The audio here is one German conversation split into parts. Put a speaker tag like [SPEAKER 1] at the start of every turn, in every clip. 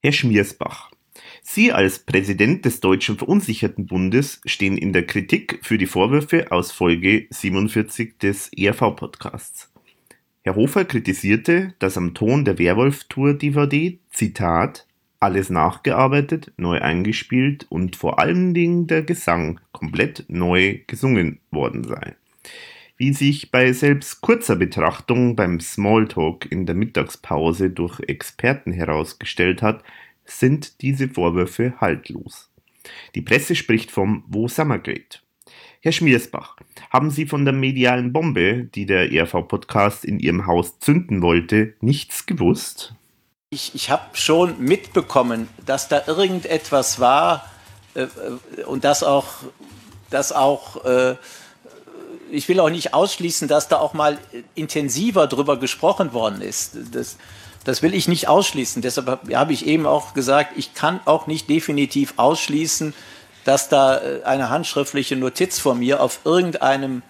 [SPEAKER 1] Herr Schmiersbach, Sie als Präsident des Deutschen Verunsichertenbundes stehen in der Kritik für die Vorwürfe aus Folge 47 des ERV-Podcasts. Herr Hofer kritisierte, dass am Ton der Werwolf-Tour-DVD, Zitat, alles nachgearbeitet, neu eingespielt und vor allen Dingen der Gesang komplett neu gesungen worden sei. Wie sich bei selbst kurzer Betrachtung beim Smalltalk in der Mittagspause durch Experten herausgestellt hat, sind diese Vorwürfe haltlos. Die Presse spricht vom Wo Summergate. Herr Schmiersbach, haben Sie von der medialen Bombe, die der ERV-Podcast in Ihrem Haus zünden wollte, nichts gewusst?
[SPEAKER 2] Ich, ich habe schon mitbekommen, dass da irgendetwas war äh, äh, und dass auch, dass auch äh, ich will auch nicht ausschließen, dass da auch mal intensiver drüber gesprochen worden ist. Das, das will ich nicht ausschließen. Deshalb habe ich eben auch gesagt, ich kann auch nicht definitiv ausschließen, dass da äh, eine handschriftliche Notiz von mir auf irgendeinem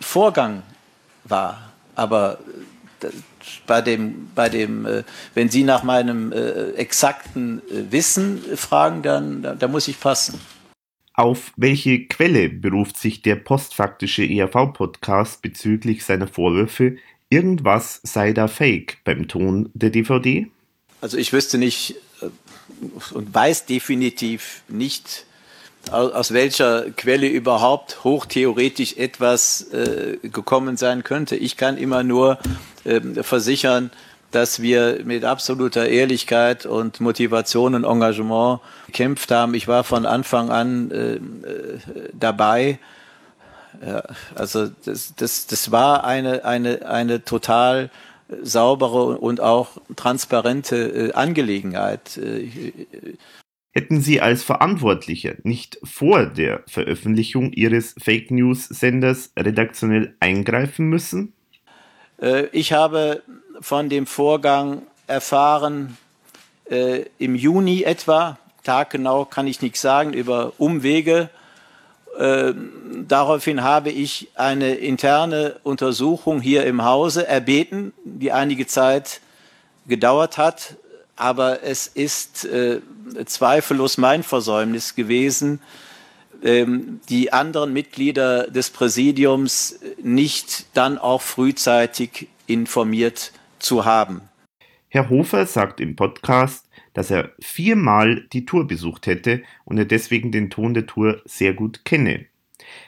[SPEAKER 2] Vorgang war. Aber äh, bei dem, bei dem, äh, wenn Sie nach meinem exakten Wissen fragen, dann da, muss ich passen.
[SPEAKER 1] Auf welche Quelle beruft sich der postfaktische ERV-Podcast bezüglich seiner Vorwürfe, irgendwas sei da fake beim Ton der DVD?
[SPEAKER 2] Also ich wüsste nicht äh, und weiß definitiv nicht, aus welcher Quelle überhaupt hochtheoretisch etwas äh, gekommen sein könnte. Ich kann immer nur äh, versichern, dass wir mit absoluter Ehrlichkeit und Motivation und Engagement gekämpft haben. Ich war von Anfang an äh, äh dabei ja, also das, das, das war eine, eine, eine total saubere und auch transparente äh, Angelegenheit. Äh,
[SPEAKER 1] Hätten Sie als Verantwortlicher nicht vor der Veröffentlichung Ihres Fake News Senders redaktionell eingreifen müssen?
[SPEAKER 2] Äh, ich habe von dem Vorgang erfahren im Juni etwa, taggenau kann ich nichts sagen, über Umwege ähm, daraufhin habe ich eine interne Untersuchung hier im Hause erbeten, die einige Zeit gedauert hat. Aber es ist äh, zweifellos mein Versäumnis gewesen, ähm, die anderen Mitglieder des Präsidiums nicht dann auch frühzeitig informiert zu haben.
[SPEAKER 1] Herr Hofer sagt im Podcast, dass er viermal die Tour besucht hätte und er deswegen den Ton der Tour sehr gut kenne.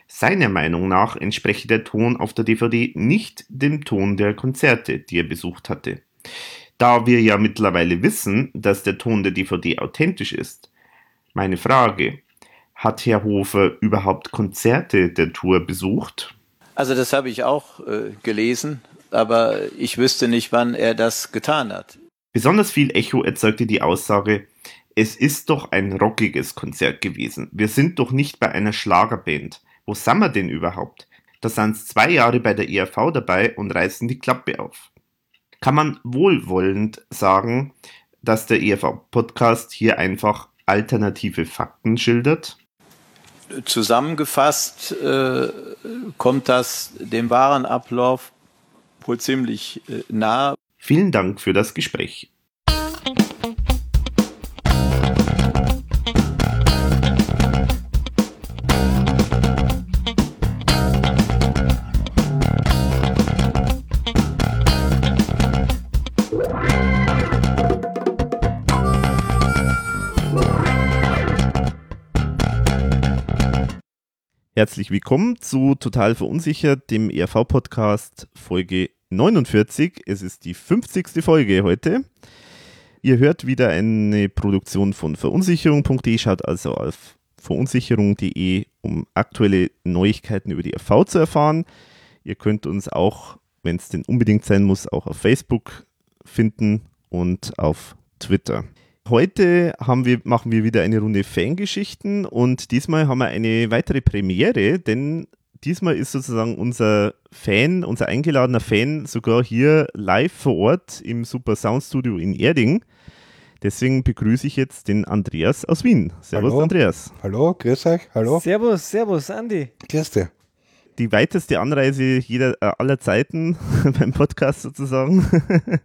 [SPEAKER 1] Seiner Meinung nach entspreche der Ton auf der DVD nicht dem Ton der Konzerte, die er besucht hatte. Da wir ja mittlerweile wissen, dass der Ton der DVD authentisch ist. Meine Frage, hat Herr Hofer überhaupt Konzerte der Tour besucht?
[SPEAKER 2] Also das habe ich auch äh, gelesen, aber ich wüsste nicht, wann er das getan hat.
[SPEAKER 1] Besonders viel Echo erzeugte die Aussage, es ist doch ein rockiges Konzert gewesen. Wir sind doch nicht bei einer Schlagerband. Wo sind wir denn überhaupt? Da sind zwei Jahre bei der ERV dabei und reißen die Klappe auf. Kann man wohlwollend sagen, dass der ERV-Podcast hier einfach alternative Fakten schildert?
[SPEAKER 2] Zusammengefasst äh, kommt das dem wahren Ablauf wohl ziemlich äh, nah.
[SPEAKER 1] Vielen Dank für das Gespräch. Herzlich willkommen zu Total Verunsichert, dem ERV-Podcast Folge 49. Es ist die 50. Folge heute. Ihr hört wieder eine Produktion von verunsicherung.de. Schaut also auf verunsicherung.de, um aktuelle Neuigkeiten über die ERV zu erfahren. Ihr könnt uns auch, wenn es denn unbedingt sein muss, auch auf Facebook finden und auf Twitter. Heute wir, machen wir wieder eine Runde Fangeschichten und diesmal haben wir eine weitere Premiere, denn diesmal ist sozusagen unser Fan, unser eingeladener Fan sogar hier live vor Ort im Super Sound Studio in Erding. Deswegen begrüße ich jetzt den Andreas aus Wien. Servus,
[SPEAKER 3] hallo.
[SPEAKER 1] Andreas.
[SPEAKER 3] Hallo, grüß euch. Hallo.
[SPEAKER 4] Servus, servus, Andi.
[SPEAKER 3] Grüß dir.
[SPEAKER 1] Die weiteste Anreise jeder, äh, aller Zeiten beim Podcast sozusagen.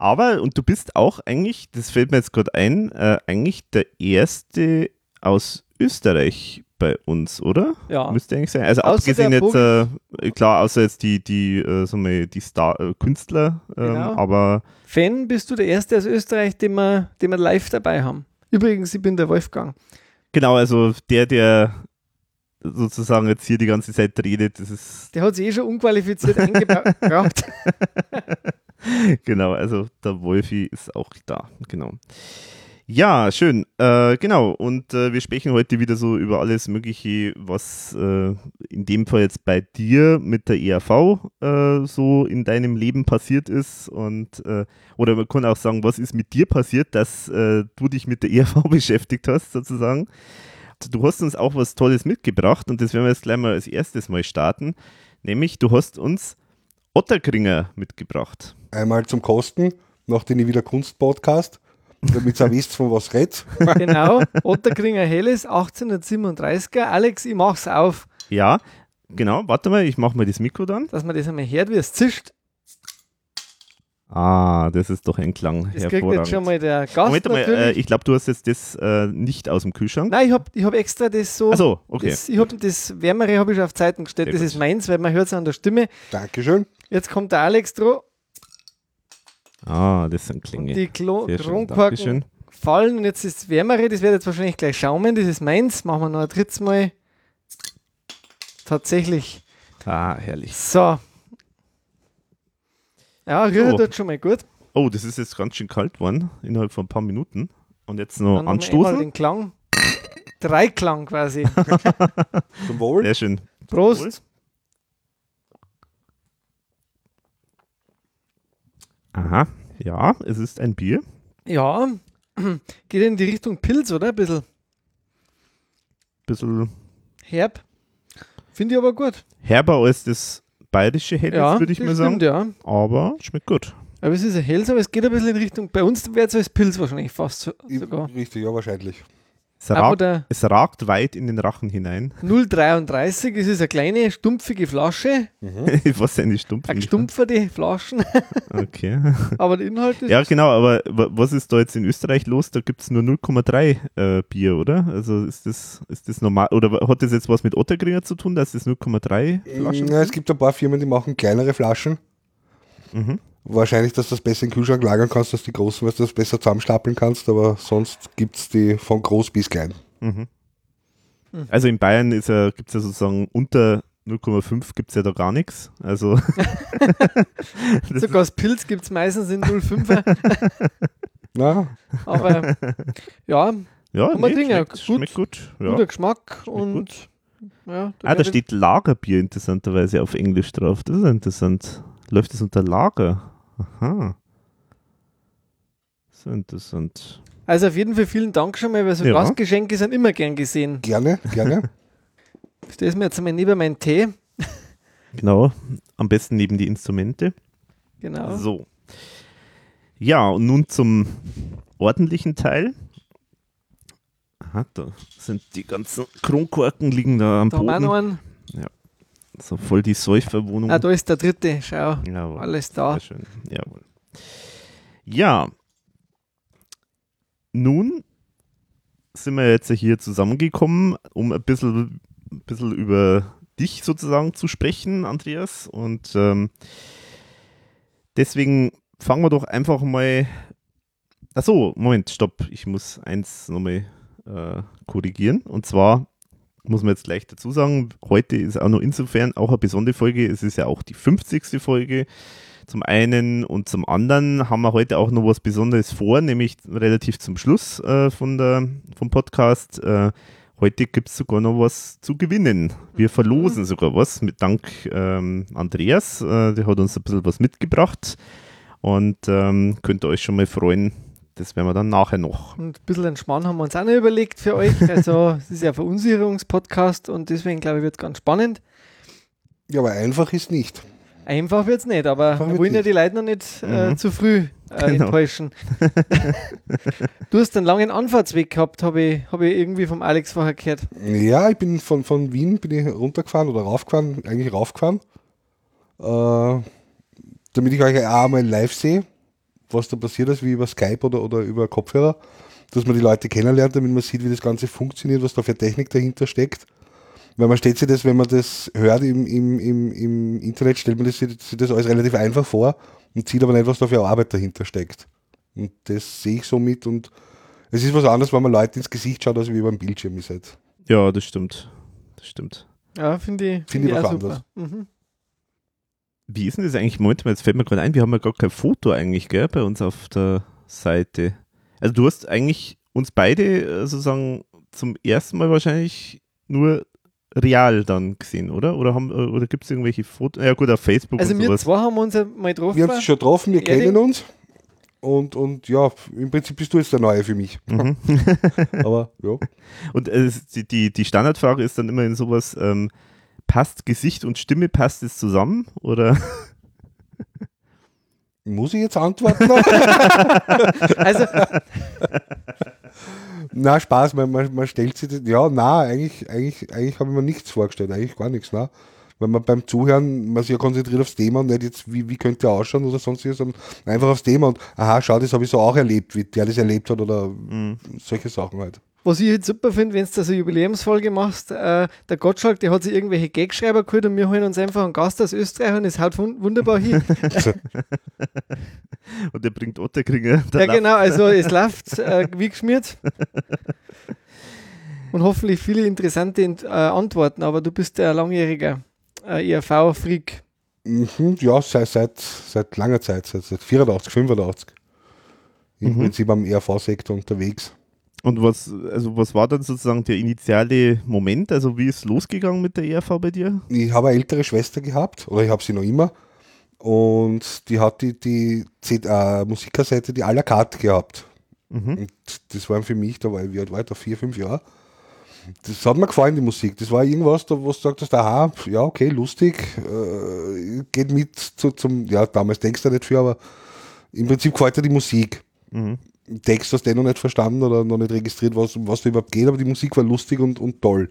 [SPEAKER 5] Aber, und du bist auch eigentlich, das fällt mir jetzt gerade ein, äh, eigentlich der erste aus Österreich bei uns, oder?
[SPEAKER 4] Ja.
[SPEAKER 5] Müsste eigentlich sein. Also
[SPEAKER 4] Außer
[SPEAKER 5] abgesehen jetzt, äh, klar, außer jetzt die, die, äh, wir, die Star äh, Künstler, ähm,
[SPEAKER 4] Genau.
[SPEAKER 5] aber
[SPEAKER 4] Fan bist du der Erste aus Österreich, den wir, den wir live dabei haben. Übrigens, ich bin der Wolfgang.
[SPEAKER 5] genau, also der, der sozusagen jetzt hier die ganze Zeit redet, das ist
[SPEAKER 4] Der hat sich eh schon unqualifiziert eingebracht.
[SPEAKER 5] genau, also der Wolfi ist auch da, genau. Ja, schön, äh, genau. Und äh, wir sprechen heute wieder so über alles Mögliche, was äh, in dem Fall jetzt bei dir mit der ERV äh, so in deinem Leben passiert ist. Und äh, oder man kann auch sagen, was ist mit dir passiert, dass äh, du dich mit der ERV beschäftigt hast, sozusagen. Du hast uns auch was Tolles mitgebracht und das werden wir jetzt gleich mal als erstes mal starten. Nämlich, du hast uns Otterkringer mitgebracht.
[SPEAKER 3] Einmal zum Kosten, nach den wieder Kunst-Podcast, damit ihr wisst, von was redet.
[SPEAKER 4] genau. Otterkringer Helles, 1837er. Alex, ich mach's auf,
[SPEAKER 5] Ja, genau. Warte mal, ich mache mal das Mikro dann.
[SPEAKER 4] dass man das einmal hört, wie es zischt.
[SPEAKER 5] Ah, das ist doch ein Klang.
[SPEAKER 4] Das kriegt jetzt schon mal der Gast
[SPEAKER 5] Moment mal, äh, ich glaube, du hast jetzt das äh, nicht aus dem Kühlschrank.
[SPEAKER 4] Nein, ich habe ich hab extra das so.
[SPEAKER 5] Achso, okay.
[SPEAKER 4] Das, ich habe das Wärmere habe ich auf Zeiten gestellt.
[SPEAKER 5] Sehr
[SPEAKER 4] das
[SPEAKER 5] gut.
[SPEAKER 4] ist meins, weil man hört es an der Stimme.
[SPEAKER 3] Dankeschön.
[SPEAKER 4] Jetzt kommt der Alex dran
[SPEAKER 5] Ah, das sind
[SPEAKER 4] und
[SPEAKER 5] Klänge.
[SPEAKER 4] die Klo Kronkorken fallen. Und jetzt ist das Wärmere, das wird jetzt wahrscheinlich gleich schaumen. Das ist meins. Machen wir noch ein drittes Mal. Tatsächlich.
[SPEAKER 5] Ah, herrlich.
[SPEAKER 4] So. Ja, rührt dort schon mal gut.
[SPEAKER 5] Oh, das ist jetzt ganz schön kalt worden, innerhalb von ein paar Minuten. Und jetzt noch
[SPEAKER 4] Dann
[SPEAKER 5] anstoßen.
[SPEAKER 4] den Klang. Dreiklang quasi.
[SPEAKER 3] Zum Wohl.
[SPEAKER 5] Sehr schön.
[SPEAKER 4] Prost.
[SPEAKER 5] Aha, ja, es ist ein Bier.
[SPEAKER 4] Ja, geht in die Richtung Pilz, oder? Ein bisschen
[SPEAKER 5] Bisschen
[SPEAKER 4] herb. Finde ich aber gut.
[SPEAKER 5] herber als das bayerische Helles,
[SPEAKER 4] ja,
[SPEAKER 5] würde ich mal sagen.
[SPEAKER 4] stimmt, ja.
[SPEAKER 5] Aber schmeckt gut.
[SPEAKER 4] Aber es ist ein Helles, aber es geht ein bisschen in Richtung, bei uns wäre es als Pilz wahrscheinlich fast so, sogar.
[SPEAKER 3] Richtig, ja, wahrscheinlich.
[SPEAKER 5] Es ragt, es ragt weit in den Rachen hinein.
[SPEAKER 4] 033, es ist eine kleine, stumpfige Flasche,
[SPEAKER 5] Was eine Stumpf.
[SPEAKER 4] eine stumpferte Flaschen,
[SPEAKER 5] Okay.
[SPEAKER 4] aber der Inhalt ist
[SPEAKER 5] Ja, genau, aber wa- was ist da jetzt in Österreich los? Da gibt es nur 0,3 äh, Bier, oder? Also ist das, ist das normal? Oder hat das jetzt was mit Ottergringer zu tun, dass es 0,3 Flaschen
[SPEAKER 3] Ja, es gibt ein paar Firmen, die machen kleinere Flaschen.
[SPEAKER 5] Mhm.
[SPEAKER 3] Wahrscheinlich, dass du das besser in den Kühlschrank lagern kannst, als die großen, weil du das besser zusammenstapeln kannst, aber sonst gibt es die von groß bis klein.
[SPEAKER 5] Also in Bayern ist ja, gibt es ja sozusagen unter 0,5 gibt es ja da gar nichts. Also
[SPEAKER 4] sogar das Pilz gibt es meistens in 05er,
[SPEAKER 3] Na,
[SPEAKER 4] aber ja,
[SPEAKER 5] ja, nee,
[SPEAKER 4] trinken,
[SPEAKER 5] schmeckt,
[SPEAKER 4] gut.
[SPEAKER 5] schmeckt gut. Ja.
[SPEAKER 4] guter Geschmack und ja,
[SPEAKER 5] Ah, da steht Lagerbier interessanterweise auf Englisch drauf. Das ist interessant. Läuft das unter Lager? Aha. So interessant.
[SPEAKER 4] Also auf jeden Fall vielen Dank schon mal, weil so
[SPEAKER 5] Ja.
[SPEAKER 4] Gastgeschenke sind immer gern gesehen.
[SPEAKER 3] gerne, gerne.
[SPEAKER 4] Ich stelle mir jetzt einmal neben meinen Tee.
[SPEAKER 5] Genau. Am besten neben die Instrumente.
[SPEAKER 4] Genau.
[SPEAKER 5] So. Ja, und nun zum ordentlichen Teil. Aha, da sind die ganzen Kronkorken liegen da am
[SPEAKER 4] Da haben wir noch
[SPEAKER 5] Boden. So voll die Säuferwohnung.
[SPEAKER 4] Ah, da ist der dritte. Schau,
[SPEAKER 5] Jawohl.
[SPEAKER 4] alles da.
[SPEAKER 5] Sehr schön. Jawohl. Ja. Nun sind wir jetzt hier zusammengekommen, um ein bisschen, ein bisschen über dich sozusagen zu sprechen, Andreas. Und ähm, deswegen fangen wir doch einfach mal. Achso, Moment, stopp. Ich muss eins nochmal äh, korrigieren. Und zwar muss man jetzt gleich dazu sagen, heute ist auch noch insofern auch eine besondere Folge. Es ist ja auch die 50. Folge zum einen und zum anderen haben wir heute auch noch was Besonderes vor, nämlich relativ zum Schluss äh, von der, vom Podcast. Äh, heute gibt es sogar noch was zu gewinnen. Wir verlosen sogar was mit Dank ähm, Andreas. Äh, der hat uns ein bisschen was mitgebracht und ähm, könnt ihr euch schon mal freuen. Das werden wir dann nachher noch.
[SPEAKER 4] Und ein bisschen entspannen haben wir uns auch noch überlegt für euch. Also, es ist ja ein Verunsicherungspodcast und deswegen glaube ich, wird es ganz spannend.
[SPEAKER 3] Ja, aber einfach ist nicht.
[SPEAKER 4] Einfach wird es nicht, aber wir wollen ja
[SPEAKER 3] nicht.
[SPEAKER 4] die Leute noch nicht äh,
[SPEAKER 5] Mhm.
[SPEAKER 4] zu früh äh,
[SPEAKER 5] Genau.
[SPEAKER 4] enttäuschen. du hast einen langen Anfahrtsweg gehabt, habe ich, hab ich irgendwie vom Alex vorher gehört.
[SPEAKER 3] Ja, ich bin von, von Wien bin ich runtergefahren oder raufgefahren, eigentlich raufgefahren, äh, damit ich euch auch mal live sehe. Was da passiert ist, wie über Skype oder, oder über Kopfhörer, dass man die Leute kennenlernt, damit man sieht, wie das Ganze funktioniert, was da für Technik dahinter steckt. Weil man stellt sich das, wenn man das hört im, im, im, im Internet, stellt man das, sich das alles relativ einfach vor und sieht aber nicht, was da für Arbeit dahinter steckt. Und das sehe ich so mit und es ist was anderes, wenn man Leute ins Gesicht schaut, als wie beim Bildschirm ist halt.
[SPEAKER 5] Ja, das stimmt. Das stimmt.
[SPEAKER 4] Ja, finde ich,
[SPEAKER 3] Finde ich
[SPEAKER 4] auch
[SPEAKER 3] was anderes.
[SPEAKER 4] Mhm.
[SPEAKER 5] Wie ist denn das eigentlich? Moment mal, jetzt fällt mir gerade ein, wir haben ja gar kein Foto eigentlich, gell, bei uns auf der Seite. Also du hast eigentlich uns beide äh, sozusagen zum ersten Mal wahrscheinlich nur real dann gesehen, oder? Oder, haben, äh, oder gibt es irgendwelche Fotos? Ja gut, auf Facebook
[SPEAKER 4] Also
[SPEAKER 5] und
[SPEAKER 4] wir
[SPEAKER 5] sowas.
[SPEAKER 4] zwei haben uns ja mal getroffen.
[SPEAKER 3] Wir haben uns schon getroffen, wir
[SPEAKER 4] Ja,
[SPEAKER 3] kennen uns. Und, und ja, im Prinzip bist du jetzt der Neue für mich.
[SPEAKER 5] Mhm.
[SPEAKER 3] Aber ja.
[SPEAKER 5] Und äh, die, die Standardfrage ist dann immer in sowas, ähm, passt Gesicht und Stimme, passt es zusammen? Oder?
[SPEAKER 3] Muss ich jetzt antworten?
[SPEAKER 4] Also,
[SPEAKER 3] na, Spaß, man, man, man stellt sich das. Ja, na, eigentlich, eigentlich, eigentlich habe ich mir nichts vorgestellt, eigentlich gar nichts, na. Wenn man beim Zuhören, man sich ja konzentriert aufs Thema und nicht jetzt, wie, wie könnte er ausschauen oder sonstiges, sondern einfach aufs Thema und aha, schau, das habe ich so auch erlebt, wie der das erlebt hat oder
[SPEAKER 5] Mhm.
[SPEAKER 3] solche Sachen halt.
[SPEAKER 4] was ich jetzt super finde, wenn du da so eine Jubiläumsfolge machst, äh, der Gottschalk, der hat sich irgendwelche Gagschreiber geholt und wir holen uns einfach einen Gast aus Österreich und es haut wun- wunderbar hin.
[SPEAKER 5] Und der bringt Otterkringer.
[SPEAKER 4] ja, genau, also es läuft äh, wie geschmiert. Und hoffentlich viele interessante äh, Antworten, aber du bist ja langjähriger äh, ERV-Freak.
[SPEAKER 3] Mhm, ja, seit, seit, seit langer Zeit, seit, seit 84, 85. Im
[SPEAKER 5] Mhm.
[SPEAKER 3] Prinzip am ERV-Sektor unterwegs.
[SPEAKER 5] Und was, also was war dann sozusagen der initiale Moment? Also wie ist losgegangen mit der ERV bei dir?
[SPEAKER 3] Ich habe eine ältere Schwester gehabt, oder ich habe sie noch immer. Und die hat die, die CD, äh, Musikkassette, die à la carte gehabt.
[SPEAKER 5] Mhm.
[SPEAKER 3] Und das waren für mich, da war ich wie alt war ich, da vier, fünf Jahre. Das hat mir gefallen, die Musik. Das war irgendwas, da, wo du sagst, hast, aha, ja, okay, lustig, äh, geht mit zu, zum, ja, damals denkst du nicht viel, aber im Prinzip gefällt dir die Musik.
[SPEAKER 5] Mhm.
[SPEAKER 3] Text hast du eh noch nicht verstanden oder noch nicht registriert, was, um was da überhaupt geht, aber die Musik war lustig und, und toll.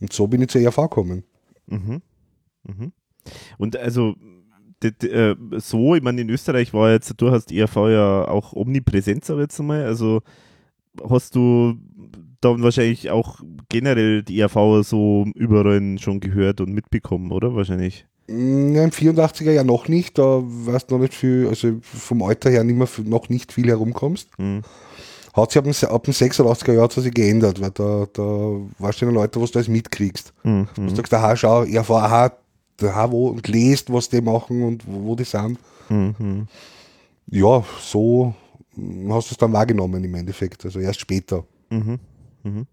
[SPEAKER 3] Und so bin ich zur ERV gekommen.
[SPEAKER 5] Mhm. Mhm. Und also äh, so, ich meine, in Österreich war jetzt, du hast ERV ja auch omnipräsent, sag ich jetzt mal. Also hast du dann wahrscheinlich auch generell die ERV so überall schon gehört und mitbekommen, oder? Wahrscheinlich.
[SPEAKER 3] Ja, Im 84er Jahr noch nicht, da weißt du noch nicht viel, also vom Alter her nicht mehr, viel- noch nicht viel herumkommst.
[SPEAKER 5] Mhm.
[SPEAKER 3] Hat sich ab dem, ab dem 86er Jahr hat sich geändert, weil da, da warst du in Leute, was du alles mitkriegst.
[SPEAKER 5] Mhm.
[SPEAKER 3] Du sagst, aha, schau, ERV, aha, aha, wo, und lest, was die machen und wo, wo die sind.
[SPEAKER 5] Mhm.
[SPEAKER 3] Ja, so hast du es dann wahrgenommen im Endeffekt, also erst später.
[SPEAKER 5] Mhm. Mhm.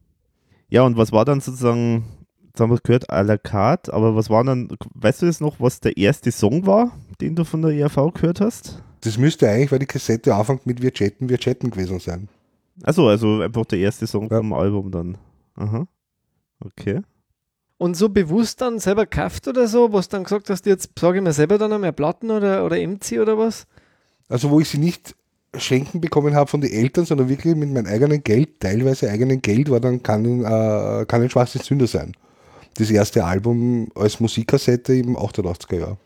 [SPEAKER 5] Ja, und was war dann sozusagen, jetzt haben wir gehört, à la carte, aber was war dann, weißt du jetzt noch, was der erste Song war, den du von der ERV gehört hast?
[SPEAKER 3] Das müsste eigentlich, weil die Kassette anfängt mit Wir chatten, wir chatten gewesen sein.
[SPEAKER 5] Achso, also einfach der erste Song
[SPEAKER 3] Ja.
[SPEAKER 5] vom Album dann. Aha. Okay.
[SPEAKER 4] Und so bewusst dann selber gekauft oder so, was dann gesagt hast, jetzt sage ich mir selber dann einmal Platten oder, oder MC oder was?
[SPEAKER 3] Also wo ich sie nicht schenken bekommen habe von den Eltern, sondern wirklich mit meinem eigenen Geld, teilweise eigenen Geld, war dann kann, äh, kann ein schwarzes Sünder sein. Das erste Album als Musikkassette im 88er Jahr.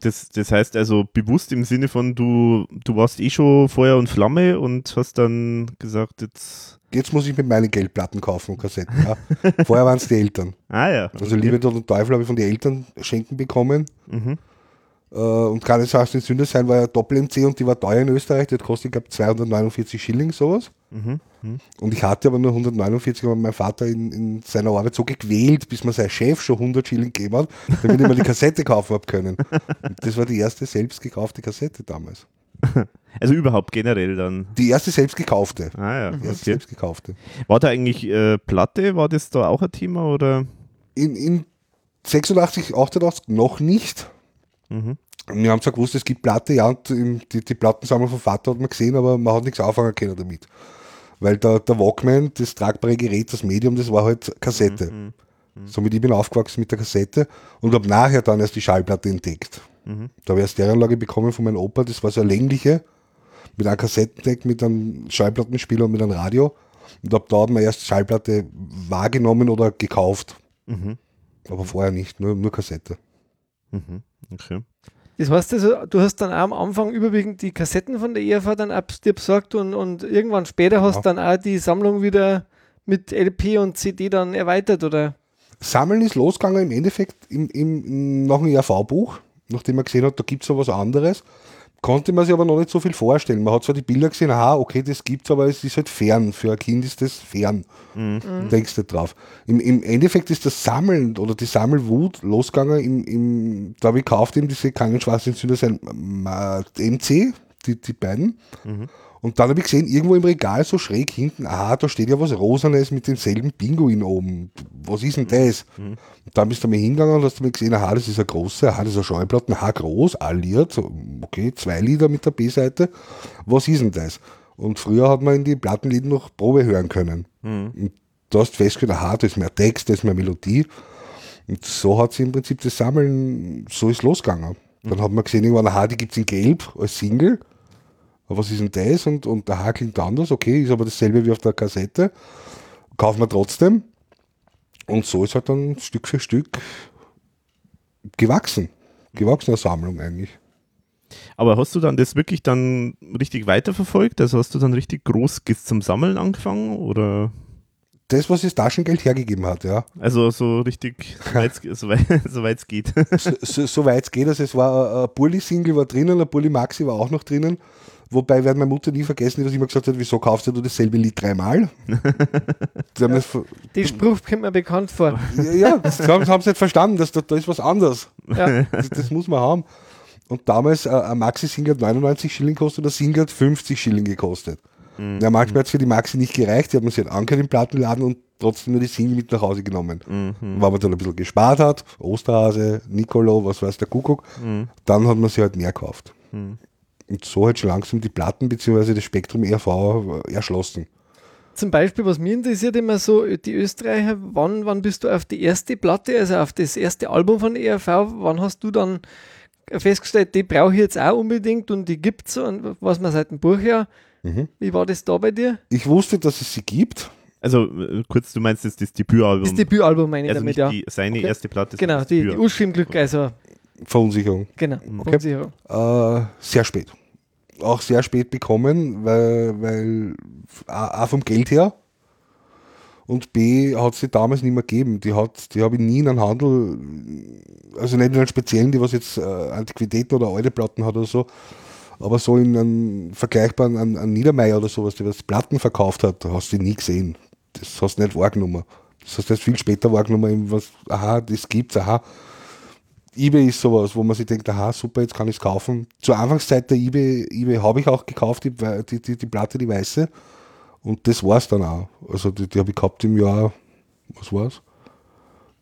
[SPEAKER 5] Das, das heißt also bewusst im Sinne von, du, du warst eh schon Feuer und Flamme und hast dann gesagt, jetzt.
[SPEAKER 3] Jetzt muss ich mit meinen Geldplatten kaufen und Kassetten. Ja. Vorher waren es die Eltern.
[SPEAKER 5] Ah ja.
[SPEAKER 3] Also Liebe Tod und Teufel habe ich von den Eltern schenken bekommen.
[SPEAKER 5] Mhm.
[SPEAKER 3] Äh, und kann es heißt, Sünder sein, war ja Doppel-MC und die war teuer in Österreich. Die hat kostet, ich glaube, 249 Schilling, sowas.
[SPEAKER 5] Mhm. Mhm.
[SPEAKER 3] Und ich hatte aber nur 149, aber mein Vater in, in seiner Arbeit so gequält, bis mir sein Chef schon 100 Schilling gegeben hat, damit ich mir die Kassette kaufen habe können. Und das war die erste selbst gekaufte Kassette damals.
[SPEAKER 5] Also überhaupt generell dann.
[SPEAKER 3] Die erste selbst gekaufte.
[SPEAKER 5] Ah ja.
[SPEAKER 3] Die erste
[SPEAKER 5] Okay.
[SPEAKER 3] selbst gekaufte.
[SPEAKER 5] War da eigentlich äh, Platte, war das da auch ein Thema oder?
[SPEAKER 3] In, in 86, 88 noch nicht.
[SPEAKER 5] Mhm.
[SPEAKER 3] Wir haben zwar gewusst, es gibt Platte, ja, und die, die Plattensammlung vom Vater hat man gesehen, aber man hat nichts anfangen können damit. Weil der, der Walkman, das tragbare Gerät, das Medium, das war halt Kassette.
[SPEAKER 5] Mhm.
[SPEAKER 3] Somit ich bin aufgewachsen mit der Kassette und habe nachher dann erst die Schallplatte entdeckt.
[SPEAKER 5] Mhm.
[SPEAKER 3] Da habe ich eine Stereoanlage bekommen von meinem Opa, das war so eine längliche, mit einem Kassettendeck, mit einem Schallplattenspieler und mit einem Radio. Und ab da hat man erst Schallplatte wahrgenommen oder gekauft.
[SPEAKER 5] Mhm.
[SPEAKER 3] Aber vorher nicht, nur, nur Kassette.
[SPEAKER 5] Mhm. Okay.
[SPEAKER 4] Das heißt also, du hast dann auch am Anfang überwiegend die Kassetten von der ERV dann ab, dir besorgt und, und irgendwann später hast
[SPEAKER 3] Ja.
[SPEAKER 4] dann auch die Sammlung wieder mit LP und CD dann erweitert, oder?
[SPEAKER 3] Sammeln ist losgegangen im Endeffekt im, im, nach dem ERV-Buch, nachdem man gesehen hat, da gibt es ja was anderes. Konnte man sich aber noch nicht so viel vorstellen. Man hat zwar die Bilder gesehen, aha, okay, das gibt's, aber es ist halt fern. Für ein Kind ist das fern. Du denkst nicht drauf. Im, Im Endeffekt ist das Sammeln oder die Sammelwut losgegangen. Im, im, da habe ich gekauft eben diese Krankenschwestern sein MC, die, die beiden. Und dann habe ich gesehen, irgendwo im Regal so schräg hinten, aha, da steht ja was Rosanes mit demselben Pinguin oben. Was ist denn das? Und dann bist du mal hingegangen und hast du mal gesehen, aha, das ist ein großer, aha, das ist ein Schallplatten, aha, groß, alliert, okay, zwei Lieder mit der B-Seite. Was ist denn das? Und früher hat man in die Plattenlieder noch Probe hören können. Und da hast du festgestellt, aha, das ist mehr Text, das ist mehr Melodie. Und so hat sich im Prinzip das Sammeln, so ist losgegangen. Dann hat man gesehen, irgendwann, aha, die gibt es in Gelb als Single. Was ist denn das? Und, und der Haar klingt anders, okay, ist aber dasselbe wie auf der Kassette. Kaufen wir trotzdem. Und so ist halt dann Stück für Stück gewachsen. Gewachsene Sammlung eigentlich.
[SPEAKER 5] Aber hast du dann das wirklich dann richtig weiterverfolgt? Also hast du dann richtig groß zum Sammeln angefangen? Oder
[SPEAKER 3] Das, was das Taschengeld hergegeben hat, ja.
[SPEAKER 5] also so richtig, soweit es soweit geht?
[SPEAKER 3] So, so, so weit es geht, also es war ein- ein Bulli-Single war drinnen, ein Bulli-Maxi war auch noch drinnen. Wobei werden meine Mutter nie vergessen, dass ich immer gesagt hat, wieso kaufst du dasselbe Lied dreimal? Ver-
[SPEAKER 4] Die Spruch kommt mir bekannt vor.
[SPEAKER 3] ja, ja, das haben, haben sie nicht verstanden, dass da, da ist was anderes.
[SPEAKER 4] Ja.
[SPEAKER 3] Das, das muss man haben. Und damals äh, ein Maxi-Single hat 99 Schilling gekostet, der Single hat 50 Schilling gekostet. Ja, manchmal hat es für die Maxi nicht gereicht, die hat man sich halt angehört im Plattenladen und trotzdem nur die Single mit nach Hause genommen. Und Weil man dann ein bisschen gespart hat, Osterhase, Nicolo, was weiß der Kuckuck, dann hat man sie halt mehr gekauft. Und so hat schon langsam die Platten bzw. das Spektrum ERV erschlossen.
[SPEAKER 4] Zum Beispiel, was mich interessiert immer so, die Österreicher, wann, wann bist du auf die erste Platte, also auf das erste Album von ERV, wann hast du dann festgestellt, die brauche ich jetzt auch unbedingt und die gibt's und was man seit dem Buch her. Wie war das da bei dir?
[SPEAKER 3] Ich wusste, dass es sie gibt.
[SPEAKER 5] Also äh, kurz, du meinst jetzt das Debütalbum?
[SPEAKER 4] Das Debütalbum meine ich
[SPEAKER 5] also
[SPEAKER 4] damit,
[SPEAKER 5] nicht
[SPEAKER 4] ja.
[SPEAKER 5] die, seine
[SPEAKER 4] Okay.
[SPEAKER 5] erste Platte.
[SPEAKER 4] Genau, die, die. Uschi im Glück, also
[SPEAKER 3] Verunsicherung.
[SPEAKER 4] genau,
[SPEAKER 3] Okay.
[SPEAKER 4] Verunsicherung.
[SPEAKER 3] Äh, sehr spät. Auch sehr spät bekommen, weil, weil A, A vom Geld her und B hat sie damals nicht mehr gegeben. Die, die habe ich nie in einem Handel, also nicht in einem speziellen, die was jetzt äh, Antiquitäten oder alte Platten hat oder so, aber so in einem vergleichbaren an, an Niedermeyer oder sowas, die was Platten verkauft hat, hast du nie gesehen. Das hast du nicht wahrgenommen. Das hast du erst viel später wahrgenommen, was, aha, das gibt's, aha, eBay ist sowas, wo man sich denkt, aha, super, jetzt kann ich es kaufen. Zur Anfangszeit der eBay, eBay habe ich auch gekauft, die, die, die, die Platte, die weiße. Und das war es dann auch. Also die, die habe ich gehabt im Jahr, was war es?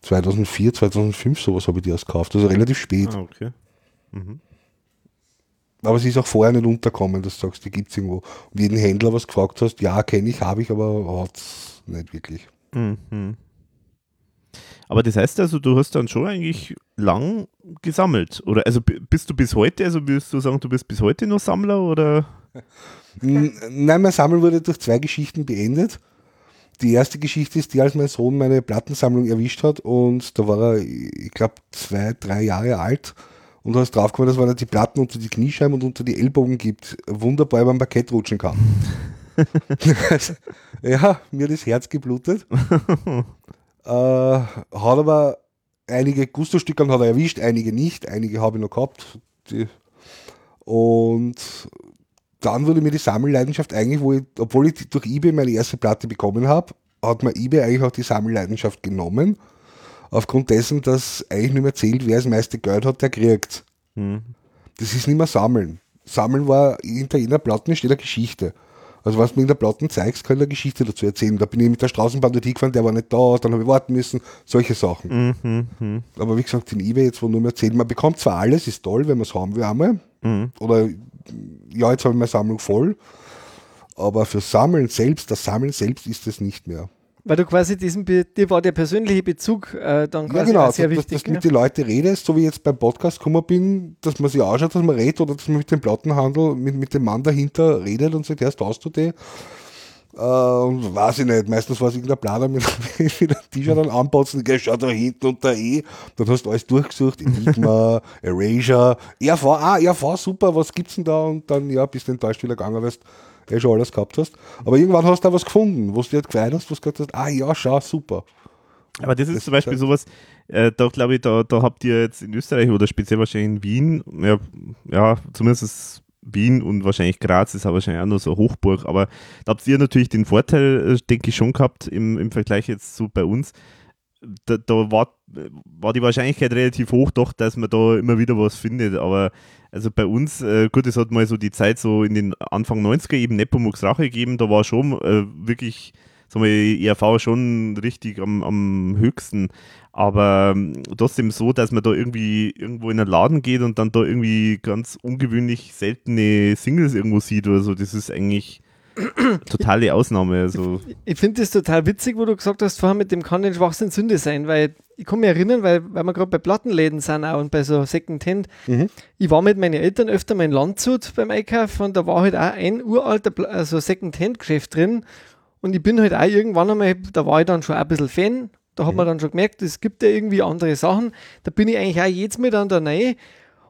[SPEAKER 3] 2004, 2005, sowas habe ich die erst gekauft. Also relativ spät.
[SPEAKER 5] Ah, okay.
[SPEAKER 3] Aber sie ist auch vorher nicht unterkommen, dass du sagst, die gibt es irgendwo. Und jeden Händler, was gefragt hast, ja, kenne ich, habe ich, aber hat es nicht wirklich.
[SPEAKER 5] Mhm. Aber das heißt also, du hast dann schon eigentlich lang gesammelt. Oder also bist du bis heute, also würdest du sagen, du bist bis heute noch Sammler oder?
[SPEAKER 3] Nein, mein Sammeln wurde durch zwei Geschichten beendet. Die erste Geschichte ist die, als mein Sohn meine Plattensammlung erwischt hat und da war er, ich glaube, zwei, drei Jahre alt und da ist draufgekommen, dass wenn er die Platten unter die Kniescheiben und unter die Ellbogen gibt, wunderbar beim Parkett rutschen kann. ja, mir hat das Herz geblutet. Äh, hat aber einige Gusto-Stücke hat er erwischt, einige nicht, einige habe ich noch gehabt. Die, und dann wurde mir die Sammelleidenschaft eigentlich, wo ich, obwohl ich durch eBay meine erste Platte bekommen habe, hat mir eBay eigentlich auch die Sammelleidenschaft genommen. Aufgrund dessen, dass eigentlich nicht mehr zählt, wer das meiste Geld hat, der kriegt. Das ist nicht mehr Sammeln. Sammeln war, hinter jeder Platte steht eine Geschichte. Also was du mir in der Platten zeigst, kann ich eine Geschichte dazu erzählen. Da bin ich mit der Straßenbahn dorthin gefahren, der war nicht da, dann habe ich warten müssen, solche Sachen. Aber wie gesagt, in eBay jetzt, wo nur mehr zählt, man bekommt zwar alles, ist toll, wenn man es haben will einmal. Oder ja, jetzt habe ich meine Sammlung voll. Aber für Sammeln selbst, das Sammeln selbst ist es nicht mehr.
[SPEAKER 4] Weil du quasi diesen, dir war der persönliche Bezug äh, dann
[SPEAKER 3] Ja,
[SPEAKER 4] quasi
[SPEAKER 3] genau,
[SPEAKER 4] auch sehr
[SPEAKER 3] dass,
[SPEAKER 4] wichtig.
[SPEAKER 3] dass du
[SPEAKER 4] gell?
[SPEAKER 3] mit den Leuten redest, so wie ich jetzt beim Podcast gekommen bin, dass man sich anschaut, dass man redet oder dass man mit dem Plattenhandel, mit, mit dem Mann dahinter redet und sagt, erst hast du die. Äh, und weiß ich nicht, meistens war es irgendein Planer mit, mit einem T-Shirt dann anpassen, geh, schau da hinten und da eh. Dann hast du alles durchgesucht, Enigma, Erasure, RV, ah, RV, super, was gibt's denn da? Und dann, ja, bist du enttäuscht wieder gegangen, weil du eh schon alles gehabt hast. Aber irgendwann hast du da was gefunden, wo du dir gefreut hast, wo du gesagt hast, ah ja, schau, super.
[SPEAKER 5] Aber das ist das zum Beispiel ist sowas, äh, da glaube ich, da, da habt ihr jetzt in Österreich oder speziell wahrscheinlich in Wien, ja, ja zumindest Wien und wahrscheinlich Graz ist aber wahrscheinlich auch noch so Hochburg, aber da habt ihr natürlich den Vorteil, äh, denke ich, schon gehabt im, im Vergleich jetzt so bei uns. Da, da war, war die Wahrscheinlichkeit relativ hoch, doch, dass man da immer wieder was findet, aber also bei uns, äh, gut, es hat mal so die Zeit so in den Anfang 90er eben Nepomuk's Rache gegeben, da war schon äh, wirklich sagen wir, ERV schon richtig am, am höchsten. Aber ähm, trotzdem so, dass man da irgendwie irgendwo in einen Laden geht und dann da irgendwie ganz ungewöhnlich seltene Singles irgendwo sieht oder so. Das ist eigentlich totale Ausnahme. Also.
[SPEAKER 4] Ich, ich finde das total witzig, wo du gesagt hast, vorher mit dem kann den Schwachsinn Sünde sein, weil ich kann mich erinnern, weil, weil wir gerade bei Plattenläden sind auch und bei so Secondhand. Mhm. Ich war mit meinen Eltern öfter mal in Landshut beim Einkaufen und da war halt auch ein uralter also Secondhand-Geschäft drin und ich bin halt auch irgendwann einmal, da war ich dann schon ein bisschen Fan. Da hat mhm. man dann schon gemerkt, es gibt ja irgendwie andere Sachen. Da bin ich eigentlich auch jetzt mit an der Nähe.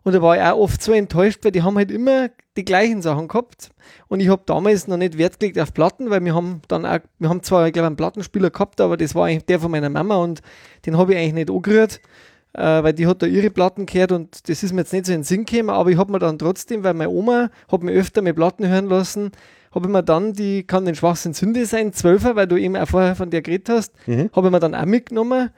[SPEAKER 4] Und da war ich auch oft so enttäuscht, weil die haben halt immer die gleichen Sachen gehabt. Und ich habe damals noch nicht Wert gelegt auf Platten, weil wir haben dann auch, wir haben zwar, ich glaube, einen Plattenspieler gehabt, aber das war eigentlich der von meiner Mama und den habe ich eigentlich nicht angerührt, äh, weil die hat da ihre Platten gehört und das ist mir jetzt nicht so in den Sinn gekommen, aber ich habe mir dann trotzdem, weil meine Oma hat mir öfter mit Platten hören lassen, habe ich mir dann, die kann den Schwachsinn Sünde sein, 12er, weil du eben auch vorher von der geredet hast, mhm. habe ich mir dann auch mitgenommen,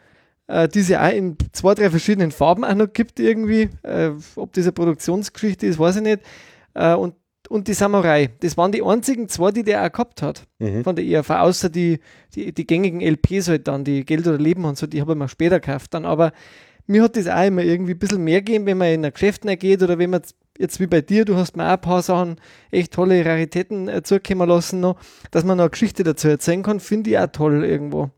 [SPEAKER 4] äh, die es ja auch in zwei, drei verschiedenen Farben auch noch gibt irgendwie. Äh, ob das eine Produktionsgeschichte ist, weiß ich nicht. Äh, und, und die Samurai, das waren die einzigen zwei, die der auch gehabt hat mhm. von der ERV, außer die, die, die gängigen LPs halt dann, die Geld oder Leben und so, die habe ich mir später gekauft dann, aber mir hat das auch immer irgendwie ein bisschen mehr gegeben, wenn man in ein Geschäft geht oder wenn man jetzt wie bei dir, du hast mir auch ein paar Sachen, echt tolle Raritäten äh, zukommen lassen, noch, dass man noch eine Geschichte dazu erzählen kann, finde ich auch toll irgendwo.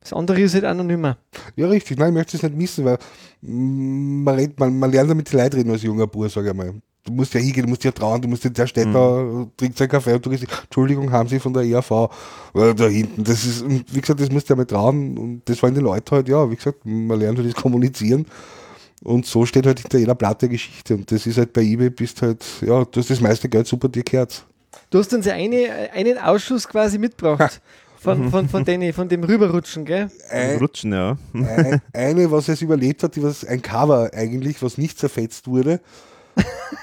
[SPEAKER 4] Das andere ist halt auch noch nicht mehr.
[SPEAKER 3] Ja, richtig. Nein, ich möchte es nicht missen, weil mm, man, redet, man, man lernt damit die Leute reden als junger Bub, sage ich mal. Du musst ja hingehen, du musst ja trauen, du musst in der Städte, mhm. trinkt seinen Kaffee und du gehst, Entschuldigung, haben Sie von der ERV äh, da hinten. Das ist, wie gesagt, das musst du ja mal trauen und das waren die Leute halt, ja, wie gesagt, man lernt halt das Kommunizieren und so steht halt hinter jeder Platte Geschichte. Und das ist halt bei eBay, bist halt, ja, du hast das meiste Geld super dir gehört.
[SPEAKER 4] Du hast uns ja eine, einen Ausschuss quasi mitgebracht. Von, von, von, den, von dem Rüberrutschen, gell?
[SPEAKER 5] Ein, Rutschen, ja.
[SPEAKER 3] Ein, eine, was es überlebt hat, die was, ein Cover eigentlich, was nicht zerfetzt wurde.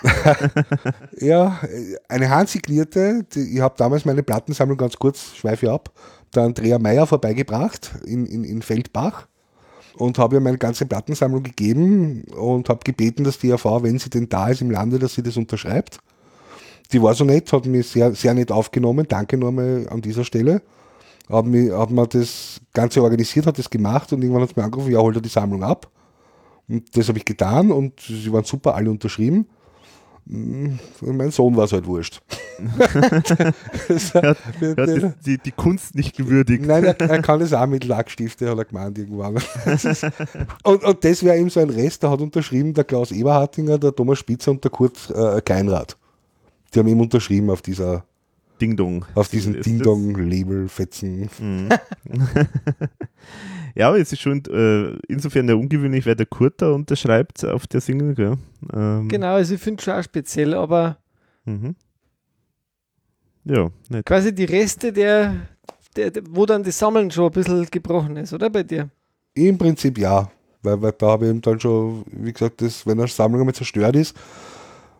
[SPEAKER 3] ja, eine handsignierte, ich habe damals meine Plattensammlung ganz kurz, schweife ab, der Andrea Meyer vorbeigebracht in, in, in Feldbach und habe ihr meine ganze Plattensammlung gegeben und habe gebeten, dass die AV, wenn sie denn da ist im Lande, dass sie das unterschreibt. Die war so nett, hat mich sehr, sehr nett aufgenommen. Danke nochmal an dieser Stelle. Hat mir das Ganze organisiert, hat das gemacht und irgendwann hat sie mir angerufen, ja, holt er die Sammlung ab. Und das habe ich getan und sie waren super, alle unterschrieben. Hm, mein Sohn war es halt wurscht.
[SPEAKER 5] er hat, er hat die, die, Kunst nicht gewürdigt.
[SPEAKER 3] Nein, er, er kann es auch mit Lackstifte, hat er gemeint irgendwann. und, und das wäre eben so ein Rest, da hat unterschrieben der Klaus Eberhartinger, der Thomas Spitzer und der Kurt äh, Keinrad. Die haben eben unterschrieben auf dieser
[SPEAKER 5] Ding Dong.
[SPEAKER 3] Auf diesen Ding Dong Label fetzen. Mhm.
[SPEAKER 5] ja, aber es ist schon äh, insofern ja ungewöhnlich, weil der Kurt da unterschreibt auf der Single. Gell?
[SPEAKER 4] Ähm. Genau, also ich finde es schon auch speziell, aber mhm.
[SPEAKER 5] ja,
[SPEAKER 4] nicht. quasi die Reste der, der, der, wo dann das Sammeln schon ein bisschen gebrochen ist, oder bei dir?
[SPEAKER 3] Im Prinzip ja, weil, weil da habe ich eben dann schon, wie gesagt, das, wenn eine Sammlung einmal zerstört ist,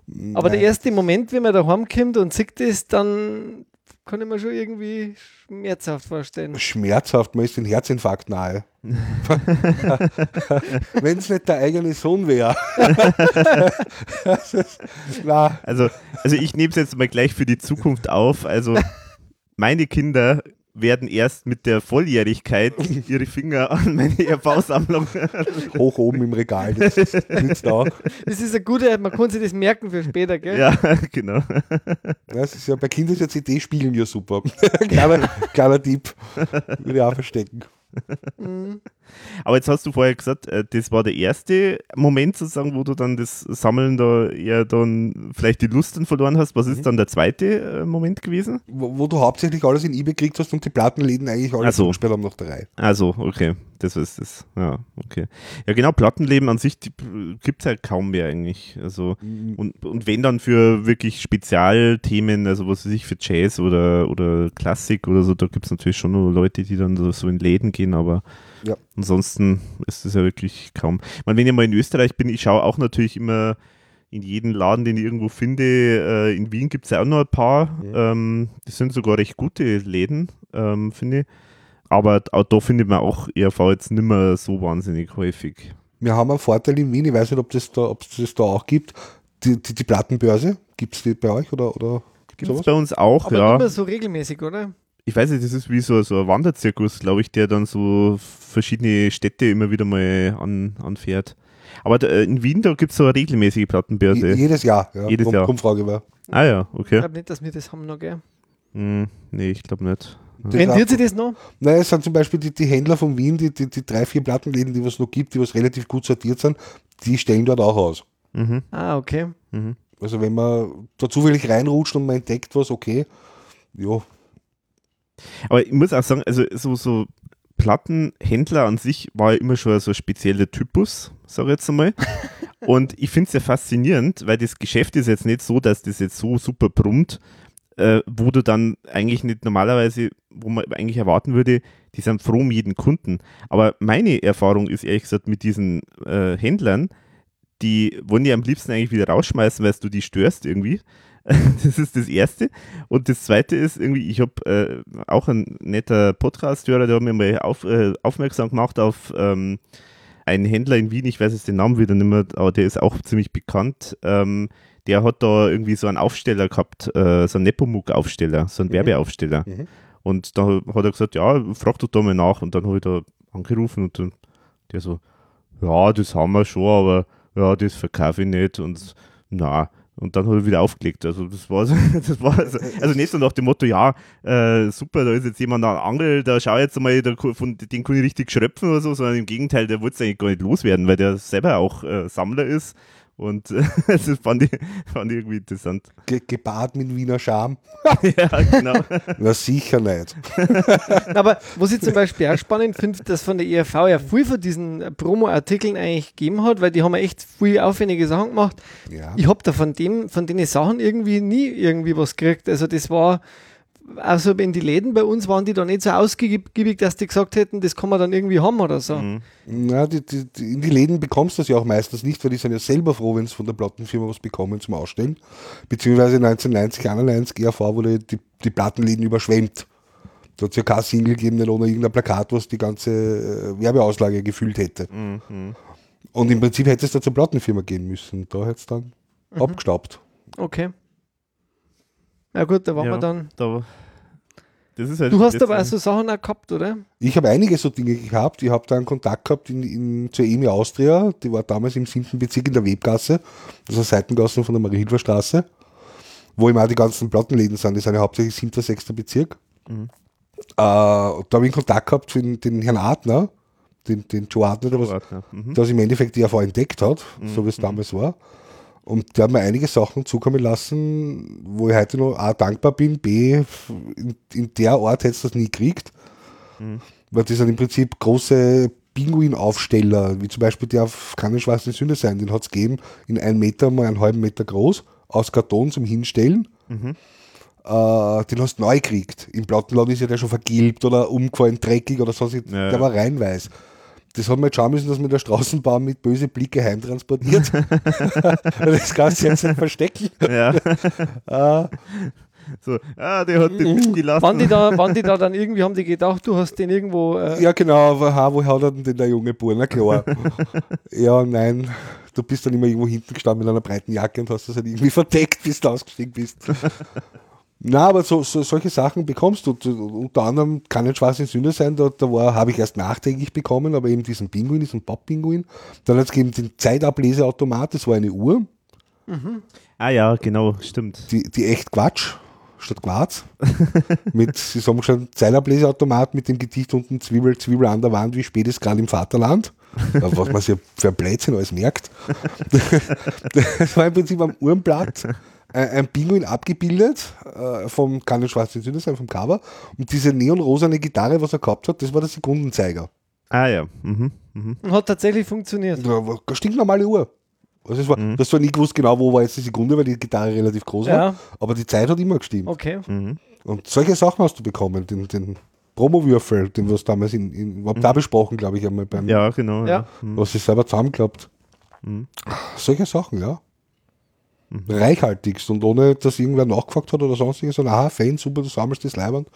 [SPEAKER 4] aber Nein. der erste Moment, wenn man da heimkommt und sieht das, dann kann ich mir schon irgendwie schmerzhaft vorstellen.
[SPEAKER 3] Schmerzhaft, man ist den Herzinfarkt nahe. Wenn es nicht der eigene Sohn wäre.
[SPEAKER 5] also, also ich nehme es jetzt mal gleich für die Zukunft auf. Also meine Kinder werden erst mit der Volljährigkeit ihre Finger an meine ERV-Sammlung
[SPEAKER 3] hoch oben im Regal. Das
[SPEAKER 4] nützt auch. Das ist eine gute, man kann sich das merken für später, gell?
[SPEAKER 5] Ja, genau.
[SPEAKER 3] Das ist ja bei Kindern ja CD-Spielen ja super. kleiner, kleiner Tipp. Würde ich auch verstecken.
[SPEAKER 4] Mhm.
[SPEAKER 5] Aber jetzt hast du vorher gesagt, äh, das war der erste Moment sozusagen, wo du dann das Sammeln da eher dann vielleicht die Lust dann verloren hast. Was ist
[SPEAKER 3] Mhm.
[SPEAKER 5] dann der zweite äh, Moment gewesen?
[SPEAKER 3] Wo, wo du hauptsächlich alles in eBay gekriegt hast und die Plattenläden eigentlich alles
[SPEAKER 5] so.
[SPEAKER 3] zugesperrt haben nach der Reihe.
[SPEAKER 5] Also, okay, das ist es. Ja, okay. Ja, genau, Plattenleben an sich gibt es halt kaum mehr eigentlich. Also, und, und wenn dann für wirklich Spezialthemen, also was weiß ich, für Jazz oder, oder Klassik oder so, da gibt es natürlich schon nur Leute, die dann so- so in Läden gehen, aber
[SPEAKER 3] Ja.
[SPEAKER 5] ansonsten ist das ja wirklich kaum. Ich meine, wenn ich mal in Österreich bin, ich schaue auch natürlich immer in jeden Laden, den ich irgendwo finde. Äh, in Wien gibt es ja auch noch ein paar. Ähm, das sind sogar recht gute Läden, ähm, finde ich. Aber auch da findet man auch ERV jetzt nicht mehr so wahnsinnig häufig.
[SPEAKER 3] Wir haben einen Vorteil in Wien, ich weiß nicht, ob das da, ob es das da auch gibt. Die, die, die Plattenbörse, gibt es die bei euch oder, oder
[SPEAKER 5] Gibt es bei uns auch,
[SPEAKER 4] Aber
[SPEAKER 5] ja.
[SPEAKER 4] mehr so regelmäßig, oder?
[SPEAKER 5] Ich weiß nicht, das ist wie so, so ein Wanderzirkus, glaube ich, der dann so verschiedene Städte immer wieder mal an, anfährt. Aber da, äh, in Wien, da gibt es so eine regelmäßige Plattenbörse.
[SPEAKER 3] Je- Jedes Jahr, ja.
[SPEAKER 5] Jedes Jahr.
[SPEAKER 3] drum frage ich mal.
[SPEAKER 5] ah ja,
[SPEAKER 4] Ich
[SPEAKER 5] okay.
[SPEAKER 4] glaube nicht, dass wir das haben noch, gell?
[SPEAKER 5] Hm, nee, ich glaube nicht.
[SPEAKER 3] Auch-
[SPEAKER 4] sich das noch?
[SPEAKER 3] Nein, es sind zum Beispiel die, die Händler von Wien, die, die, die drei, vier Plattenläden, die es noch gibt, die was relativ gut sortiert sind, die stellen dort auch aus.
[SPEAKER 5] Mhm,
[SPEAKER 4] Ah, okay.
[SPEAKER 5] mhm.
[SPEAKER 3] Also wenn man da zufällig reinrutscht und man entdeckt was, okay, ja,
[SPEAKER 5] Aber ich muss auch sagen, also so, so Plattenhändler an sich war ja immer schon so ein spezieller Typus, sage ich jetzt einmal. Und ich finde es ja faszinierend, weil das Geschäft ist jetzt nicht so, dass das jetzt so super brummt, äh, wo du dann eigentlich nicht normalerweise, wo man eigentlich erwarten würde, die sind froh um jeden Kunden. Aber meine Erfahrung ist ehrlich gesagt mit diesen äh, Händlern, die wollen die am liebsten eigentlich wieder rausschmeißen, weil du die störst irgendwie. Das ist das Erste. Und das Zweite ist irgendwie, ich habe äh, auch ein netter Podcast-Hörer, der hat mir mal auf, äh, aufmerksam gemacht auf ähm, einen Händler in Wien, ich weiß jetzt den Namen wieder nicht mehr, aber der ist auch ziemlich bekannt. Ähm, der hat da irgendwie so einen Aufsteller gehabt, äh, so einen Nepomuk-Aufsteller, so einen Werbeaufsteller.
[SPEAKER 3] Mhm.
[SPEAKER 5] Und da hat er gesagt, ja, frag doch da mal nach. Und dann habe ich da angerufen und dann der so, ja, das haben wir schon, aber ja, das verkaufe ich nicht und na. Und dann hat er wieder aufgelegt. Also das war, das war also, nicht so nach dem Motto, ja, äh, super, da ist jetzt jemand an Angel, da schau jetzt mal, da, von, den kann ich richtig schröpfen oder so, sondern im Gegenteil, der wollte es eigentlich gar nicht loswerden, weil der selber auch äh, Sammler ist. Und äh, das fand ich, fand ich irgendwie interessant.
[SPEAKER 3] ge gepaart mit Wiener Charme.
[SPEAKER 5] ja, genau.
[SPEAKER 3] Na sicher nicht.
[SPEAKER 4] Aber was ich zum Beispiel auch spannend finde, dass von der ERV ja viel von diesen Promo-Artikeln eigentlich gegeben hat, weil die haben ja echt viel aufwendige Sachen gemacht.
[SPEAKER 3] Ja.
[SPEAKER 4] Ich habe da von dem, von den Sachen irgendwie nie irgendwie was gekriegt. Also das war, also in die Läden bei uns waren die da nicht so ausgiebig, dass die gesagt hätten, das kann man dann irgendwie haben oder so.
[SPEAKER 5] Mhm.
[SPEAKER 3] Na, die, die, die, in die Läden bekommst du das ja auch meistens nicht, weil die sind ja selber froh, wenn sie von der Plattenfirma was bekommen zum Ausstellen. Beziehungsweise 1990, 91 GRV wurde die, die Plattenläden überschwemmt. Da hat es ja kein Single gegeben, nicht ohne irgendein Plakat, was die ganze Werbeauslage gefüllt hätte.
[SPEAKER 5] Mhm.
[SPEAKER 3] Und im Prinzip hätte es da zur Plattenfirma gehen müssen. Da hätte es dann abgestaubt.
[SPEAKER 4] Okay. Ja gut, da waren
[SPEAKER 5] Ja.
[SPEAKER 4] wir dann.
[SPEAKER 5] Da, das ist halt
[SPEAKER 4] Du hast aber auch so Sachen auch gehabt, oder?
[SPEAKER 3] Ich habe einige so Dinge gehabt. Ich habe da einen Kontakt gehabt in, in, zur EMI Austria. Die war damals im 7. Bezirk in der Webgasse, also Seitengasse von der Mariehilfer Straße, wo auch die ganzen Plattenläden sind. Die sind ja hauptsächlich 7. 6. Bezirk.
[SPEAKER 5] Mhm.
[SPEAKER 3] Äh, da habe ich einen Kontakt gehabt den, den Herrn Adner, den, den Joe Adner, der, was,
[SPEAKER 5] mhm.
[SPEAKER 3] der was im Endeffekt die ERV entdeckt hat, so wie es damals war. Und der hat mir einige Sachen zukommen lassen, wo ich heute noch A dankbar bin, B, in, in der Art hätte es das nie gekriegt. Weil das sind im Prinzip große Pinguinaufsteller, wie zum Beispiel der auf keine schwarze Sünde sein, den hat es gegeben, in einem Meter mal einen halben Meter groß, aus Karton zum Hinstellen. Äh, den hast du neu gekriegt. Im Plattenladen ist ja der schon vergilbt oder umgefallen, dreckig oder sonst.
[SPEAKER 5] Ja.
[SPEAKER 3] Der war reinweiß. Das hat man jetzt schauen müssen, dass man der Straßenbahn mit böse Blicke heimtransportiert. das kannst du jetzt nicht verstecken.
[SPEAKER 5] Ja.
[SPEAKER 3] Äh,
[SPEAKER 5] So, ah, der hat den gelassen.
[SPEAKER 4] Waren die, da, waren die da dann irgendwie, haben die gedacht, du hast den irgendwo. Äh,
[SPEAKER 3] ja, genau, aber ha, wo hat er denn den der junge Bub? Na klar. ja, nein. Du bist dann immer irgendwo hinten gestanden mit einer breiten Jacke und hast das halt irgendwie verdeckt, bis du ausgestiegen bist. Na, aber so, so, solche Sachen bekommst du. Unter anderem kann nicht schwarze Sünde sein, da, da war, habe ich erst nachträglich bekommen, aber eben diesen Pinguin, diesen Bob-Pinguin. Dann hat es gegeben den Zeitableseautomat, das war eine Uhr,
[SPEAKER 5] Ah ja, genau, stimmt.
[SPEAKER 3] die, die echt Quatsch statt Graz. mit, sie sagen schon, Zeilerbläseautomat mit dem Gedicht unten Zwiebel, Zwiebel an der Wand, wie spät ist gerade im Vaterland. Was man sich für ein Blödsinn alles merkt. das war im Prinzip am Uhrenblatt ein Pinguin abgebildet, äh, vom, kann ein schwarz sein, vom Cover. Und diese neonrosane Gitarre, was er gehabt hat, das war der Sekundenzeiger.
[SPEAKER 5] Ah ja. Mhm. Mhm.
[SPEAKER 4] Und hat tatsächlich funktioniert.
[SPEAKER 3] Ja, stinknormale Uhr. Also es war, mhm. das war nie gewusst genau, wo war jetzt die Sekunde, weil die Gitarre relativ groß ja. war. Aber die Zeit hat immer gestimmt.
[SPEAKER 4] Okay.
[SPEAKER 5] Mhm.
[SPEAKER 3] Und solche Sachen hast du bekommen. Den, den Promo-Würfel, den wir damals in, in überhaupt mhm. da besprochen, glaube ich, einmal beim.
[SPEAKER 5] Ja, genau.
[SPEAKER 4] Ja.
[SPEAKER 5] Mhm.
[SPEAKER 3] Was ich selber zusammengeklappt.
[SPEAKER 5] Mhm.
[SPEAKER 3] Solche Sachen, ja. Reichhaltigst und ohne, dass irgendwer nachgefragt hat oder sonstiges, sondern aha, Fan, super, du sammelst das Leiband,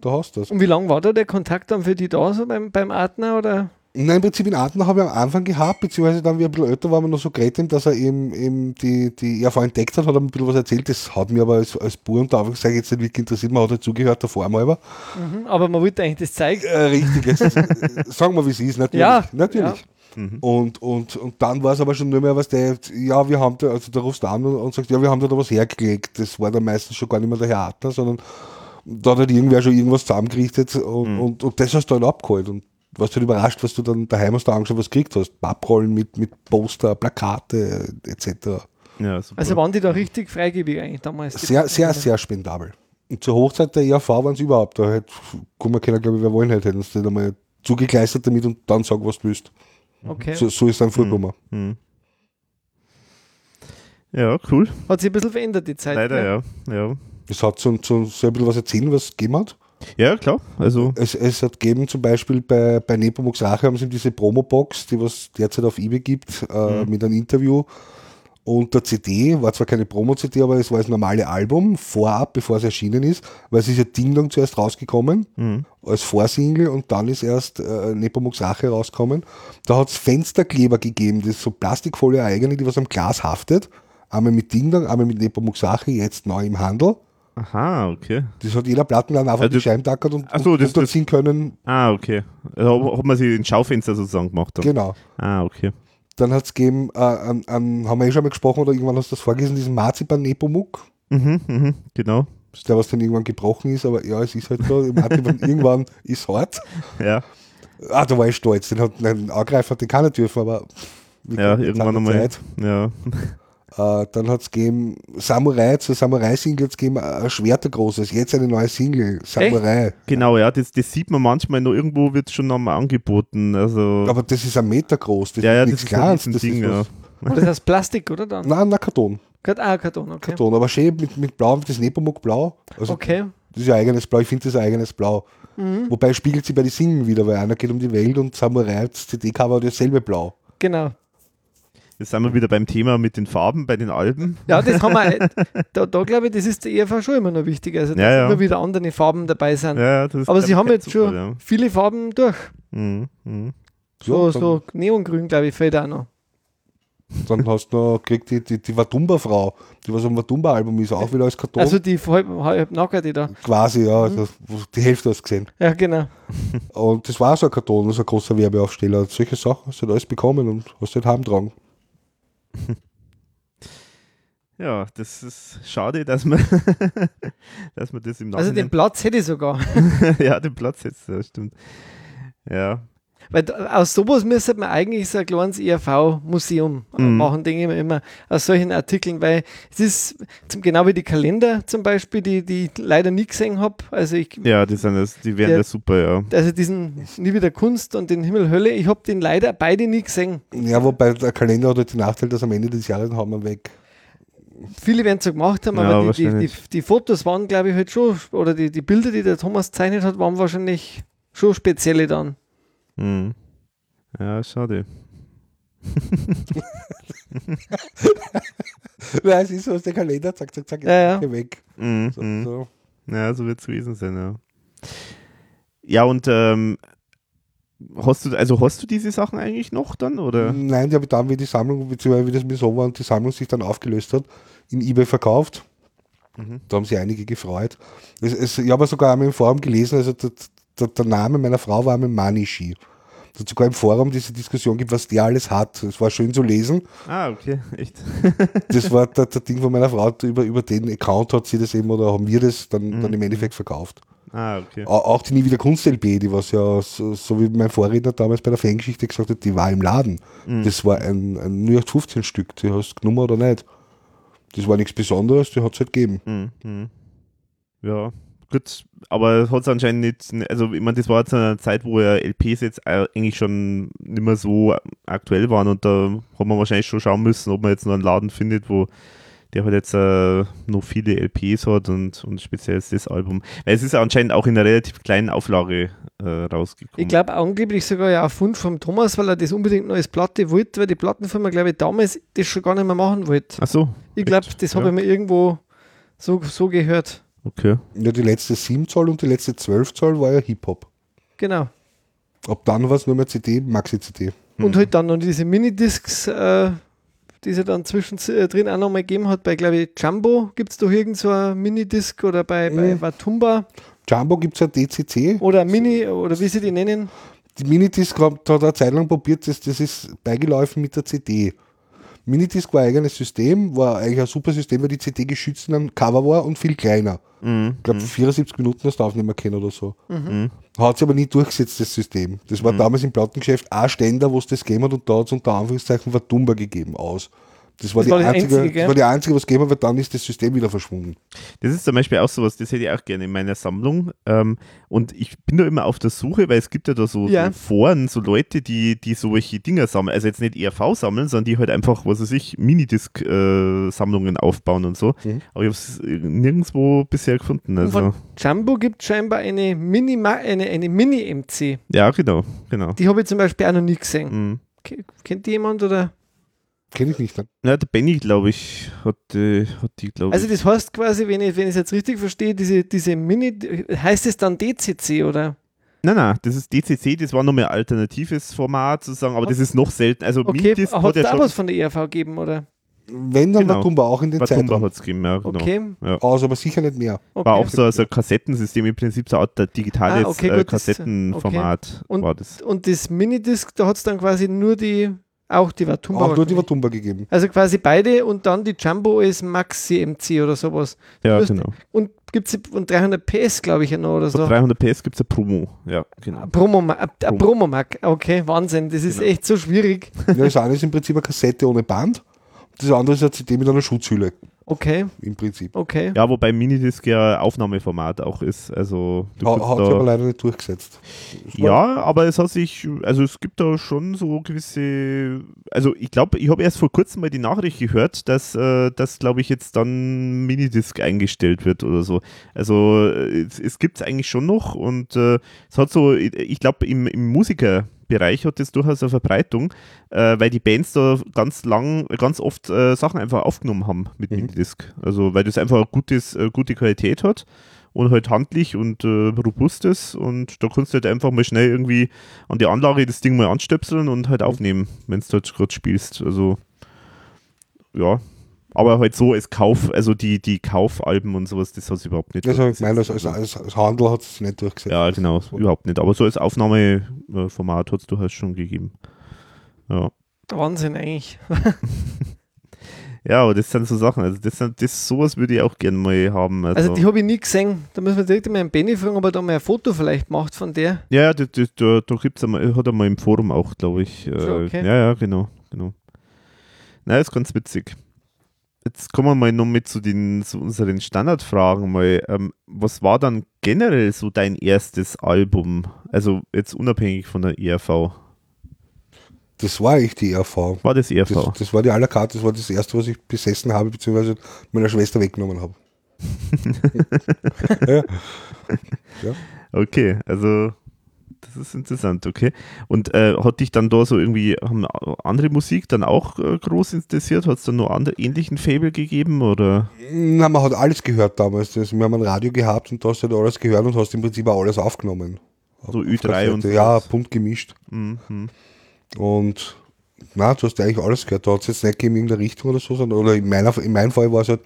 [SPEAKER 3] da hast du das.
[SPEAKER 4] Und wie lange war da der Kontakt dann für die da, so beim, beim Atner oder?
[SPEAKER 3] Nein, im Prinzip in Arten habe ich am Anfang gehabt, beziehungsweise dann, wie ein bisschen älter war, man noch so geredet, dass er eben, eben die, die ERV entdeckt hat, hat er ein bisschen was erzählt, das hat mir aber als, als Bur und Anführungszeichen jetzt nicht wirklich interessiert, man hat halt zugehört davor mal. Aber,
[SPEAKER 4] mhm, aber man wollte eigentlich das zeigen.
[SPEAKER 3] Äh, richtig, jetzt, sagen wir, wie es ist, natürlich.
[SPEAKER 4] Ja,
[SPEAKER 3] natürlich.
[SPEAKER 4] Ja.
[SPEAKER 3] Mhm. Und, und, und dann war es aber schon nur mehr was, der, ja, wir haben da, also da rufst du an und, und sagst, ja, wir haben da, da was hergelegt. Das war dann meistens schon gar nicht mehr der Herr Adler, sondern da hat halt irgendwer schon irgendwas zusammengerichtet und, mhm. und, und das hast du dann abgeholt. Und warst du halt überrascht, was du dann daheim hast, da angeschaut, was gekriegt hast. Papprollen mit, mit Poster, Plakate etc.
[SPEAKER 5] Ja,
[SPEAKER 4] also waren die da richtig freigebig eigentlich damals?
[SPEAKER 3] Sehr, sehr, sehr spendabel. Und zur Hochzeit der IAV waren sie überhaupt. Da hätte, kann man keiner, glaube ich, wer wollen hätte, hätten sie nicht einmal zugekleistert damit und dann sagen, was du willst.
[SPEAKER 4] Okay.
[SPEAKER 3] So, so ist dann vorgekommen.
[SPEAKER 5] Mhm. Ja, cool.
[SPEAKER 4] Hat sich ein bisschen verändert, die Zeit.
[SPEAKER 5] Leider, ja. ja.
[SPEAKER 3] Es hat so, so, so ein bisschen was erzählen, was es gegeben hat.
[SPEAKER 5] Ja, klar. Also
[SPEAKER 3] es, es hat gegeben, zum Beispiel bei, bei Nepomuk's Rache haben sie diese Promo-Box, die was derzeit auf eBay gibt, äh, mhm. mit einem Interview. Und der CD war zwar keine Promo-CD, aber es war das normale Album, vorab, bevor es erschienen ist, weil es ist ja Ding Dong zuerst rausgekommen,
[SPEAKER 5] mhm.
[SPEAKER 3] als Vorsingle und dann ist erst äh, Nepomuk's Rache rausgekommen. Da hat es Fensterkleber gegeben, das ist so Plastikfolie eigene, die was am Glas haftet. Einmal mit Ding Dong, einmal mit Nepomuk's Rache, jetzt neu im Handel.
[SPEAKER 5] Aha, okay.
[SPEAKER 3] Das hat jeder Plattenladen einfach
[SPEAKER 5] Also-
[SPEAKER 3] die Scheiben tackert und,
[SPEAKER 5] so,
[SPEAKER 3] und
[SPEAKER 5] das-
[SPEAKER 3] unterziehen können.
[SPEAKER 5] Ah, okay. Also, hat man sie in Schaufenster sozusagen gemacht. Dann.
[SPEAKER 3] Genau.
[SPEAKER 5] Ah, okay.
[SPEAKER 3] Dann hat es gegeben, äh, an, an, haben wir eh schon mal gesprochen oder irgendwann hast du das vorgelesen, diesen Marzipan Nepomuk,
[SPEAKER 5] Mhm, mhm, genau.
[SPEAKER 3] der was dann irgendwann gebrochen ist, aber ja, es ist halt so, Marzipan irgendwann ist hart.
[SPEAKER 5] Ja,
[SPEAKER 3] Ah, da war ich stolz, den hat ein Angreifer, den kann er dürfen, aber
[SPEAKER 5] ja irgendwann einmal.
[SPEAKER 3] Zeit.
[SPEAKER 5] Ja.
[SPEAKER 3] Äh, dann hat es gegeben Samurai, zur Samurai-Single hat es gegeben, ein Schwertergroßes, jetzt eine neue Single, Samurai.
[SPEAKER 5] Genau, ja, das, das sieht man manchmal noch irgendwo, wird es schon nochmal angeboten. Also,
[SPEAKER 3] Aber das ist ein Meter groß, das
[SPEAKER 5] ja, ja,
[SPEAKER 3] ist
[SPEAKER 5] das
[SPEAKER 3] nichts
[SPEAKER 5] ist ein
[SPEAKER 3] Kleines. Das
[SPEAKER 5] Ding,
[SPEAKER 3] ist
[SPEAKER 5] ja.
[SPEAKER 3] was,
[SPEAKER 4] Und das heißt Plastik, oder dann?
[SPEAKER 3] Nein, na Karton.
[SPEAKER 4] Ah, Karton, okay.
[SPEAKER 3] Karton, aber schön mit, mit Blau, das Nepomuk Blau. Also
[SPEAKER 4] Okay.
[SPEAKER 3] Das ist ja eigenes Blau, ich finde das ein eigenes Blau.
[SPEAKER 4] Mhm.
[SPEAKER 3] Wobei spiegelt sie bei den Singen wieder, weil einer geht um die Welt und Samurai, das CD-Cover hat dasselbe Blau.
[SPEAKER 4] Genau.
[SPEAKER 5] Jetzt sind wir wieder beim Thema mit den Farben bei den Alben.
[SPEAKER 4] Ja, das haben wir. Da, da glaube ich, das ist der ERV schon immer noch wichtig. Also, dass
[SPEAKER 5] Ja, ja.
[SPEAKER 4] immer wieder andere Farben dabei sind.
[SPEAKER 5] Ja, ja, das ist,
[SPEAKER 4] Aber sie haben jetzt schon
[SPEAKER 5] Zufall,
[SPEAKER 4] viele Farben durch.
[SPEAKER 5] Mhm, mhm.
[SPEAKER 4] So, so Neongrün, glaube ich, fällt auch noch.
[SPEAKER 3] Dann hast du noch, kriegt die, die, die Watumba-Frau, die was am Watumba-Album ist, auch wieder als Karton.
[SPEAKER 4] Also die halb, halb nackerte da.
[SPEAKER 3] Quasi, ja, also die Hälfte hast du gesehen.
[SPEAKER 4] Ja, genau.
[SPEAKER 3] Und das war so ein Karton, so ein großer Werbeaufsteller. Solche Sachen hast du halt alles bekommen und hast halt heimtragen.
[SPEAKER 5] Ja, das ist schade, dass man, dass man das im
[SPEAKER 4] Also den
[SPEAKER 5] Nachhinein...
[SPEAKER 4] Platz hätte ich sogar.
[SPEAKER 5] ja, den Platz jetzt, ja, stimmt. Ja,
[SPEAKER 4] Weil aus sowas müsste man eigentlich so ein kleines ERV-Museum äh,
[SPEAKER 5] Mhm.
[SPEAKER 4] machen, denke ich mir immer, aus solchen Artikeln, weil es ist zum, genau wie die Kalender zum Beispiel, die, die ich leider nie gesehen habe. Also ich,
[SPEAKER 5] ja die, sind das, die wären ja super, ja.
[SPEAKER 4] also diesen Nie wieder Kunst und den Himmel Hölle, ich habe den leider beide nie gesehen.
[SPEAKER 3] Ja, wobei der Kalender hat halt den Nachteil, dass am Ende des Jahres hauen wir weg.
[SPEAKER 4] Viele werden es so gemacht haben,
[SPEAKER 5] Ja,
[SPEAKER 4] aber die, die, die, die Fotos waren, glaube ich, halt schon, oder die, die Bilder, die der Thomas gezeichnet hat, waren wahrscheinlich schon spezielle dann.
[SPEAKER 5] Mhm. Ja, schade.
[SPEAKER 3] Nein, es ist so, dass der Kalender, zack, zack, zack,
[SPEAKER 4] Ja, ja.
[SPEAKER 3] weg.
[SPEAKER 5] Mhm.
[SPEAKER 3] So,
[SPEAKER 5] mhm.
[SPEAKER 3] so.
[SPEAKER 5] Ja, so wird es gewesen sein, ja. Ja, und ähm, hast du, also hast du diese Sachen eigentlich noch dann, oder?
[SPEAKER 3] Nein, die habe ich dann, wie die Sammlung, beziehungsweise wie das mir so war und die Sammlung sich dann aufgelöst hat, in Ebay verkauft.
[SPEAKER 5] Mhm.
[SPEAKER 3] Da haben sich einige gefreut. Es, es, ich habe sogar einmal im Forum gelesen, also der, der, Name meiner Frau war einmal Manishi. Es hat sogar im Forum diese Diskussion gibt, was der alles hat. Es war schön zu lesen.
[SPEAKER 5] Ah, okay, echt.
[SPEAKER 3] Das war der, der Ding von meiner Frau, über, über den Account hat sie das eben oder haben wir das dann, dann im Endeffekt verkauft.
[SPEAKER 5] Ah, okay.
[SPEAKER 3] Au- Auch die Nie wieder Kunst LP, die was ja, so, so wie mein Vorredner damals bei der Fangeschichte gesagt hat, die war im Laden. Das war ein, ein 0815 Stück, die hast du genommen oder nicht. Das war nichts Besonderes, die hat es halt gegeben.
[SPEAKER 5] Mhm, mhm. Ja, gut, aber hat es anscheinend nicht, also ich meine, das war zu einer Zeit, wo ja LPs jetzt eigentlich schon nicht mehr so aktuell waren und da hat man wahrscheinlich schon schauen müssen, ob man jetzt noch einen Laden findet, wo der halt jetzt äh, noch viele LPs hat und, und speziell das Album. Weil es ist ja anscheinend auch in einer relativ kleinen Auflage äh, rausgekommen.
[SPEAKER 4] Ich glaube angeblich sogar ja auf Wunsch vom Thomas, weil er das unbedingt noch als Platte wollte, weil die Plattenfirma, glaube ich, damals das schon gar nicht mehr machen wollte.
[SPEAKER 5] Ach so,
[SPEAKER 4] Ich glaube, das habe
[SPEAKER 5] Ja.
[SPEAKER 4] ich mir irgendwo so, so gehört.
[SPEAKER 5] Okay.
[SPEAKER 3] Ja, die letzte 7 Zoll und die letzte 12 Zoll war ja Hip-Hop.
[SPEAKER 4] Genau.
[SPEAKER 3] Ab dann war es nur mehr CD, Maxi-CD.
[SPEAKER 4] Und halt dann noch diese Minidiscs, äh, die sie dann zwischendrin auch nochmal gegeben hat. Bei, glaube ich, Jumbo gibt es doch irgend so ein Minidisc oder bei, bei
[SPEAKER 3] Mhm.
[SPEAKER 4] Watumba
[SPEAKER 3] Jumbo gibt es ja DCC.
[SPEAKER 4] oder Mini oder wie sie die nennen.
[SPEAKER 3] Die Minidisc hat hat eine Zeit lang probiert, das, das ist beigelaufen mit der CD. Minidisc war ein eigenes System, war eigentlich ein super System, weil die CD geschützt in einem Cover war und viel kleiner.
[SPEAKER 5] Mhm.
[SPEAKER 3] Ich glaube, 74 Minuten hast du aufnehmen können oder so.
[SPEAKER 5] Mhm.
[SPEAKER 3] Hat sich aber nie durchgesetzt, das System. Das war damals im Plattengeschäft ein Ständer, wo es das gegeben hat und da hat es unter Anführungszeichen Verdummer gegeben aus. Das war,
[SPEAKER 4] Das
[SPEAKER 3] die,
[SPEAKER 4] war
[SPEAKER 3] einzige,
[SPEAKER 4] einzige,
[SPEAKER 3] das war die einzige, was gegeben hat, weil dann ist das System wieder verschwunden.
[SPEAKER 5] Das ist zum Beispiel auch sowas, das hätte ich auch gerne in meiner Sammlung. Ähm, und ich bin da immer auf der Suche, weil es gibt ja da so,
[SPEAKER 4] Ja.
[SPEAKER 5] so Foren, so Leute, die, die solche Dinger sammeln. Also jetzt nicht ERV sammeln, sondern die halt einfach, was weiß ich, Minidisc-Sammlungen aufbauen und so.
[SPEAKER 3] Mhm.
[SPEAKER 5] Aber ich habe es nirgendwo bisher gefunden.
[SPEAKER 4] Und
[SPEAKER 5] Also,
[SPEAKER 4] von Jumbo gibt es scheinbar eine Mini, eine, eine Mini-MC.
[SPEAKER 5] ja, genau, genau.
[SPEAKER 4] Die habe ich zum Beispiel auch noch nie gesehen.
[SPEAKER 5] Mhm.
[SPEAKER 4] Ke- Kennt die jemand? Oder?
[SPEAKER 3] Kenne ich nicht. Ne?
[SPEAKER 5] Ja, der Benny, glaube ich, hat, äh, hat die, glaube
[SPEAKER 4] Also
[SPEAKER 5] ich.
[SPEAKER 4] das heißt quasi, wenn ich wenn ich es jetzt richtig verstehe, diese, diese Mini, heißt es dann DCC oder?
[SPEAKER 5] Nein, nein, das ist DCC, das war nochmal ein alternatives Format sozusagen, aber das ist noch selten. Also
[SPEAKER 4] Okay,
[SPEAKER 5] Minidisc
[SPEAKER 4] hat
[SPEAKER 5] hat
[SPEAKER 4] es
[SPEAKER 5] ja
[SPEAKER 4] da
[SPEAKER 5] schon,
[SPEAKER 4] was von der ERV gegeben, oder?
[SPEAKER 3] Wenn, dann
[SPEAKER 5] Genau.
[SPEAKER 3] war Tumba auch in den Zeitraum.
[SPEAKER 5] hat es gegeben, ja, genau.
[SPEAKER 4] Okay.
[SPEAKER 3] Aus, aber sicher nicht mehr.
[SPEAKER 4] okay.
[SPEAKER 5] War auch so, so ein Kassettensystem, im Prinzip so ein Art digitales
[SPEAKER 4] Ah, okay,
[SPEAKER 5] äh,
[SPEAKER 4] gut, das-
[SPEAKER 5] Kassettenformat
[SPEAKER 4] Und-
[SPEAKER 5] war das.
[SPEAKER 4] Und das Minidisc, da hat es dann quasi nur die, auch die Watumba.
[SPEAKER 3] Auch nur die. Watumba gegeben.
[SPEAKER 4] also quasi beide und dann die Jumbo als Maxi MC oder sowas.
[SPEAKER 5] Ja,
[SPEAKER 4] lustig.
[SPEAKER 5] genau.
[SPEAKER 4] Und gibt es und 300 PS, glaube ich, ja noch oder so.
[SPEAKER 5] 300 PS gibt es eine Promo. Ja, genau.
[SPEAKER 4] Promo, äh,
[SPEAKER 5] Promo.
[SPEAKER 4] Promomac, okay, Wahnsinn, das ist
[SPEAKER 5] Genau.
[SPEAKER 4] echt so schwierig.
[SPEAKER 3] Ja, das eine ist im Prinzip eine Kassette ohne Band. Das andere ist eine CD mit einer Schutzhülle.
[SPEAKER 4] Okay,
[SPEAKER 3] Im Prinzip.
[SPEAKER 4] okay.
[SPEAKER 5] Ja, wobei Minidisc ja Aufnahmeformat auch ist. Also du
[SPEAKER 3] Ha, hat sich aber leider nicht durchgesetzt.
[SPEAKER 5] ja, aber es hat sich, also es gibt da schon so gewisse, also ich glaube, ich habe erst vor kurzem mal die Nachricht gehört, dass äh, das, glaube ich, jetzt dann Minidisc eingestellt wird oder so. Also äh, es, es gibt es eigentlich schon noch und äh, es hat so, ich, ich glaube, im, im Musikerbereich hat das durchaus eine Verbreitung, äh, weil die Bands da ganz lang, ganz oft äh, Sachen einfach aufgenommen haben mit
[SPEAKER 3] Mhm.
[SPEAKER 5] Minidisc. Also weil das einfach eine gutes, äh, gute Qualität hat und halt handlich und äh, robust ist und da kannst du halt einfach mal schnell irgendwie an die Anlage das Ding mal anstöpseln und halt aufnehmen, wenn du halt gerade spielst. Also ja, aber halt so als Kauf, also die, die Kaufalben und sowas, das hat sich überhaupt nicht
[SPEAKER 3] Also ich meine, als, als, als, Handel hat es nicht durchgesetzt.
[SPEAKER 5] Ja, genau, überhaupt nicht. Aber so als Aufnahmeformat hat es durchaus schon gegeben. Ja.
[SPEAKER 4] Wahnsinn eigentlich.
[SPEAKER 5] Ja, aber das sind so Sachen, also das sind, das sowas würde ich auch gerne mal haben. Also,
[SPEAKER 4] Also die habe ich nie gesehen. Da müssen wir direkt mal einen Benny fragen, ob er da mal ein Foto vielleicht macht von der.
[SPEAKER 5] ja, ja, da, da, da, da gibt's einmal, hat er mal im Forum auch, glaube ich. Äh,
[SPEAKER 4] So, okay.
[SPEAKER 5] Ja, ja, genau, genau. Na, ist ganz witzig. Jetzt kommen wir mal noch mit zu den zu unseren Standardfragen mal. Ähm, was war dann generell so dein erstes Album? Also jetzt unabhängig von der ERV.
[SPEAKER 3] Das war eigentlich die ERV.
[SPEAKER 5] War das ERV?
[SPEAKER 3] Das, das war die carte, das war das erste, was ich besessen habe, beziehungsweise meiner Schwester weggenommen habe. ja.
[SPEAKER 5] Okay, also das ist interessant, okay. Und äh, hat dich dann da so irgendwie, haben andere Musik dann auch äh, groß interessiert? Hat es dann noch andere ähnlichen Fable gegeben oder?
[SPEAKER 3] Na, man hat alles gehört damals. Das, wir haben ein Radio gehabt und da hast du halt alles gehört und hast im Prinzip auch alles aufgenommen.
[SPEAKER 5] So
[SPEAKER 3] Auf
[SPEAKER 5] Ü3
[SPEAKER 3] Kassette.
[SPEAKER 5] und
[SPEAKER 3] Ja,
[SPEAKER 5] sowas.
[SPEAKER 3] bunt gemischt.
[SPEAKER 5] Mhm.
[SPEAKER 3] Und na, du hast eigentlich alles gehört. Da hat es jetzt nicht gegeben in irgendeine Richtung oder so, sondern oder in, meiner, in meinem Fall war es halt,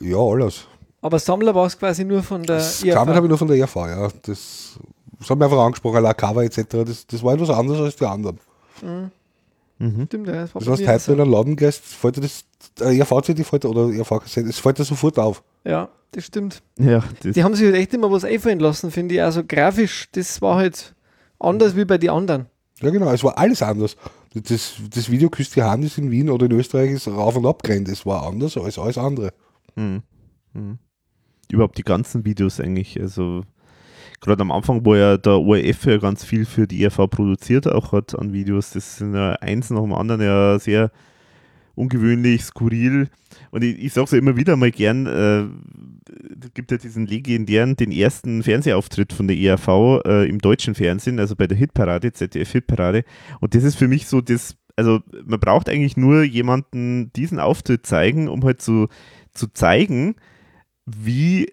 [SPEAKER 3] ja, alles.
[SPEAKER 4] Aber Sammler war es quasi nur von der ERV.
[SPEAKER 3] Kramen habe ich nur von der ERV, ja. Das das hat mich einfach angesprochen, La Cava etc. Das, das war etwas anderes als die anderen.
[SPEAKER 4] Stimmt, ja. Das, war
[SPEAKER 3] Das heißt, heute, wenn du in den Laden gehst, fällt dir das, äh, fällt oder RV-Kassette, es fällt dir sofort auf.
[SPEAKER 4] Ja, das stimmt.
[SPEAKER 5] Ja, das,
[SPEAKER 4] Die haben sich halt echt immer was einfallen lassen, finde ich. Also grafisch, das war halt anders wie bei den anderen.
[SPEAKER 3] Ja, genau, es war alles anders. Das, das Video Küsst die Hand ist in Wien oder in Österreich ist rauf und ab gerannt. Es war anders als alles andere.
[SPEAKER 5] hm, hm. überhaupt die ganzen Videos eigentlich. Also gerade am Anfang, wo ja der ORF ja ganz viel für die ERV produziert auch hat an Videos, das sind ja eins nach dem anderen ja sehr ungewöhnlich, skurril. Und ich, ich sage es ja immer wieder mal gern, äh, es gibt ja diesen legendären, den ersten Fernsehauftritt von der ERV äh, im deutschen Fernsehen, also bei der Hitparade, ZDF Hitparade. Und das ist für mich so das, also man braucht eigentlich nur jemanden diesen Auftritt zeigen, um halt so zu zeigen, wie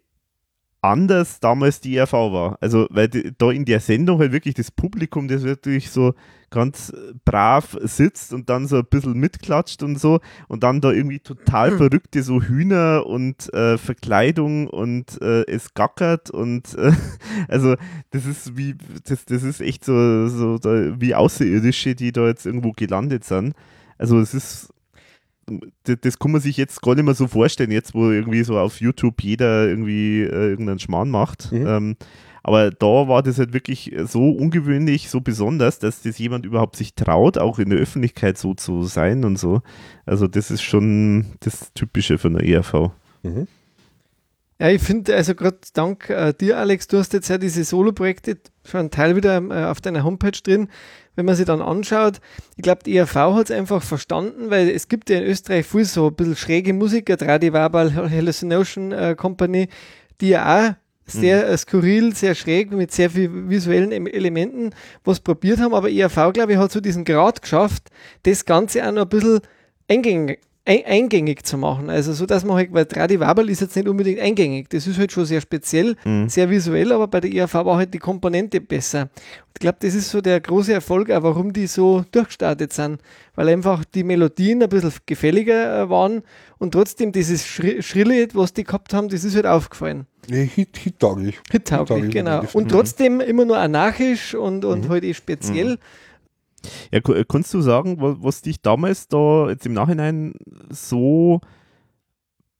[SPEAKER 5] anders damals die ERV war. Also, weil die, da in der Sendung halt wirklich das Publikum, das wirklich so ganz brav sitzt und dann so ein bisschen mitklatscht und so und dann da irgendwie total verrückte so Hühner und äh, Verkleidung und äh, es gackert und äh, also das ist wie, das, das ist echt so, so da, wie Außerirdische, die da jetzt irgendwo gelandet sind. Also es ist das, das kann man sich jetzt gar nicht mehr so vorstellen, jetzt wo irgendwie so auf YouTube jeder irgendwie äh, irgendeinen Schmarrn macht.
[SPEAKER 3] Mhm.
[SPEAKER 5] Ähm, aber da war das halt wirklich so ungewöhnlich, so besonders, dass das jemand überhaupt sich traut, auch in der Öffentlichkeit so zu sein und so. Also das ist schon das Typische von der ERV.
[SPEAKER 4] Ja, ich finde, also gerade dank äh, dir, Alex, du hast jetzt ja diese Solo-Projekte schon einen Teil wieder äh, auf deiner Homepage drin. Wenn man sie dann anschaut, ich glaube, die ERV hat es einfach verstanden, weil es gibt ja in Österreich viel so ein bisschen schräge Musiker, Tradi Verbal Hallucination äh, Company, die ja auch sehr äh, skurril, sehr schräg, mit sehr viel visuellen Em- Elementen was probiert haben, aber ERV, glaube ich, hat so diesen Grad geschafft, das Ganze auch noch ein bisschen eingängig, ein, eingängig zu machen. Also so, dass man halt, weil Tradi Wabel ist jetzt nicht unbedingt eingängig, das ist halt schon sehr speziell, sehr visuell, aber bei der ERV war halt die Komponente besser. Ich glaube, das ist so der große Erfolg, auch warum die so durchgestartet sind, weil einfach die Melodien ein bisschen gefälliger äh, waren und trotzdem dieses Schri Schrille, was die gehabt haben, das ist halt aufgefallen.
[SPEAKER 3] Nee, Hit, Hit tauglich.
[SPEAKER 4] Hittauglich,
[SPEAKER 3] Hittauglich,
[SPEAKER 4] genau. Und trotzdem immer nur anarchisch und, und halt eh speziell.
[SPEAKER 5] Ja, äh, kannst du sagen, was, dich damals da jetzt im Nachhinein so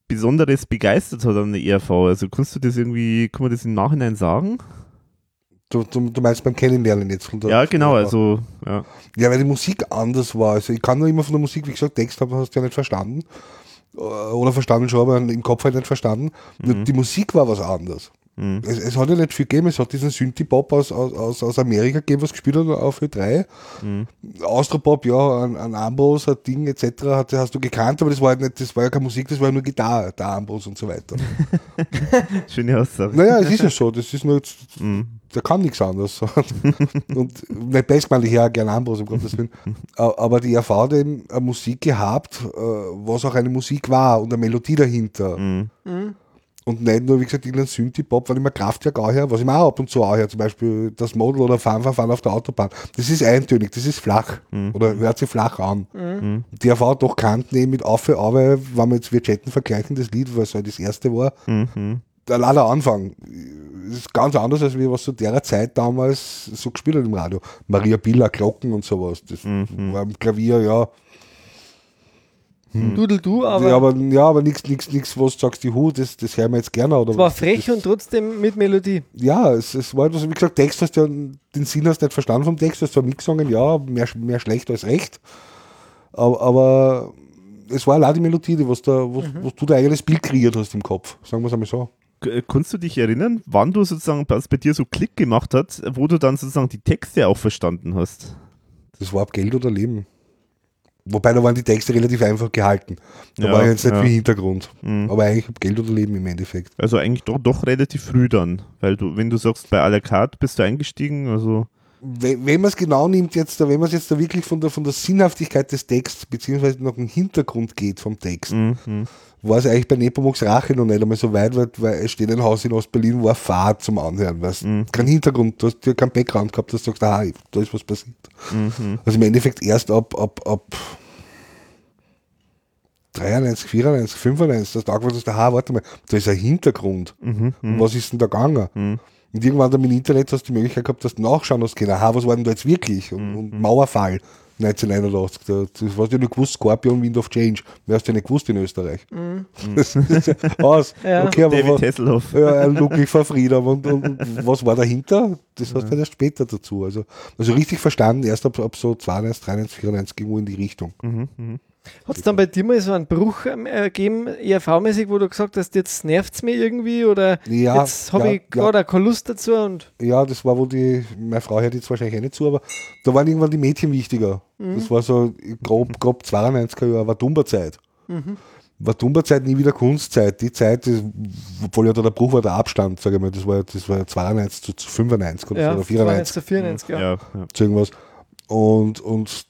[SPEAKER 5] Besonderes begeistert hat an der ERV? Also kannst du das irgendwie, kann man das im Nachhinein sagen?
[SPEAKER 3] Du, du, du meinst beim Kennenlernen jetzt von der
[SPEAKER 5] Ja, genau, also ja.
[SPEAKER 3] Ja, weil die Musik anders war. Also ich kann nur immer von der Musik, wie gesagt, Text haben, hast du ja nicht verstanden. Äh, Oder verstanden schon, aber im Kopf halt nicht verstanden. Nur Die Musik war was anderes.
[SPEAKER 5] Mhm.
[SPEAKER 3] Es, es hat ja nicht viel gegeben. Es hat diesen Synthie-Pop aus, aus, aus, Amerika gegeben, was gespielt hat auf Ö3.
[SPEAKER 5] Mhm.
[SPEAKER 3] Austropop, ja, ein, ein Ambrose, ein Ding etc. Hat, hast du gekannt, aber das war, halt nicht, das war ja keine Musik, das war ja nur Gitarre, der Ambrose und so weiter.
[SPEAKER 5] Schöne Aussage.
[SPEAKER 3] naja, es ist ja so. Das ist nur, jetzt-
[SPEAKER 5] Mhm.
[SPEAKER 3] der kann nichts anderes. und nicht best meine ich ja gerne Ambrose, um Gottes Willen. Aber die ERV hat eben eine Musik gehabt, äh, was auch eine Musik war und eine Melodie dahinter.
[SPEAKER 5] Mhm.
[SPEAKER 3] Und nicht nur, wie gesagt, irgendein Synthie-Pop, weil ich mir Kraftwerk auch her, was ich mir auch ab und zu auch her, zum Beispiel das Model oder Fahren, auf der Autobahn. Das ist eintönig, das ist flach. Oder hört sich flach an. Die ERV hat doch Kanten eben mit Auf, Auf, wenn wir jetzt Wirtschetten vergleichen, das Lied, es halt das erste war,
[SPEAKER 5] Mhm.
[SPEAKER 3] der leider Anfang. Das ist ganz anders, als wie was zu der Zeit damals so gespielt hat im Radio. Maria Billa, Glocken und sowas. Das war am Klavier, ja.
[SPEAKER 4] Dudel du, aber,
[SPEAKER 3] ja, aber, ja, aber nichts, nichts, nichts, was du sagst, die Hu, das, das hören wir jetzt gerne. Oder
[SPEAKER 4] es war frech
[SPEAKER 3] das,
[SPEAKER 4] und trotzdem mit Melodie.
[SPEAKER 3] Ja, es, es war etwas, wie gesagt, Text hast du ja, den Sinn hast du nicht verstanden vom Text, hast zwar mitgesungen, ja, mehr, mehr schlecht als recht. Aber, aber es war allein die Melodie, die was, da, was, was du da eigenes Bild kreiert hast im Kopf, sagen wir es einmal so.
[SPEAKER 5] Äh, Kannst du dich erinnern, wann du sozusagen, was bei dir so Klick gemacht hat, wo du dann sozusagen die Texte auch verstanden hast?
[SPEAKER 3] Das war ab Geld oder Leben. Wobei da waren die Texte relativ einfach gehalten. Da
[SPEAKER 5] Ja,
[SPEAKER 3] war jetzt nicht
[SPEAKER 5] ja.
[SPEAKER 3] viel Hintergrund.
[SPEAKER 5] Mhm.
[SPEAKER 3] Aber eigentlich Geld oder Leben im Endeffekt.
[SPEAKER 5] Also eigentlich doch, doch relativ früh dann, weil du, wenn du sagst, bei à la carte bist du eingestiegen, also
[SPEAKER 3] Wenn, wenn man es genau nimmt, jetzt, da- wenn man es jetzt da wirklich von der, von der Sinnhaftigkeit des Texts, beziehungsweise nach dem Hintergrund geht vom Text,
[SPEAKER 5] mhm. Mhm.
[SPEAKER 3] war es eigentlich bei Nepomuks Rache noch nicht einmal so weit, weil, weil es steht ein Haus in Ostberlin, wo eine Fahrt zum Anhören, weißt
[SPEAKER 5] Mhm.
[SPEAKER 3] kein Hintergrund, du hast ja keinen Background gehabt, dass du sagst, ah, da ist was passiert.
[SPEAKER 5] Mhm.
[SPEAKER 3] Also im Endeffekt erst ab, ab, ab 93, 94, 95, dass du angefangen hast, aha, warte mal, da ist ein Hintergrund.
[SPEAKER 5] Mhm.
[SPEAKER 3] Und was ist denn da gegangen?
[SPEAKER 5] Mhm.
[SPEAKER 3] Und irgendwann dann im Internet hast du die Möglichkeit gehabt, dass du nachschauen hast können, aha, was war denn da jetzt wirklich? Und,
[SPEAKER 4] Mhm.
[SPEAKER 3] und Mauerfall 1981, da, das hast du ja nur gewusst, Scorpion, Wind of Change. Wer hast du ja nicht gewusst in Österreich? Das ist ja aus.
[SPEAKER 4] Mhm. Ja.
[SPEAKER 3] Okay, aber
[SPEAKER 5] David
[SPEAKER 3] was,
[SPEAKER 5] Hasselhoff.
[SPEAKER 3] ja, Ludwig von Freedom und, und, und was war dahinter? Das hast du halt erst später dazu. Also, also richtig verstanden, erst ab, ab so 92, 93, 94 irgendwo in die Richtung.
[SPEAKER 4] Hat es dann bei dir mal so einen Bruch ähm, gegeben, ERV-mäßig, wo du gesagt hast, jetzt nervt es mir irgendwie oder
[SPEAKER 3] Ja,
[SPEAKER 4] jetzt habe
[SPEAKER 3] ja,
[SPEAKER 4] ich gerade auch keine Lust dazu und
[SPEAKER 3] Ja, das war, wo die, meine Frau hört jetzt wahrscheinlich auch nicht zu, aber da waren irgendwann die Mädchen wichtiger. Das war so grob, grob 92er Jahre, war Dumberzeit. War Dumberzeit nie wieder Kunstzeit. Die Zeit, das, obwohl ja da der Bruch war, der Abstand, sage ich mal, das war, das war 92 zu, zu 95 oder, so,
[SPEAKER 4] ja,
[SPEAKER 3] oder 94
[SPEAKER 4] zu 94, ja.
[SPEAKER 5] Ja, ja.
[SPEAKER 3] zu irgendwas. Und, und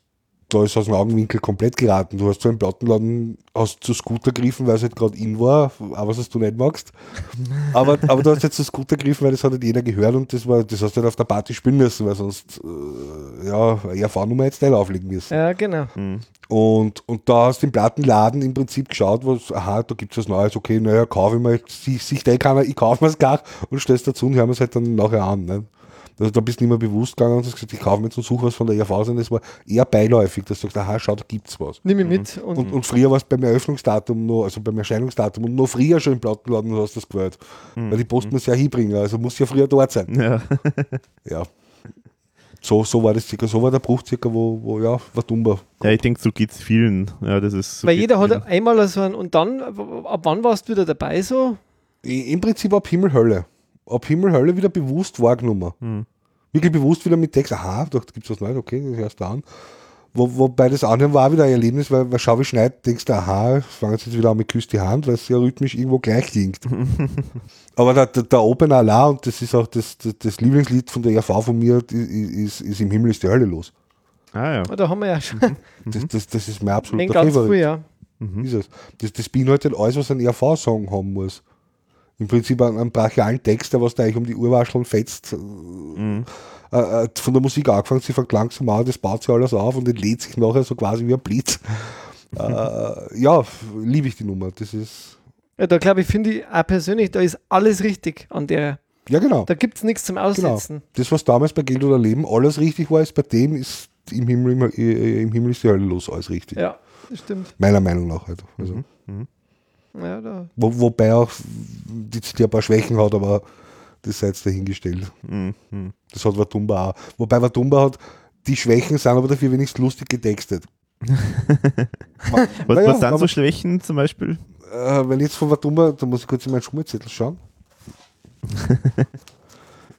[SPEAKER 3] da ist aus dem Augenwinkel komplett geraten. Du hast zu einem Plattenladen, hast zu Scooter gegriffen, weil es halt gerade in war, auch was du nicht magst. aber, aber du hast jetzt zu Scooter gegriffen, weil das hat nicht jeder gehört und das war, das hast du halt auf der Party spielen müssen, weil sonst, äh, ja, ERV-Nummer jetzt nicht auflegen müssen.
[SPEAKER 4] Ja, genau.
[SPEAKER 3] Und, und da hast du im Plattenladen im Prinzip geschaut, was, aha, da gibt es was Neues, okay, naja, kaufe ich mal, sich, sich der keiner, ich kaufe mir es gar und stellst dazu und hören wir es halt dann nachher an. Ne? Also da bist du nicht mehr bewusst gegangen und hast gesagt, ich kaufe mir jetzt und suche was von der ERV, sondern das war eher beiläufig, dass du sagst, aha, schau, da gibt's was.
[SPEAKER 4] Nimm ich mit. Und,
[SPEAKER 3] Und, und früher war es beim Eröffnungsdatum noch, also beim Erscheinungsdatum und noch früher schon im Plattenladen und hast das gewählt. Weil die Post muss ja hinbringen, also muss ja früher dort sein.
[SPEAKER 5] Ja.
[SPEAKER 3] Ja. So, so war das circa, so war der Bruch circa, wo, wo ja, war dummer.
[SPEAKER 5] ja, ich denke, so geht's vielen. Ja, das ist so
[SPEAKER 4] weil jeder hat einmal so einen, und dann, ab wann warst du wieder dabei so?
[SPEAKER 3] Im Prinzip ab Himmel, Hölle. Ab Himmel, Hölle wieder bewusst wahrgenommen. Wirklich bewusst wieder mit Text, aha, da gibt es was Neues, okay, das hörst du an. Wo, wobei das andere war auch wieder ein Erlebnis, weil, weil schau wie schneit, denkst du, aha, fangen jetzt wieder an mit Küss die Hand, weil es ja rhythmisch irgendwo gleich klingt. Aber der, der, der Opener allein, und das ist auch das, das, das Lieblingslied von der ERV von mir, ist, ist im Himmel ist die Hölle los.
[SPEAKER 5] Ah ja.
[SPEAKER 4] Da haben wir ja schon
[SPEAKER 3] Das, das, das ist mein
[SPEAKER 4] mhm.
[SPEAKER 3] absoluter Favorit.
[SPEAKER 4] früh, ja.
[SPEAKER 3] Ist es. Das, das beinhaltet alles, was ein ERV-Song haben muss. Im Prinzip einen, einen brachialen Text, der was da eigentlich um die Urwascheln fetzt. Äh, äh, von der Musik angefangen, sie fängt langsam an, das baut sich alles auf und entlädt sich nachher so quasi wie ein Blitz. äh, ja, liebe ich die Nummer. Das ist,
[SPEAKER 4] ja da glaube ich, finde ich auch persönlich, da ist alles richtig an der.
[SPEAKER 3] ja genau.
[SPEAKER 4] Da gibt es nichts zum
[SPEAKER 3] genau.
[SPEAKER 4] Aussetzen.
[SPEAKER 3] Das, was damals bei Geld oder Leben alles richtig war, ist bei dem ist im Himmel, im, äh, im Himmel ist die Hölle los, alles richtig.
[SPEAKER 4] Ja, das stimmt.
[SPEAKER 3] Meiner Meinung nach halt. Also.
[SPEAKER 4] Ja.
[SPEAKER 3] Wo, wobei auch die, ein paar Schwächen hat, aber das sei jetzt dahingestellt.
[SPEAKER 5] Mhm.
[SPEAKER 3] Das hat Watumba auch. Wobei Watumba hat, die Schwächen sind aber dafür wenigstens lustig getextet.
[SPEAKER 5] Was,
[SPEAKER 3] Naja,
[SPEAKER 5] was sind so Schwächen zum Beispiel?
[SPEAKER 3] Äh, wenn ich jetzt von Watumba, da muss ich kurz in meinen Schummelzettel schauen.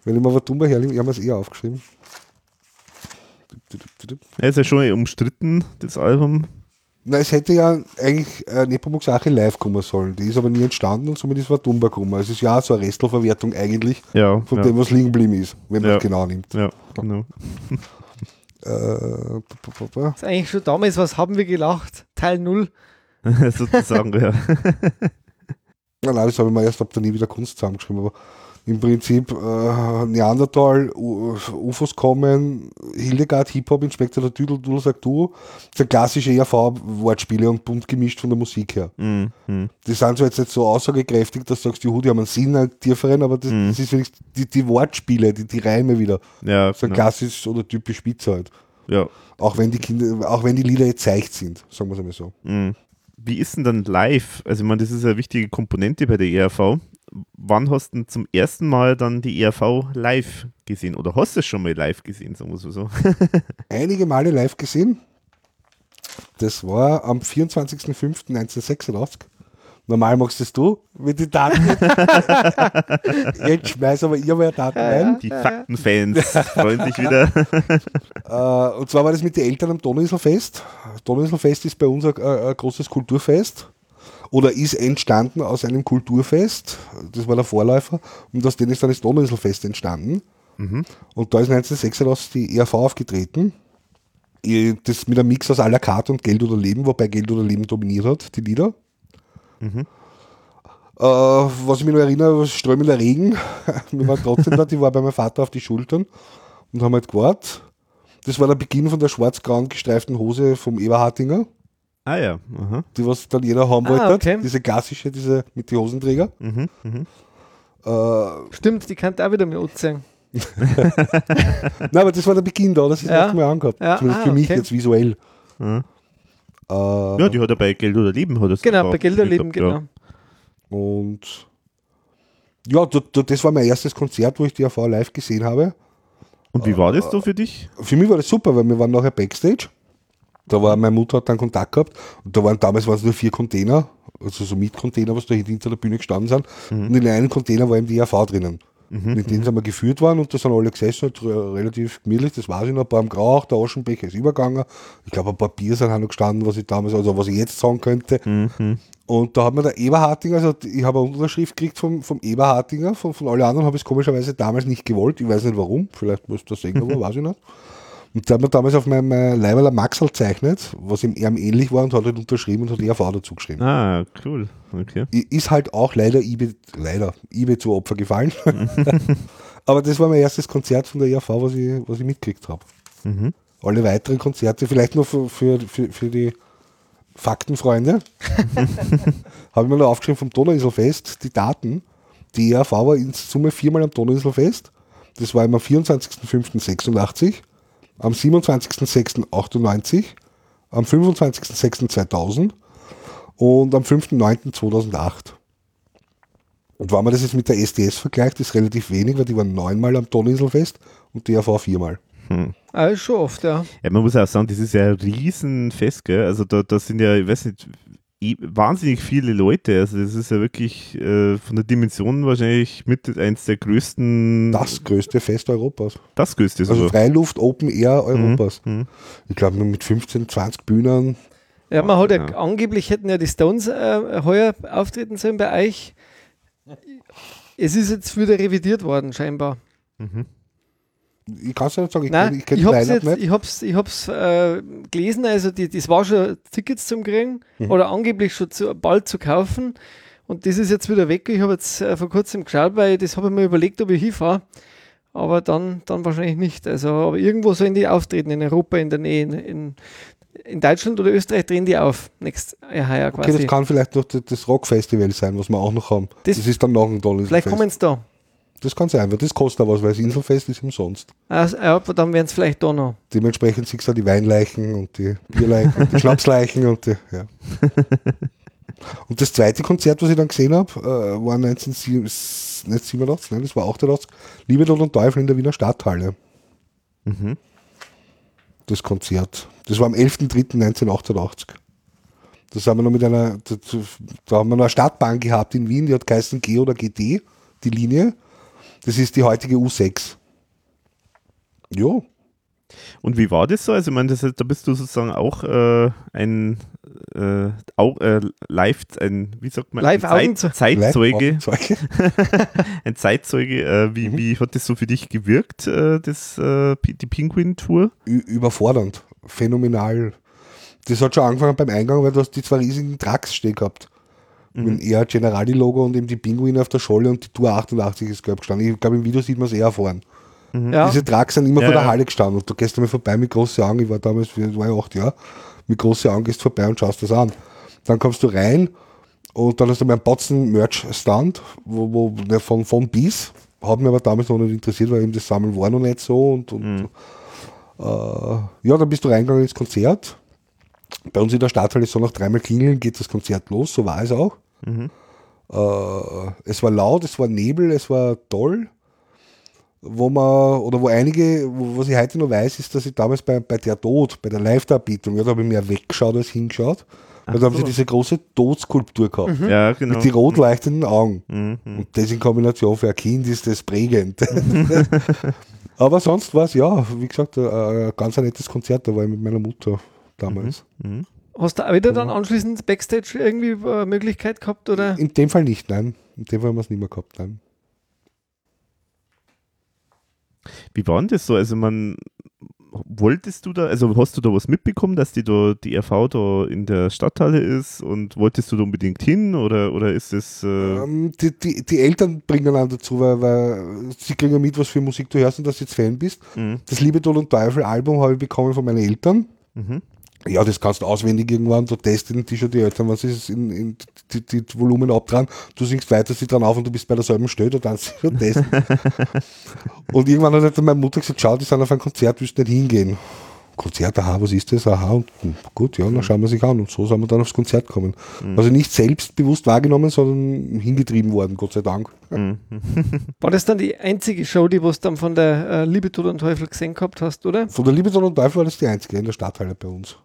[SPEAKER 3] wenn ich mal Watumba hernehme, ich habe es eher aufgeschrieben.
[SPEAKER 5] Er ist ja schon umstritten, das Album.
[SPEAKER 3] Na, es hätte ja eigentlich äh, Nepomuk Sache live kommen sollen. Die ist aber nie entstanden und somit ist Watumba gekommen. Also es ist ja auch so eine Restelverwertung eigentlich
[SPEAKER 5] Ja,
[SPEAKER 3] von
[SPEAKER 5] ja,
[SPEAKER 3] dem, was liegen geblieben ist, wenn man
[SPEAKER 5] Ja.
[SPEAKER 3] es genau nimmt.
[SPEAKER 5] ja genau.
[SPEAKER 3] Äh.
[SPEAKER 4] Das ist eigentlich schon damals, was haben wir gelacht? Teil 0.
[SPEAKER 5] Sozusagen, ja.
[SPEAKER 3] Nein, nein, das habe ich mir erst ab da nie wieder Kunst zusammengeschrieben, aber im Prinzip äh, Neandertal, UFOs kommen, Hildegard, Hip-Hop, Inspektor der Tüdel, du sagt du, das sind klassische ERV-Wortspiele und bunt gemischt von der Musik her.
[SPEAKER 5] Mhm. mhm.
[SPEAKER 3] Die sind zwar jetzt nicht so aussagekräftig, dass du sagst, juhu, die haben einen Sinn, einen tieferen, aber das, das ist wenigstens die, die Wortspiele, die, die Reime wieder.
[SPEAKER 5] Ja,
[SPEAKER 3] So
[SPEAKER 5] genau.
[SPEAKER 3] klassisch oder typisch Spitze halt.
[SPEAKER 5] ja.
[SPEAKER 3] Auch wenn die Kinder, auch wenn die Lieder jetzt seicht sind, sagen wir es einmal so.
[SPEAKER 5] Mhm. Wie ist denn dann live? Also, ich meine, das ist eine wichtige Komponente bei der ERV. Wann hast du denn zum ersten Mal dann die ERV live gesehen? Oder hast du es schon mal live gesehen, sagen wir so?
[SPEAKER 3] einige Male live gesehen. Das war am 24.05.1986. Normal machst du mit den Daten. Jetzt schmeiß aber ihr mal Daten rein.
[SPEAKER 5] Die Faktenfans freuen sich wieder.
[SPEAKER 3] Äh, und zwar war das mit den Eltern am Donauinselfest. Donauinselfest ist bei uns ein, ein, ein großes Kulturfest. Oder ist entstanden aus einem Kulturfest. Das war der Vorläufer. Und aus dem ist dann das Donauinselfest entstanden. Und da ist 1986 die ERV aufgetreten. Das mit einem Mix aus à la carte und Geld oder Leben, wobei Geld oder Leben dominiert hat, die Lieder. Äh, was ich mich noch erinnere, strömender Regen. Wir waren trotzdem da, die war bei meinem Vater auf die Schultern und haben halt gewartet. Das war der Beginn von der schwarz-grauen gestreiften Hose vom Eberhardinger,
[SPEAKER 5] Ah ja. Aha.
[SPEAKER 3] die was dann jeder haben
[SPEAKER 4] Ah,
[SPEAKER 3] wollte.
[SPEAKER 4] okay.
[SPEAKER 3] Diese klassische, diese mit den Hosenträger.
[SPEAKER 5] Mhm. Mhm.
[SPEAKER 3] Äh,
[SPEAKER 4] Stimmt, die kann auch wieder mit anziehen.
[SPEAKER 3] Nein, aber das war der Beginn da, das ist
[SPEAKER 4] Ja.
[SPEAKER 3] ja. mal angehabt.
[SPEAKER 4] Ja,
[SPEAKER 3] Zumindest
[SPEAKER 4] ah,
[SPEAKER 3] für mich
[SPEAKER 4] okay.
[SPEAKER 3] jetzt visuell.
[SPEAKER 5] Ja.
[SPEAKER 3] Äh,
[SPEAKER 5] Ja, die hat er bei Geld oder Leben hat er
[SPEAKER 4] Genau, bei Gelderleben, genau.
[SPEAKER 3] Und ja, d- d- das war mein erstes Konzert, wo ich die AV live gesehen habe.
[SPEAKER 5] Und wie war das so für dich?
[SPEAKER 3] Für mich war das super, weil wir waren nachher Backstage. Da war meine Mutter hat dann Kontakt gehabt und da waren damals waren es nur vier Container, also so Mietcontainer, was da hinter der Bühne gestanden sind. Und in einem Container war eben die AV drinnen. Und in denen sind wir geführt worden und da sind alle gesessen, halt, re- relativ gemütlich, das weiß ich noch, ein paar am Grauch, der Aschenbecher ist übergegangen. Ich glaube, ein paar Bier sind auch noch gestanden, was ich damals, also was ich jetzt sagen könnte. Und da hat mir der Eberhartinger, also ich habe eine Unterschrift gekriegt vom, vom Eberhartinger, von, von allen anderen habe ich es komischerweise damals nicht gewollt, ich weiß nicht warum, vielleicht muss der Sänger war, weiß ich nicht. Und der hat mir damals auf meinem mein Leiberler Maxel zeichnet, was ihm eher ähnlich war und hat halt unterschrieben und hat ERV dazu geschrieben.
[SPEAKER 5] Ah, cool. Okay.
[SPEAKER 3] Ist halt auch leider eBay, leider eBay zu Opfer gefallen. Aber das war mein erstes Konzert von der ERV, was ich, was ich mitgekriegt habe. Alle weiteren Konzerte, vielleicht nur für, für, für, für die Faktenfreunde, habe ich mir noch aufgeschrieben vom Donauinselfest, die Daten. Die ERV war in Summe viermal am Donauinselfest. Das war immer am 24.05.86, am 27.06.98, am 25.06.2000 und am 5.9.2008. Und wenn man das jetzt mit der SDS vergleicht, ist relativ wenig, weil die waren neunmal am Donauinselfest und die AV viermal.
[SPEAKER 4] Ah, ist schon oft, ja.
[SPEAKER 5] Ja, man muss auch sagen, das ist ja ein Riesenfest, gell? Also da, da sind ja, ich weiß nicht, wahnsinnig viele Leute. Also das ist ja wirklich äh, von der Dimension wahrscheinlich mit eins der größten,
[SPEAKER 3] Das größte Fest Europas.
[SPEAKER 5] das größte
[SPEAKER 3] Also
[SPEAKER 5] sogar.
[SPEAKER 3] Freiluft Open Air Europas.
[SPEAKER 5] Mhm.
[SPEAKER 3] Ich glaube mit 15, 20 Bühnen.
[SPEAKER 4] Ja, man hat ja,
[SPEAKER 5] Ja.
[SPEAKER 4] angeblich hätten ja die Stones äh, heuer auftreten sollen bei euch. Es ist jetzt wieder revidiert worden, scheinbar.
[SPEAKER 3] Ich kann es nicht sagen, ich
[SPEAKER 4] Nein,
[SPEAKER 3] kenne
[SPEAKER 4] ich,
[SPEAKER 3] nicht.
[SPEAKER 4] ich hab's, ich hab's äh, gelesen, also die, das war schon Tickets zum Kriegen
[SPEAKER 3] Mhm.
[SPEAKER 4] oder angeblich schon zu, bald zu kaufen. Und das ist jetzt wieder weg. Ich habe jetzt äh, vor kurzem geschaut, weil das habe ich mir überlegt, ob ich hinfahre. Aber dann, dann wahrscheinlich nicht. Also, aber irgendwo sollen die auftreten in Europa, in der Nähe. In, in, in Deutschland oder Österreich drehen die auf. Nächstes Jahr heuer
[SPEAKER 3] Okay,
[SPEAKER 4] quasi.
[SPEAKER 3] das kann vielleicht noch das- Rockfestival sein, was wir auch noch haben.
[SPEAKER 4] Das-
[SPEAKER 3] Das, ist dann noch ein tolles
[SPEAKER 4] Vielleicht kommen sie da.
[SPEAKER 3] Das kann sein, weil das kostet aber was, weil das Inselfest ist umsonst.
[SPEAKER 4] Also, ja, aber dann werden es vielleicht da noch.
[SPEAKER 3] Dementsprechend siehst du die Weinleichen und die Bierleichen und die Schnapsleichen und die, ja. Und das zweite Konzert, was ich dann gesehen habe, äh, war 1987, nicht 87, nein, das war 88, Liebe, Tod und Teufel in der Wiener Stadthalle.
[SPEAKER 5] Mhm.
[SPEAKER 3] Das Konzert. Das war am 11.03.1988. Da, sind wir noch mit einer, da, da haben wir noch eine Stadtbahn gehabt in Wien, die hat geheißen G oder GD, die Linie. Das ist die heutige U6. Jo,
[SPEAKER 5] Und wie war das so? Also, ich meine, das, da bist du sozusagen auch äh, ein äh, auch, äh, live, ein, wie sagt man,
[SPEAKER 4] Live
[SPEAKER 5] ein
[SPEAKER 4] Augenzeu-
[SPEAKER 5] Zeitzeuge,
[SPEAKER 3] Live-Augenzeuge.
[SPEAKER 5] ein Zeitzeuge. Äh, wie, wie hat das so für dich gewirkt, äh, das, äh, die Pinguin-Tour?
[SPEAKER 3] Ü- überfordernd, phänomenal. Das hat schon angefangen beim Eingang, weil du hast die zwei riesigen Trucks stehen gehabt. Mit dem eher Generali-Logo und eben die Pinguine auf der Scholle und die Tour 88 ist gelb gestanden. Ich glaube, im Video sieht man es eher fahren.
[SPEAKER 4] Ja.
[SPEAKER 3] Diese Trucks sind immer
[SPEAKER 5] Ja,
[SPEAKER 3] vor der
[SPEAKER 5] ja.
[SPEAKER 3] Halle gestanden und du gehst einmal vorbei mit großen Augen. Ich war damals, ich war ja acht Jahre, mit großen Augen gehst vorbei und schaust das an. Dann kommst du rein und dann hast du mal einen Batzen Merch-Stand, wo, wo, der von, von bis. Hat mich aber damals noch nicht interessiert, weil eben das Sammeln war noch nicht so. Und, und äh, ja, dann bist du reingegangen ins Konzert. Bei uns in der Stadthalle so nach dreimal klingeln geht das Konzert los, so war es auch. Äh, es war laut, es war Nebel, es war toll. Wo man, oder wo einige, wo, was ich heute noch weiß, ist, dass ich damals bei, bei der Tod, bei der Live-Darbietung, ja, da habe ich mehr weggeschaut als hingeschaut. Weil da haben sie diese große Todskulptur gehabt.
[SPEAKER 5] Ja, genau.
[SPEAKER 3] Mit die rot leuchtenden Augen.
[SPEAKER 5] Mhm.
[SPEAKER 3] Und das in Kombination für ein Kind ist das prägend. Aber sonst war es ja, wie gesagt, ein, ein ganz ein nettes Konzert. Da war ich mit meiner Mutter damals.
[SPEAKER 4] Hast du auch wieder dann anschließend Backstage irgendwie äh, Möglichkeit gehabt? Oder?
[SPEAKER 3] In dem Fall nicht, nein. In dem Fall haben wir es nicht mehr gehabt, nein.
[SPEAKER 5] Wie war denn das so? Also man wolltest du da, also hast du da was mitbekommen, dass die da, die RV da in der Stadthalle ist und wolltest du da unbedingt hin oder, oder ist es äh,
[SPEAKER 3] Ähm, die, die, die Eltern bringen einen dazu, weil, weil sie kriegen ja mit, was für Musik du hörst und dass du jetzt Fan bist.
[SPEAKER 5] mhm.
[SPEAKER 3] Das Liebe, Tod und Teufel Album habe ich bekommen von meinen Eltern.
[SPEAKER 5] Mhm.
[SPEAKER 3] Ja, das kannst du auswendig irgendwann, du testen die schon die Eltern, was ist in, in die, die, die Volumen abdran, du singst weiter, sie dran auf und du bist bei derselben Stelle, du kannst sie schon testen. und irgendwann hat halt meine Mutter gesagt, schau, die sind auf ein Konzert, willst du nicht hingehen? Konzert, aha, was ist das? Aha, und hm, gut, ja, dann schauen wir sich an. Und so sind wir dann aufs Konzert gekommen. Also nicht selbstbewusst wahrgenommen, sondern hingetrieben worden, Gott sei Dank.
[SPEAKER 4] War das dann die einzige Show, die du dann von der äh, Liebe, Tod und Teufel gesehen gehabt hast, oder?
[SPEAKER 3] Von der Liebe Tod und Teufel war das die einzige in der Stadthalle bei uns.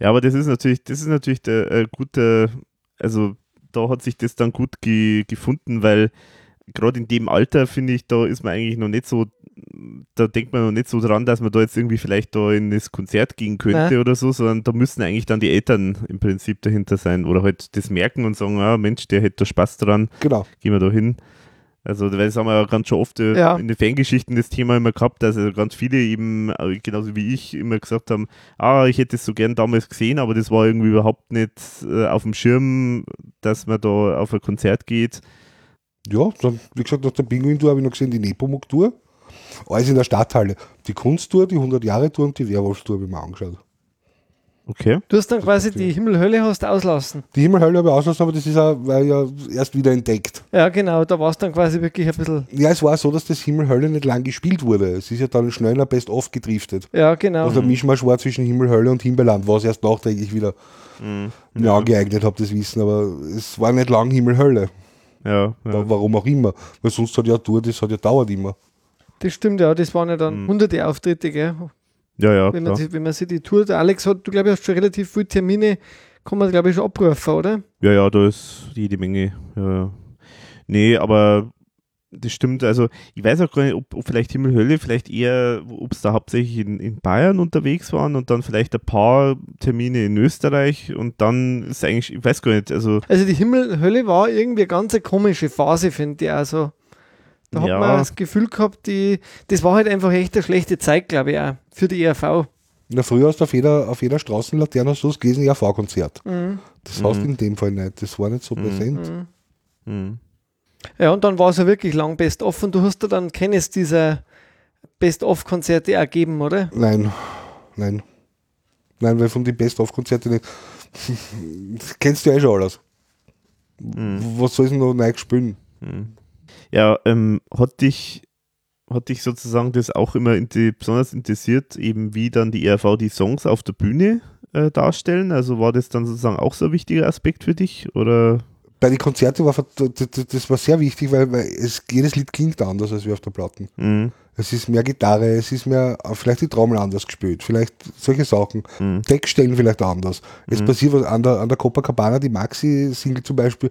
[SPEAKER 5] Ja, aber das ist natürlich, das ist natürlich der äh, gute, also da hat sich das dann gut ge gefunden, weil gerade in dem Alter finde ich, da ist man eigentlich noch nicht so, da denkt man noch nicht so dran, dass man da jetzt irgendwie vielleicht da in das Konzert gehen könnte
[SPEAKER 4] Nein.
[SPEAKER 5] oder so, sondern da müssen eigentlich dann die Eltern im Prinzip dahinter sein oder halt das merken und sagen, ah Mensch, der hätte da Spaß dran,
[SPEAKER 3] Genau.
[SPEAKER 5] gehen wir da hin. Also, weil das haben wir ja ganz schon oft äh,
[SPEAKER 4] Ja.
[SPEAKER 5] in den Fangeschichten das Thema immer gehabt, dass also ganz viele eben, äh, genauso wie ich, immer gesagt haben, ah, ich hätte es so gern damals gesehen, aber das war irgendwie überhaupt nicht äh, auf dem Schirm, dass man da auf ein Konzert geht.
[SPEAKER 3] Ja, dann, wie gesagt, nach der Pinguin-Tour habe ich noch gesehen, die Nepomuk-Tour. Alles in der Stadthalle. Die Kunsttour, die 100-Jahre-Tour und die Werwolf-Tour habe ich mir angeschaut.
[SPEAKER 5] Okay.
[SPEAKER 4] Du hast dann quasi die Himmel-Hölle hast auslassen.
[SPEAKER 3] Die Himmelhölle habe ich auslassen, aber das ist auch, weil ja erst wieder entdeckt.
[SPEAKER 4] Ja, genau, da war es dann quasi wirklich ein bisschen,
[SPEAKER 3] Ja, es war so, dass das Himmelhölle nicht lang gespielt wurde. Es ist ja dann schnell in der Best-of gedriftet.
[SPEAKER 4] ja, genau.
[SPEAKER 3] Also der Mischmasch war zwischen Himmelhölle und Himbeerland, was erst nachträglich wieder mir angeeignet habe, das Wissen. Aber es war nicht lang Himmelhölle.
[SPEAKER 5] Ja, ja.
[SPEAKER 3] Warum auch immer. Weil sonst hat ja Tour, das hat ja dauert immer.
[SPEAKER 4] Das stimmt, ja, das waren ja dann hunderte Auftritte, gell?
[SPEAKER 5] Ja, ja
[SPEAKER 4] Wenn man, wenn man sich die Tour, der Alex hat, du glaube ich, hast schon relativ viele Termine, kann man glaube ich schon abrufen, oder?
[SPEAKER 5] ja, ja, da ist jede Menge. Ja. Nee, aber das stimmt. Also, ich weiß auch gar nicht, ob, ob vielleicht Himmel, Hölle, vielleicht eher, ob es da hauptsächlich in, in Bayern unterwegs waren und dann vielleicht ein paar Termine in Österreich und dann ist eigentlich, ich weiß gar nicht, also,
[SPEAKER 4] Also die Himmel-Hölle war irgendwie eine ganz komische Phase, finde ich. Also da hat
[SPEAKER 5] Ja.
[SPEAKER 4] man das Gefühl gehabt, die, das war halt einfach echt eine schlechte Zeit, glaube ich, auch für die ERV.
[SPEAKER 3] In der Früh hast du auf jeder, auf jeder Straßenlaterne hast du das gelesen, ja, V-Konzert.
[SPEAKER 4] Mhm.
[SPEAKER 3] Das hast du in dem Fall nicht. Das war nicht so präsent.
[SPEAKER 5] hm.
[SPEAKER 4] Ja, und dann war es ja wirklich lang Best-of und du hast da dann keines dieser Best-of-Konzerte ergeben, oder?
[SPEAKER 3] Nein, nein. Nein, weil von den Best-of-Konzerten nicht. Das kennst du ja eh schon alles. Was soll ich denn noch neu spielen?
[SPEAKER 5] Ja, ähm, hat dich, hat dich sozusagen das auch immer inter besonders interessiert, eben wie dann die ERV die Songs auf der Bühne äh, darstellen? Also war das dann sozusagen auch so ein wichtiger Aspekt für dich? Oder?
[SPEAKER 3] Bei den Konzerten war das, war sehr wichtig, weil, weil es, jedes Lied klingt anders als wir auf der Platten.
[SPEAKER 5] Mhm.
[SPEAKER 3] Es ist mehr Gitarre, es ist mehr, vielleicht die Trommel anders gespielt, vielleicht solche Sachen.
[SPEAKER 5] Mhm.
[SPEAKER 3] Textstellen vielleicht anders. Es passiert was an der, an der Copacabana, die Maxi-Single zum Beispiel.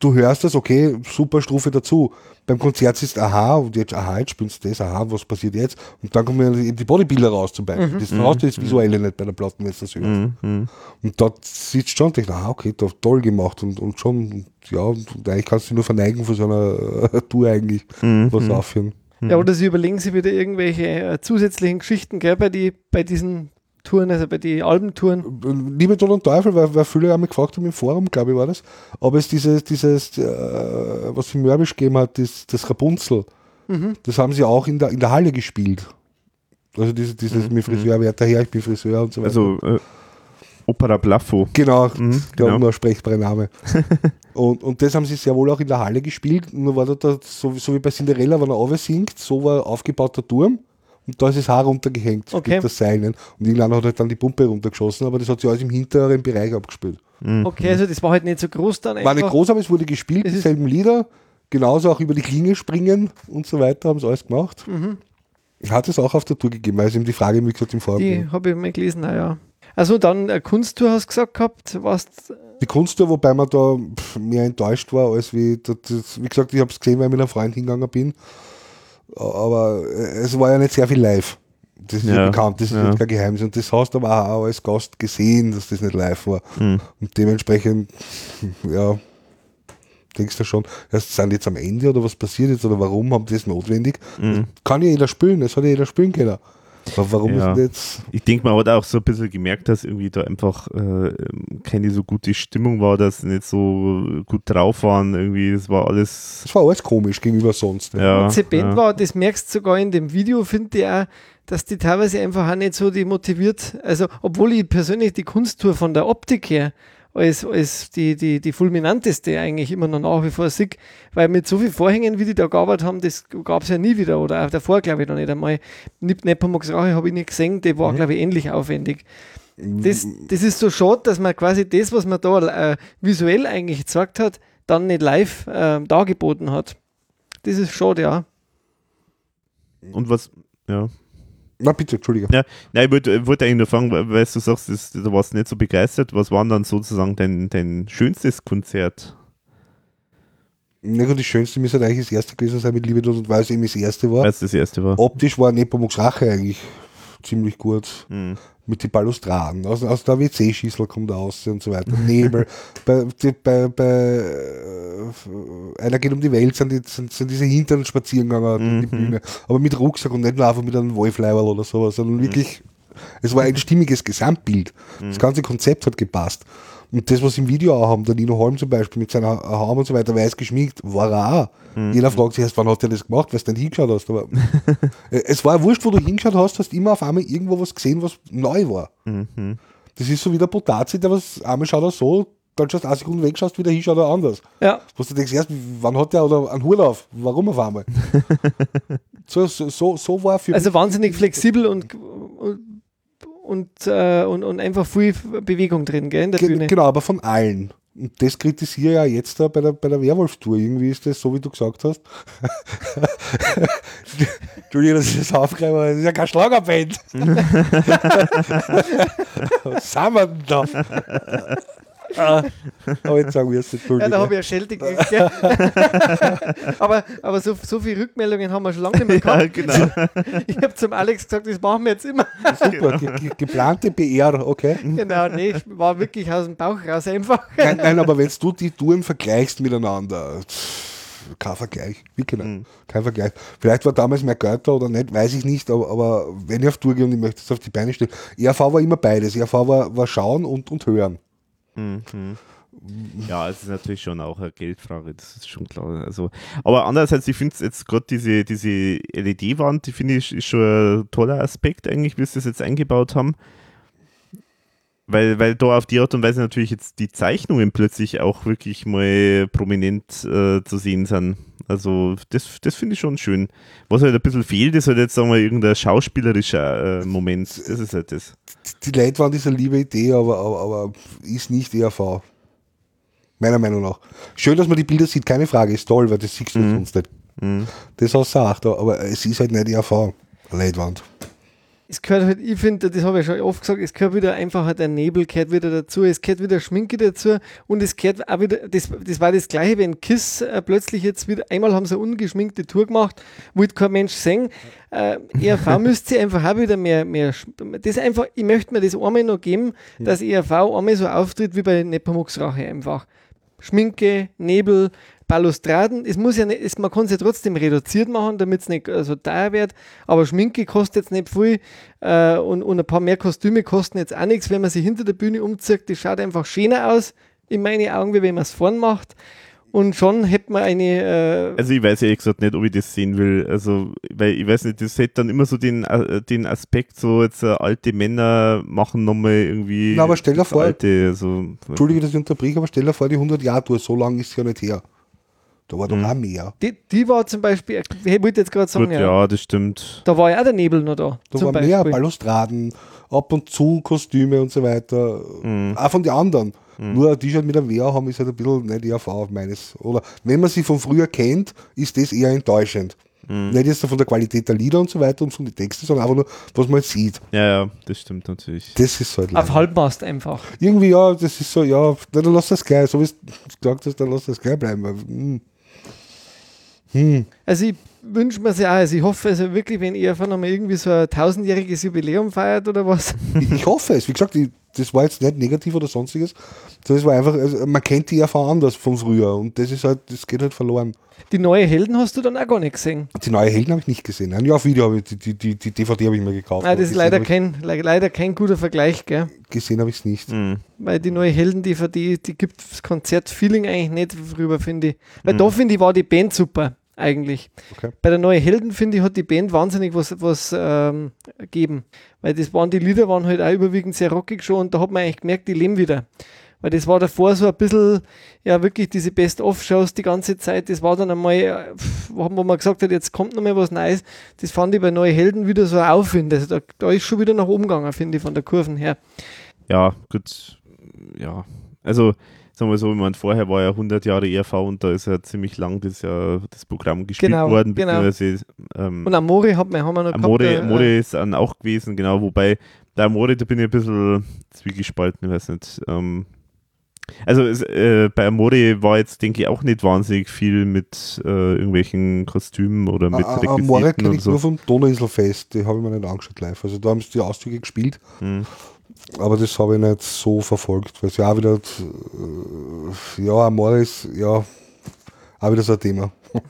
[SPEAKER 3] Du hörst das, okay, super Strophe dazu. Beim Konzert ist aha, und jetzt, aha, jetzt spielst du das, aha, was passiert jetzt? Und dann kommen eben die Bodybuilder raus zum Beispiel. Das brauchst du jetzt visuelle nicht bei der Platte, wenn du das hörst.
[SPEAKER 5] Mhm.
[SPEAKER 3] Und dort sitzt schon und denkst, ah, okay, da toll gemacht und, und schon, ja, und eigentlich kannst du dich nur verneigen von so einer äh, Tour eigentlich, was aufführen.
[SPEAKER 4] Ja, oder sie überlegen sich wieder irgendwelche äh, zusätzlichen Geschichten, gell, bei, die, bei diesen Touren, also bei den Albentouren.
[SPEAKER 3] Liebe Tod und Teufel, weil, weil viele haben mich gefragt haben im Forum, glaube ich, war das, ob es dieses, dieses äh, was für Mörbisch gegeben hat, das, das Rapunzel, das haben sie auch in der, in der Halle gespielt. Also dieses, dieses mit Friseur, wer daher, ich bin Friseur und so weiter.
[SPEAKER 5] Also äh, Opera Blaffo.
[SPEAKER 3] Genau,
[SPEAKER 5] Mhm,
[SPEAKER 3] der
[SPEAKER 5] genau.
[SPEAKER 3] unersprechbare Name. und, und das haben sie sehr wohl auch in der Halle gespielt. Nur war dort, da, so, so wie bei Cinderella, wenn er runtersingt, so war aufgebaut der Turm. Und da ist das Haar runtergehängt
[SPEAKER 4] Okay.
[SPEAKER 3] mit der Seinen. Und irgendwann hat halt dann die Pumpe runtergeschossen, aber das hat sich alles im hinteren Bereich abgespielt.
[SPEAKER 4] Okay, also das war halt nicht so groß dann
[SPEAKER 3] War nicht groß, aber es wurde gespielt, dieselben Lieder. Genauso auch über die Klinge springen und so weiter, haben sie alles gemacht. Hat es auch auf der Tour gegeben, weil es eben die Frage, wie gesagt, im Forum
[SPEAKER 4] Die habe ich mal gelesen, naja. Also dann eine Kunsttour hast du gesagt gehabt, warst
[SPEAKER 3] Die Kunsttour, wobei man da mehr enttäuscht war, als wie, das, das, wie gesagt, ich habe es gesehen, weil ich mit einem Freund hingegangen bin. Aber äh, es war ja nicht sehr viel live. Das ist ja,
[SPEAKER 5] Ja,
[SPEAKER 3] bekannt, das ist
[SPEAKER 5] ja.
[SPEAKER 3] jetzt kein Geheimnis. Und das hast du aber auch als Gast gesehen, dass das nicht live war.
[SPEAKER 5] Mhm.
[SPEAKER 3] Und dementsprechend, ja, denkst du schon, das sind jetzt am Ende oder was passiert jetzt oder warum haben die das notwendig?
[SPEAKER 5] Mhm.
[SPEAKER 3] Das kann ja jeder spielen, das hat ja jeder spielen können. Aber warum
[SPEAKER 5] Ja.
[SPEAKER 3] ist denn jetzt.
[SPEAKER 5] Ich denke, man hat auch so ein bisschen gemerkt, dass irgendwie da einfach äh, keine so gute Stimmung war, dass sie nicht so gut drauf waren. Irgendwie, es war alles.
[SPEAKER 3] Das war alles komisch gegenüber sonst.
[SPEAKER 5] Ja,
[SPEAKER 4] Die Band
[SPEAKER 5] ja.
[SPEAKER 4] war, das merkst du sogar in dem Video, finde ich auch, dass die teilweise einfach auch nicht so die motiviert, also obwohl ich persönlich die Kunsttour von der Optik her als, als die, die, die fulminanteste eigentlich immer noch nach wie vor sehe, weil mit so vielen Vorhängen, wie die da gearbeitet haben, das gab es ja nie wieder oder auch davor glaube ich noch nicht einmal. Nip- Nepomuk's Rache habe ich nicht gesehen, die war glaube ich ähnlich aufwendig. Das, das ist so schade, dass man quasi das, was man da äh, visuell eigentlich gezeigt hat, dann nicht live äh, dargeboten hat. Das ist schade, ja.
[SPEAKER 5] Und was, ja.
[SPEAKER 3] Na bitte, Entschuldige.
[SPEAKER 5] Ja, nein, ich wollte, ich wollte eigentlich nur fragen, weil weil du sagst, das, da warst du nicht so begeistert. Was war denn dann sozusagen dein, dein schönstes Konzert?
[SPEAKER 3] Na gut, das Schönste müsste halt eigentlich das erste gewesen sein mit Liebe Tod und weil es eben das erste war.
[SPEAKER 5] Als das erste war.
[SPEAKER 3] Optisch war Nepomuk's Rache eigentlich ziemlich gut.
[SPEAKER 5] Hm.
[SPEAKER 3] Mit den Balustraden. Aus, aus der WC-Schüssel kommt aus und so weiter. Nebel. bei, die, bei, bei äh, einer geht um die Welt, sind, die, sind, sind diese Hintern spazieren gegangen,
[SPEAKER 5] Mhm.
[SPEAKER 3] die Bühne. Aber mit Rucksack und nicht nur einfach mit einem Wolfleiberl oder sowas, sondern wirklich, es war ein stimmiges Gesamtbild. Das ganze Konzept hat gepasst. Und das, was im Video auch haben, der Nino Holm zum Beispiel mit seiner Haum und so weiter, weiß geschminkt, war er auch. Jeder fragt sich erst, wann hat er das gemacht, weil du nicht hingeschaut hast. Aber äh, es war ja wurscht, wo du hingeschaut hast, hast immer auf einmal irgendwo was gesehen, was neu war. Das ist so wie der Potazi, der was einmal schaut er so, dann schaust du eine Sekunde weg, schaust wieder hin, schaut er anders.
[SPEAKER 4] Ja,
[SPEAKER 3] Wo du denkst, erst, wann hat der oder einen Hut auf? Warum auf einmal? so, so, so, so war für
[SPEAKER 4] also wahnsinnig flexibel und, und, und, äh, und, und einfach viel Bewegung drin, gell, in der
[SPEAKER 3] Ge-
[SPEAKER 4] Bühne.
[SPEAKER 3] Genau, aber von allen. Und das kritisiere ich ja jetzt da bei der, bei der Werwolf-Tour. Irgendwie ist das so, wie du gesagt hast. Entschuldigung, dass ich das aufgreife, aber das ist ja keine Schlagerband. Was sind wir denn da? Ah, aber jetzt sagen wir es,
[SPEAKER 4] Ja,
[SPEAKER 3] Entschuldigung.
[SPEAKER 4] da habe ich ja Schelte gekriegt. aber aber so, so viele Rückmeldungen haben wir schon lange nicht mehr
[SPEAKER 5] Ja,
[SPEAKER 4] gehabt.
[SPEAKER 5] genau.
[SPEAKER 4] Ich habe zum Alex gesagt, das machen wir jetzt immer.
[SPEAKER 3] Super, ge ge geplante PR, okay.
[SPEAKER 4] genau, nee, war wirklich aus dem Bauch raus einfach.
[SPEAKER 3] Nein, nein aber wenn du die Touren vergleichst miteinander, kein Vergleich, wirklich nicht. Kein Vergleich. Vielleicht war damals mehr Geld da oder nicht, weiß ich nicht, aber, aber wenn ich auf Tour gehe und ich möchte es auf die Beine stellen, ERV war immer beides. ERV war, war schauen und, und hören.
[SPEAKER 5] Ja, es ist natürlich schon auch eine Geldfrage, das ist schon klar. Also, aber andererseits, ich finde jetzt gerade diese, diese LED-Wand, die finde ich ist schon ein toller Aspekt eigentlich, wie sie das jetzt eingebaut haben. Weil, weil da auf die Art und Weise natürlich jetzt die Zeichnungen plötzlich auch wirklich mal prominent äh, zu sehen sind. Also das, das finde ich schon schön. Was halt ein bisschen fehlt, ist halt jetzt sagen wir irgendein schauspielerischer äh, Moment. Das ist halt das.
[SPEAKER 3] Die Leitwand ist eine liebe Idee, aber, aber, aber ist nicht ERV. Meiner Meinung nach. Schön, dass man die Bilder sieht, keine Frage, ist toll, weil das siehst du sonst nicht. Das hast du auch, aber es ist halt nicht ERV, Leitwand.
[SPEAKER 4] Es gehört halt, ich finde, das habe ich schon oft gesagt, es gehört wieder einfach halt der Nebel gehört wieder dazu, es gehört wieder Schminke dazu und es gehört auch wieder, das, das war das gleiche, wenn Kiss äh, plötzlich jetzt wieder, einmal haben sie eine ungeschminkte Tour gemacht, wollte kein Mensch sehen. Äh, ERV müsste sie einfach auch wieder mehr, mehr, das einfach, ich möchte mir das einmal noch geben, dass ERV einmal so auftritt wie bei Nepomuk's Rache einfach. Schminke, Nebel, Balustraden, es muss ja nicht, es, man kann es ja trotzdem reduziert machen, damit es nicht so teuer wird, aber Schminke kostet jetzt nicht viel äh, und, und ein paar mehr Kostüme kosten jetzt auch nichts, wenn man sie hinter der Bühne umzieht, das schaut einfach schöner aus, in meinen Augen, wie wenn man es vorn macht und schon hätte man eine, äh,
[SPEAKER 5] Also ich weiß ehrlich gesagt nicht, ob ich das sehen will. Also, weil ich weiß nicht, das hätte dann immer so den, äh, den Aspekt, so jetzt äh, alte Männer machen nochmal irgendwie.
[SPEAKER 3] Na, aber stell dir vor-
[SPEAKER 5] Alte, also,
[SPEAKER 3] Entschuldige, dass ich unterbreche, aber stell dir vor, die 100-Jahr-Tour, so lange ist es ja nicht her. Da war doch
[SPEAKER 5] Mhm.
[SPEAKER 3] auch mehr.
[SPEAKER 4] die, die war zum Beispiel, ich wollte jetzt gerade sagen,
[SPEAKER 5] gut,
[SPEAKER 4] ja,
[SPEAKER 5] ja, das stimmt.
[SPEAKER 4] da war ja auch der Nebel noch da.
[SPEAKER 3] Da
[SPEAKER 4] zum
[SPEAKER 3] war mehr
[SPEAKER 4] Beispiel.
[SPEAKER 3] Balustraden, ab und zu Kostüme und so weiter.
[SPEAKER 5] Mhm.
[SPEAKER 3] Auch von den anderen. Nur ein T-Shirt mit einem Wehr haben ist halt ein bisschen nicht ERV meines. Oder wenn man sie von früher kennt, ist das eher enttäuschend.
[SPEAKER 5] Mhm.
[SPEAKER 3] Nicht jetzt von der Qualität der Lieder und so weiter und von den Texten, sondern einfach nur, was man sieht.
[SPEAKER 5] Ja, ja, das stimmt natürlich.
[SPEAKER 3] Das ist halt
[SPEAKER 4] Auf. Halbmast einfach.
[SPEAKER 3] Irgendwie, ja, das ist so, ja, dann lass das gleich. So wie du gesagt hast, dann lass das gleich bleiben. weil, hm.
[SPEAKER 4] Also ich wünscht man sich auch. Also ich hoffe also wirklich, wenn ERV nochmal irgendwie so ein tausendjähriges Jubiläum feiert oder was.
[SPEAKER 3] Ich hoffe es. Wie gesagt, ich, das war jetzt nicht negativ oder sonstiges. Das war einfach, also man kennt die ERV anders vom Frühjahr und das ist halt, das geht halt verloren.
[SPEAKER 4] Die neue Helden hast du dann auch gar nicht gesehen.
[SPEAKER 3] Die neue Helden habe ich nicht gesehen. Ein Jahr auf Video habe ich, die, die, die, die DVD habe ich mir gekauft.
[SPEAKER 4] Nein, das ist leider kein, le- leider kein guter Vergleich, gell?
[SPEAKER 3] Gesehen habe ich es nicht.
[SPEAKER 5] Mhm.
[SPEAKER 4] Weil die neue Helden-DVD, die gibt das Konzertfeeling eigentlich nicht rüber, finde ich.
[SPEAKER 5] Mhm.
[SPEAKER 4] Weil da finde ich, war die Band super, eigentlich.
[SPEAKER 3] Okay.
[SPEAKER 4] Bei der neuen Helden, finde ich, hat die Band wahnsinnig was, was ähm, gegeben. Weil das waren, die Lieder waren halt auch überwiegend sehr rockig schon und da hat man eigentlich gemerkt, die leben wieder. Weil das war davor so ein bisschen, ja, wirklich diese Best-of-Shows die ganze Zeit. Das war dann einmal, äh, wo man gesagt hat, jetzt kommt noch mal was Neues. Das fand ich bei Neue Helden wieder so Aufwind. Also da, da ist schon wieder nach oben gegangen, finde ich, von der Kurven her.
[SPEAKER 5] Ja, gut. Ja, also sagen wir so, ich meine, vorher war ja 100 Jahre ERV und da ist ja ziemlich lang das, ja, das Programm gespielt
[SPEAKER 4] Genau,
[SPEAKER 5] worden.
[SPEAKER 4] genau.
[SPEAKER 5] Ähm,
[SPEAKER 4] Und Amore hat man, haben wir noch
[SPEAKER 5] Amore,
[SPEAKER 4] gehabt. äh,
[SPEAKER 5] Amore ist dann auch gewesen, genau, wobei der Amore, da bin ich ein bisschen zwiegespalten, ich weiß nicht. Ähm, also es, äh, bei Amore war jetzt, denke ich, auch nicht wahnsinnig viel mit äh, irgendwelchen Kostümen oder mit
[SPEAKER 3] ah, Amore kenne ich
[SPEAKER 5] so.
[SPEAKER 3] nur vom Donauinselfest, die habe ich mir nicht angeschaut live. Also da haben sie die Auszüge gespielt,
[SPEAKER 5] Hm.
[SPEAKER 3] Aber das habe ich nicht so verfolgt, weil es ja auch wieder, äh, ja, Amore ist, ja, auch wieder so ein Thema.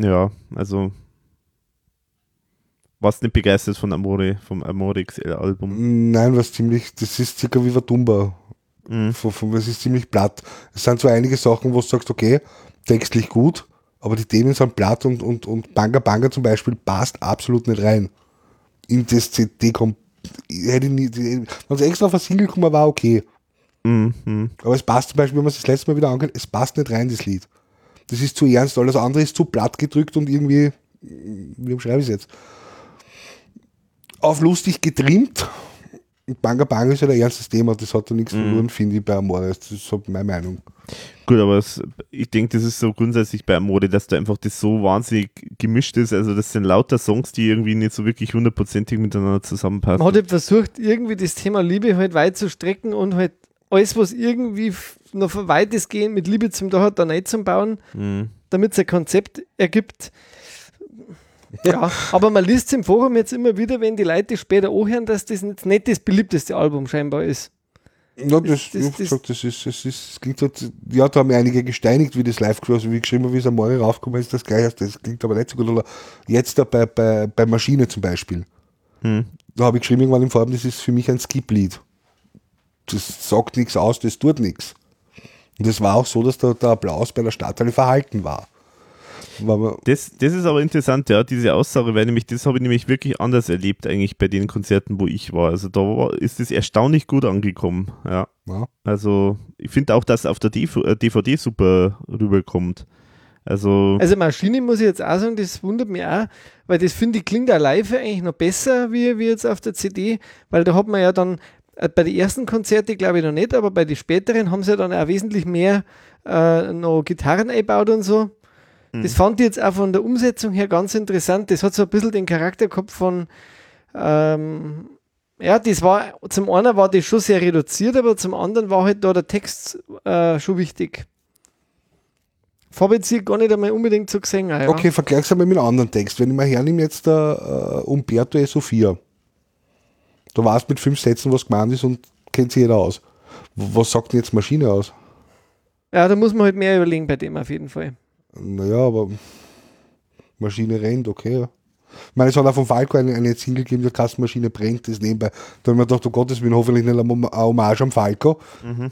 [SPEAKER 5] Ja, also warst nicht begeistert von Amore, vom Amore XL-Album.
[SPEAKER 3] Nein, was ziemlich, das ist circa wie Vadumba.
[SPEAKER 5] Mhm.
[SPEAKER 3] Es ist ziemlich platt. Es sind so einige Sachen, wo du sagst, okay, textlich gut, aber die Themen sind platt und, und, und Banga Banga zum Beispiel passt absolut nicht rein. In das CD kommt, hätte nie, wenn es extra auf ein Single gekommen war, okay.
[SPEAKER 5] Mhm.
[SPEAKER 3] Aber es passt zum Beispiel, wenn man es das letzte Mal wieder angeht, es passt nicht rein, das Lied. Das ist zu ernst, alles andere ist zu platt gedrückt und irgendwie, wie schreibe ich es jetzt? Auf lustig getrimmt. Banga Banga ist ja ein ernstes Thema, das hat da nichts verloren, finde ich, bei Amore. Das ist so meine Meinung.
[SPEAKER 5] Gut, aber es, ich denke, das ist so grundsätzlich bei Amore, dass da einfach das so wahnsinnig gemischt ist. Also das sind lauter Songs, die irgendwie nicht so wirklich hundertprozentig miteinander zusammenpassen.
[SPEAKER 4] Man hat halt versucht, irgendwie das Thema Liebe halt weit zu strecken und halt alles, was irgendwie noch weitestgehend mit Liebe zum da hat, da nicht zum Bauen,
[SPEAKER 5] Mhm.
[SPEAKER 4] damit es ein Konzept ergibt. Ja, aber man liest im Forum jetzt immer wieder, wenn die Leute später anhören, dass das jetzt nicht das beliebteste Album scheinbar ist.
[SPEAKER 3] Ja, das,
[SPEAKER 4] das-
[SPEAKER 3] ich hab gesagt, das, ist, das, ist, das klingt halt, ja, da haben mir einige gesteinigt, wie das live also wie geschrieben, wie es am Morgen raufgekommen ist, das gleich, das klingt aber nicht so gut. Oder jetzt da bei, bei, bei Maschine zum Beispiel.
[SPEAKER 5] Hm.
[SPEAKER 3] Da habe ich geschrieben irgendwann im Forum, das ist für mich ein Skip-Lied. Das sagt nichts aus, das tut nichts. Und es war auch so, dass der, der Applaus bei der Stadthalle verhalten war.
[SPEAKER 5] Das, das ist aber interessant, ja, diese Aussage, weil nämlich, das habe ich nämlich wirklich anders erlebt, eigentlich bei den Konzerten, wo ich war. Also da war, ist es erstaunlich gut angekommen, ja.
[SPEAKER 3] ja.
[SPEAKER 5] Also ich finde auch, dass auf der DV, äh, DVD super rüberkommt. Also,
[SPEAKER 4] Also Maschine muss ich jetzt auch sagen, das wundert mich auch, weil das finde ich klingt auch live eigentlich noch besser wie, wie jetzt auf der CD, weil da hat man ja dann äh, bei den ersten Konzerten glaube ich noch nicht, aber bei den späteren haben sie ja dann auch wesentlich mehr äh, noch Gitarren eingebaut und so. Das fand ich jetzt auch von der Umsetzung her ganz interessant. Das hat so ein bisschen den Charakter gehabt von ähm, ja, das war, zum einen war das schon sehr reduziert, aber zum anderen war halt da der Text äh, schon wichtig. Habe jetzt gar nicht einmal unbedingt so gesehen. auch, Ja.
[SPEAKER 3] Okay, vergleich's einmal mit einem anderen Text. Wenn ich mal hernehme jetzt der äh, Umberto e Sofia, da weißt mit fünf Sätzen, was gemeint ist und kennt sich jeder aus. Was sagt denn jetzt Maschine aus?
[SPEAKER 4] Ja, da muss man halt mehr überlegen bei dem auf jeden Fall.
[SPEAKER 3] Naja, aber Maschine rennt, okay. Ja. Ich meine, es hat auch von Falco eine, eine Single gegeben, die Kassenmaschine brennt, das nebenbei. Da habe ich mir gedacht, oh Gottes Willen, hoffentlich nicht eine Hommage am Falco,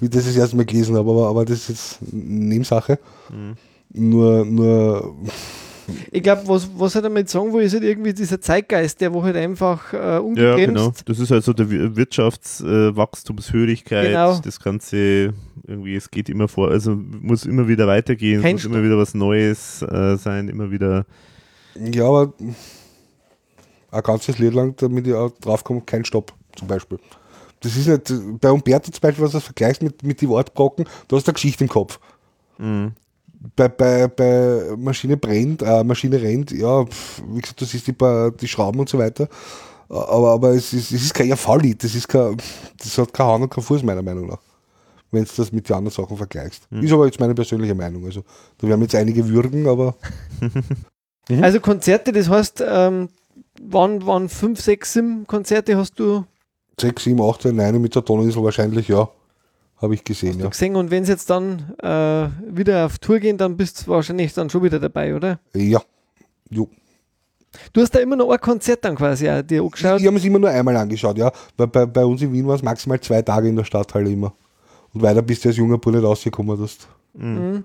[SPEAKER 3] wie das ich das erste Mal gelesen habe, aber, aber das ist jetzt eine Nebensache. Nur, nur,
[SPEAKER 4] Ich glaube, was, was er damit sagen will, ist halt irgendwie dieser Zeitgeist, der wo halt einfach äh,
[SPEAKER 5] ja, genau. Das ist halt so der Wir- Wirtschaftswachstumshörigkeit,
[SPEAKER 4] Genau.
[SPEAKER 5] das Ganze irgendwie, es geht immer vor, also muss immer wieder weitergehen, es
[SPEAKER 4] Kein
[SPEAKER 5] muss immer wieder was Neues äh, sein, immer wieder.
[SPEAKER 3] ja, aber ein ganzes Lied lang, damit ich auch draufkomme, kein Stopp, zum Beispiel. Das ist nicht, bei Umberto zum Beispiel, was du vergleichst mit, mit die Wortbrocken, da hast du eine Geschichte im Kopf.
[SPEAKER 5] Mhm.
[SPEAKER 3] Bei, bei, bei Maschine brennt, äh, Maschine rennt, ja, pf, wie gesagt, du siehst die, paar- die Schrauben und so weiter. Aber, aber es, ist, es ist kein ERV-Lied, das ist kein, das hat keine Hand und kein Fuß, meiner Meinung nach. wenn du das mit den anderen Sachen vergleichst. Ist aber jetzt meine persönliche Meinung. Also da werden jetzt einige würgen, aber
[SPEAKER 2] Mhm.
[SPEAKER 4] Also Konzerte, das heißt, ähm, wann, wann fünf, sechs, sieben Konzerte hast du
[SPEAKER 3] 6, 7, 8, 9 mit der Toninsel wahrscheinlich, ja. Habe ich gesehen, ja.
[SPEAKER 4] gesehen und wenn sie jetzt dann äh, wieder auf Tour gehen, dann bist du wahrscheinlich dann schon wieder dabei, oder?
[SPEAKER 3] Ja. Jo.
[SPEAKER 4] Du hast da immer noch ein Konzert dann quasi auch dir angeschaut.
[SPEAKER 3] Ich habe es immer nur einmal angeschaut, ja. Weil bei, bei uns in Wien war es maximal zwei Tage in der Stadthalle immer. Und weiter bist du als junger Bruder nicht rausgekommen. Das.
[SPEAKER 4] Mhm.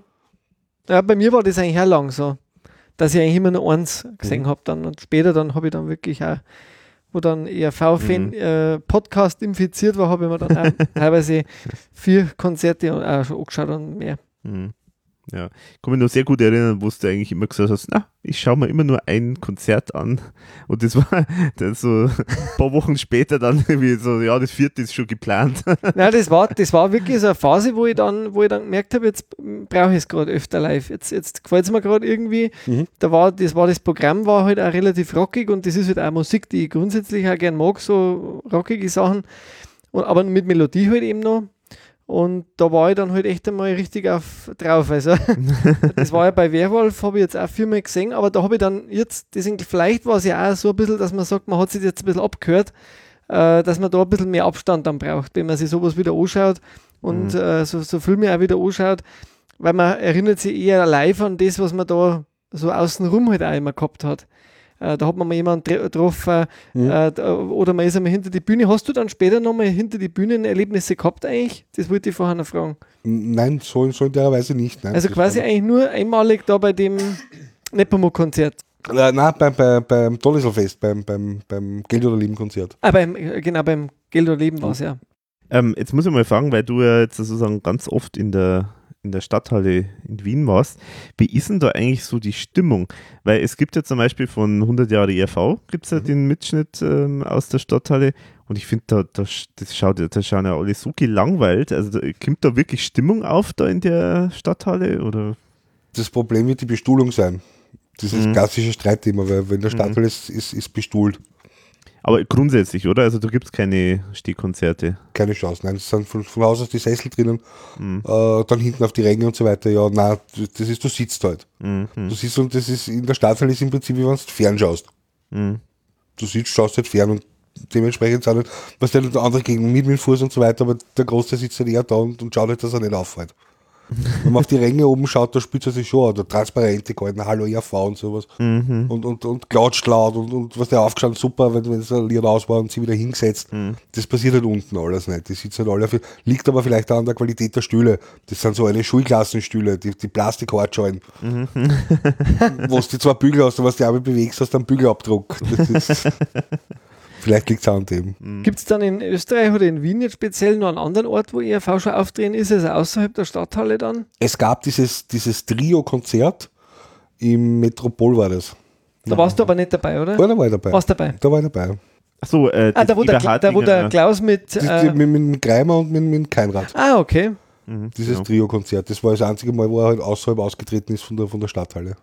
[SPEAKER 4] Ja, bei mir war das eigentlich auch lang so, dass ich eigentlich immer nur eins gesehen habe dann und später dann habe ich dann wirklich auch, wo dann ERV-Fan
[SPEAKER 5] Mhm.
[SPEAKER 4] äh, Podcast infiziert war, habe ich mir dann auch teilweise vier Konzerte auch schon angeschaut und mehr.
[SPEAKER 5] Mhm. Ja, ich kann mich noch sehr gut erinnern, wo du eigentlich immer gesagt hast, na, ich schaue mir immer nur ein Konzert an. Und das war dann so ein paar Wochen später dann irgendwie so, ja, das vierte ist schon geplant.
[SPEAKER 4] Nein, das war, das war wirklich so eine Phase, wo ich dann, wo ich dann gemerkt habe, jetzt brauche ich es gerade öfter live. Jetzt, jetzt gefällt es mir gerade irgendwie.
[SPEAKER 3] Mhm.
[SPEAKER 4] Da war, das war das Programm war halt auch relativ rockig und das ist halt auch Musik, die ich grundsätzlich auch gern mag, so rockige Sachen. Und, aber mit Melodie halt eben noch. Und da war ich dann halt echt einmal richtig auf, drauf. Also, das war ja bei Werwolf, habe ich jetzt auch viermal gesehen, aber da habe ich dann jetzt, deswegen vielleicht war es ja auch so ein bisschen, dass man sagt, man hat sich jetzt ein bisschen abgehört, äh, dass man da ein bisschen mehr Abstand dann braucht, wenn man sich sowas wieder anschaut und äh, so, so Filme auch wieder anschaut, weil man erinnert sich eher live an das, was man da so außenrum halt auch immer gehabt hat. Äh, da hat man mal jemanden getroffen
[SPEAKER 3] Mhm.
[SPEAKER 4] äh, oder man ist einmal hinter die Bühne. Hast du dann später nochmal hinter die Bühnen Erlebnisse gehabt eigentlich? Das wollte ich vorher noch fragen.
[SPEAKER 3] Nein, so, so in der Weise nicht. Nein.
[SPEAKER 4] Also quasi eigentlich nur einmalig da bei dem Nepomuk-Konzert.
[SPEAKER 3] Äh, nein, beim, beim, beim Toniselfest, beim, beim, beim Geld oder Leben Konzert.
[SPEAKER 4] Ah, beim, äh, genau, beim Geld oder Leben war es ja.
[SPEAKER 5] Ähm, jetzt muss ich mal fragen, weil du ja jetzt sozusagen ganz oft in der, in der Stadthalle in Wien warst. Wie ist denn da eigentlich so die Stimmung? Weil es gibt ja zum Beispiel von 100 Jahre ERV, gibt es ja den Mitschnitt ähm, aus der Stadthalle und ich finde, da, da, das schaut, da schauen ja alle so gelangweilt. Also da, kommt da wirklich Stimmung auf da in der Stadthalle? Oder?
[SPEAKER 3] Das Problem wird die Bestuhlung sein. Dieses
[SPEAKER 5] Mhm.
[SPEAKER 3] klassische Streitthema, weil wenn der
[SPEAKER 5] Mhm.
[SPEAKER 3] Stadthalle ist, ist, ist bestuhlt.
[SPEAKER 5] Aber grundsätzlich, oder? Also da gibt es keine Stehkonzerte.
[SPEAKER 3] Keine Chance. Nein, es sind von, von Haus aus die Sessel drinnen,
[SPEAKER 5] Mhm.
[SPEAKER 3] äh, dann hinten auf die Ränge und so weiter. Ja, nein, das ist, du sitzt halt.
[SPEAKER 5] Mhm.
[SPEAKER 3] Du siehst und das ist in der Stadthalle ist im Prinzip, wie wenn du fernschaust.
[SPEAKER 5] Mhm.
[SPEAKER 3] Du sitzt, schaust halt fern und dementsprechend sind halt, was der andere gegen mit mit dem Fuß und so weiter, aber der Großteil sitzt halt eher da und, und schaut halt, dass er nicht auffällt. Wenn man auf die Ränge oben schaut, da spürt er sich schon, oder Transparente gehalten, Hallo ERV und sowas.
[SPEAKER 5] Mhm.
[SPEAKER 3] Und, und, und klatscht laut und, und was der aufgestanden, super, wenn, wenn es ein Lied aus war und sie wieder hingesetzt.
[SPEAKER 5] Mhm.
[SPEAKER 3] Das passiert halt unten alles nicht. Die sitzen halt alle auf, liegt aber vielleicht auch an der Qualität der Stühle. Das sind so eine Schulklassenstühle, die, die Plastikhartschalen.
[SPEAKER 5] Mhm.
[SPEAKER 3] wo du die zwei Bügel hast und was die Arme bewegst, hast du einen Bügelabdruck. Das ist, vielleicht liegt es an dem.
[SPEAKER 4] Gibt es dann in Österreich oder in Wien jetzt speziell noch einen anderen Ort, wo ERV schon aufdrehen ist, also außerhalb der Stadthalle dann?
[SPEAKER 3] Es gab dieses, dieses Trio-Konzert im Metropol war das.
[SPEAKER 4] Da warst du aber nicht dabei, oder?
[SPEAKER 3] Ja, da war ich dabei.
[SPEAKER 4] Warst dabei?
[SPEAKER 3] Da war ich dabei.
[SPEAKER 5] Achso, äh,
[SPEAKER 4] Ah, da wo, der, da, wo der Klaus mit. Äh,
[SPEAKER 3] mit, mit, mit Greimer und mit, mit Keinrad.
[SPEAKER 4] ah, okay.
[SPEAKER 5] Mhm,
[SPEAKER 3] Dieses
[SPEAKER 5] genau.
[SPEAKER 3] Trio-Konzert. Das war das einzige Mal, wo er halt außerhalb ausgetreten ist von der, von der Stadthalle.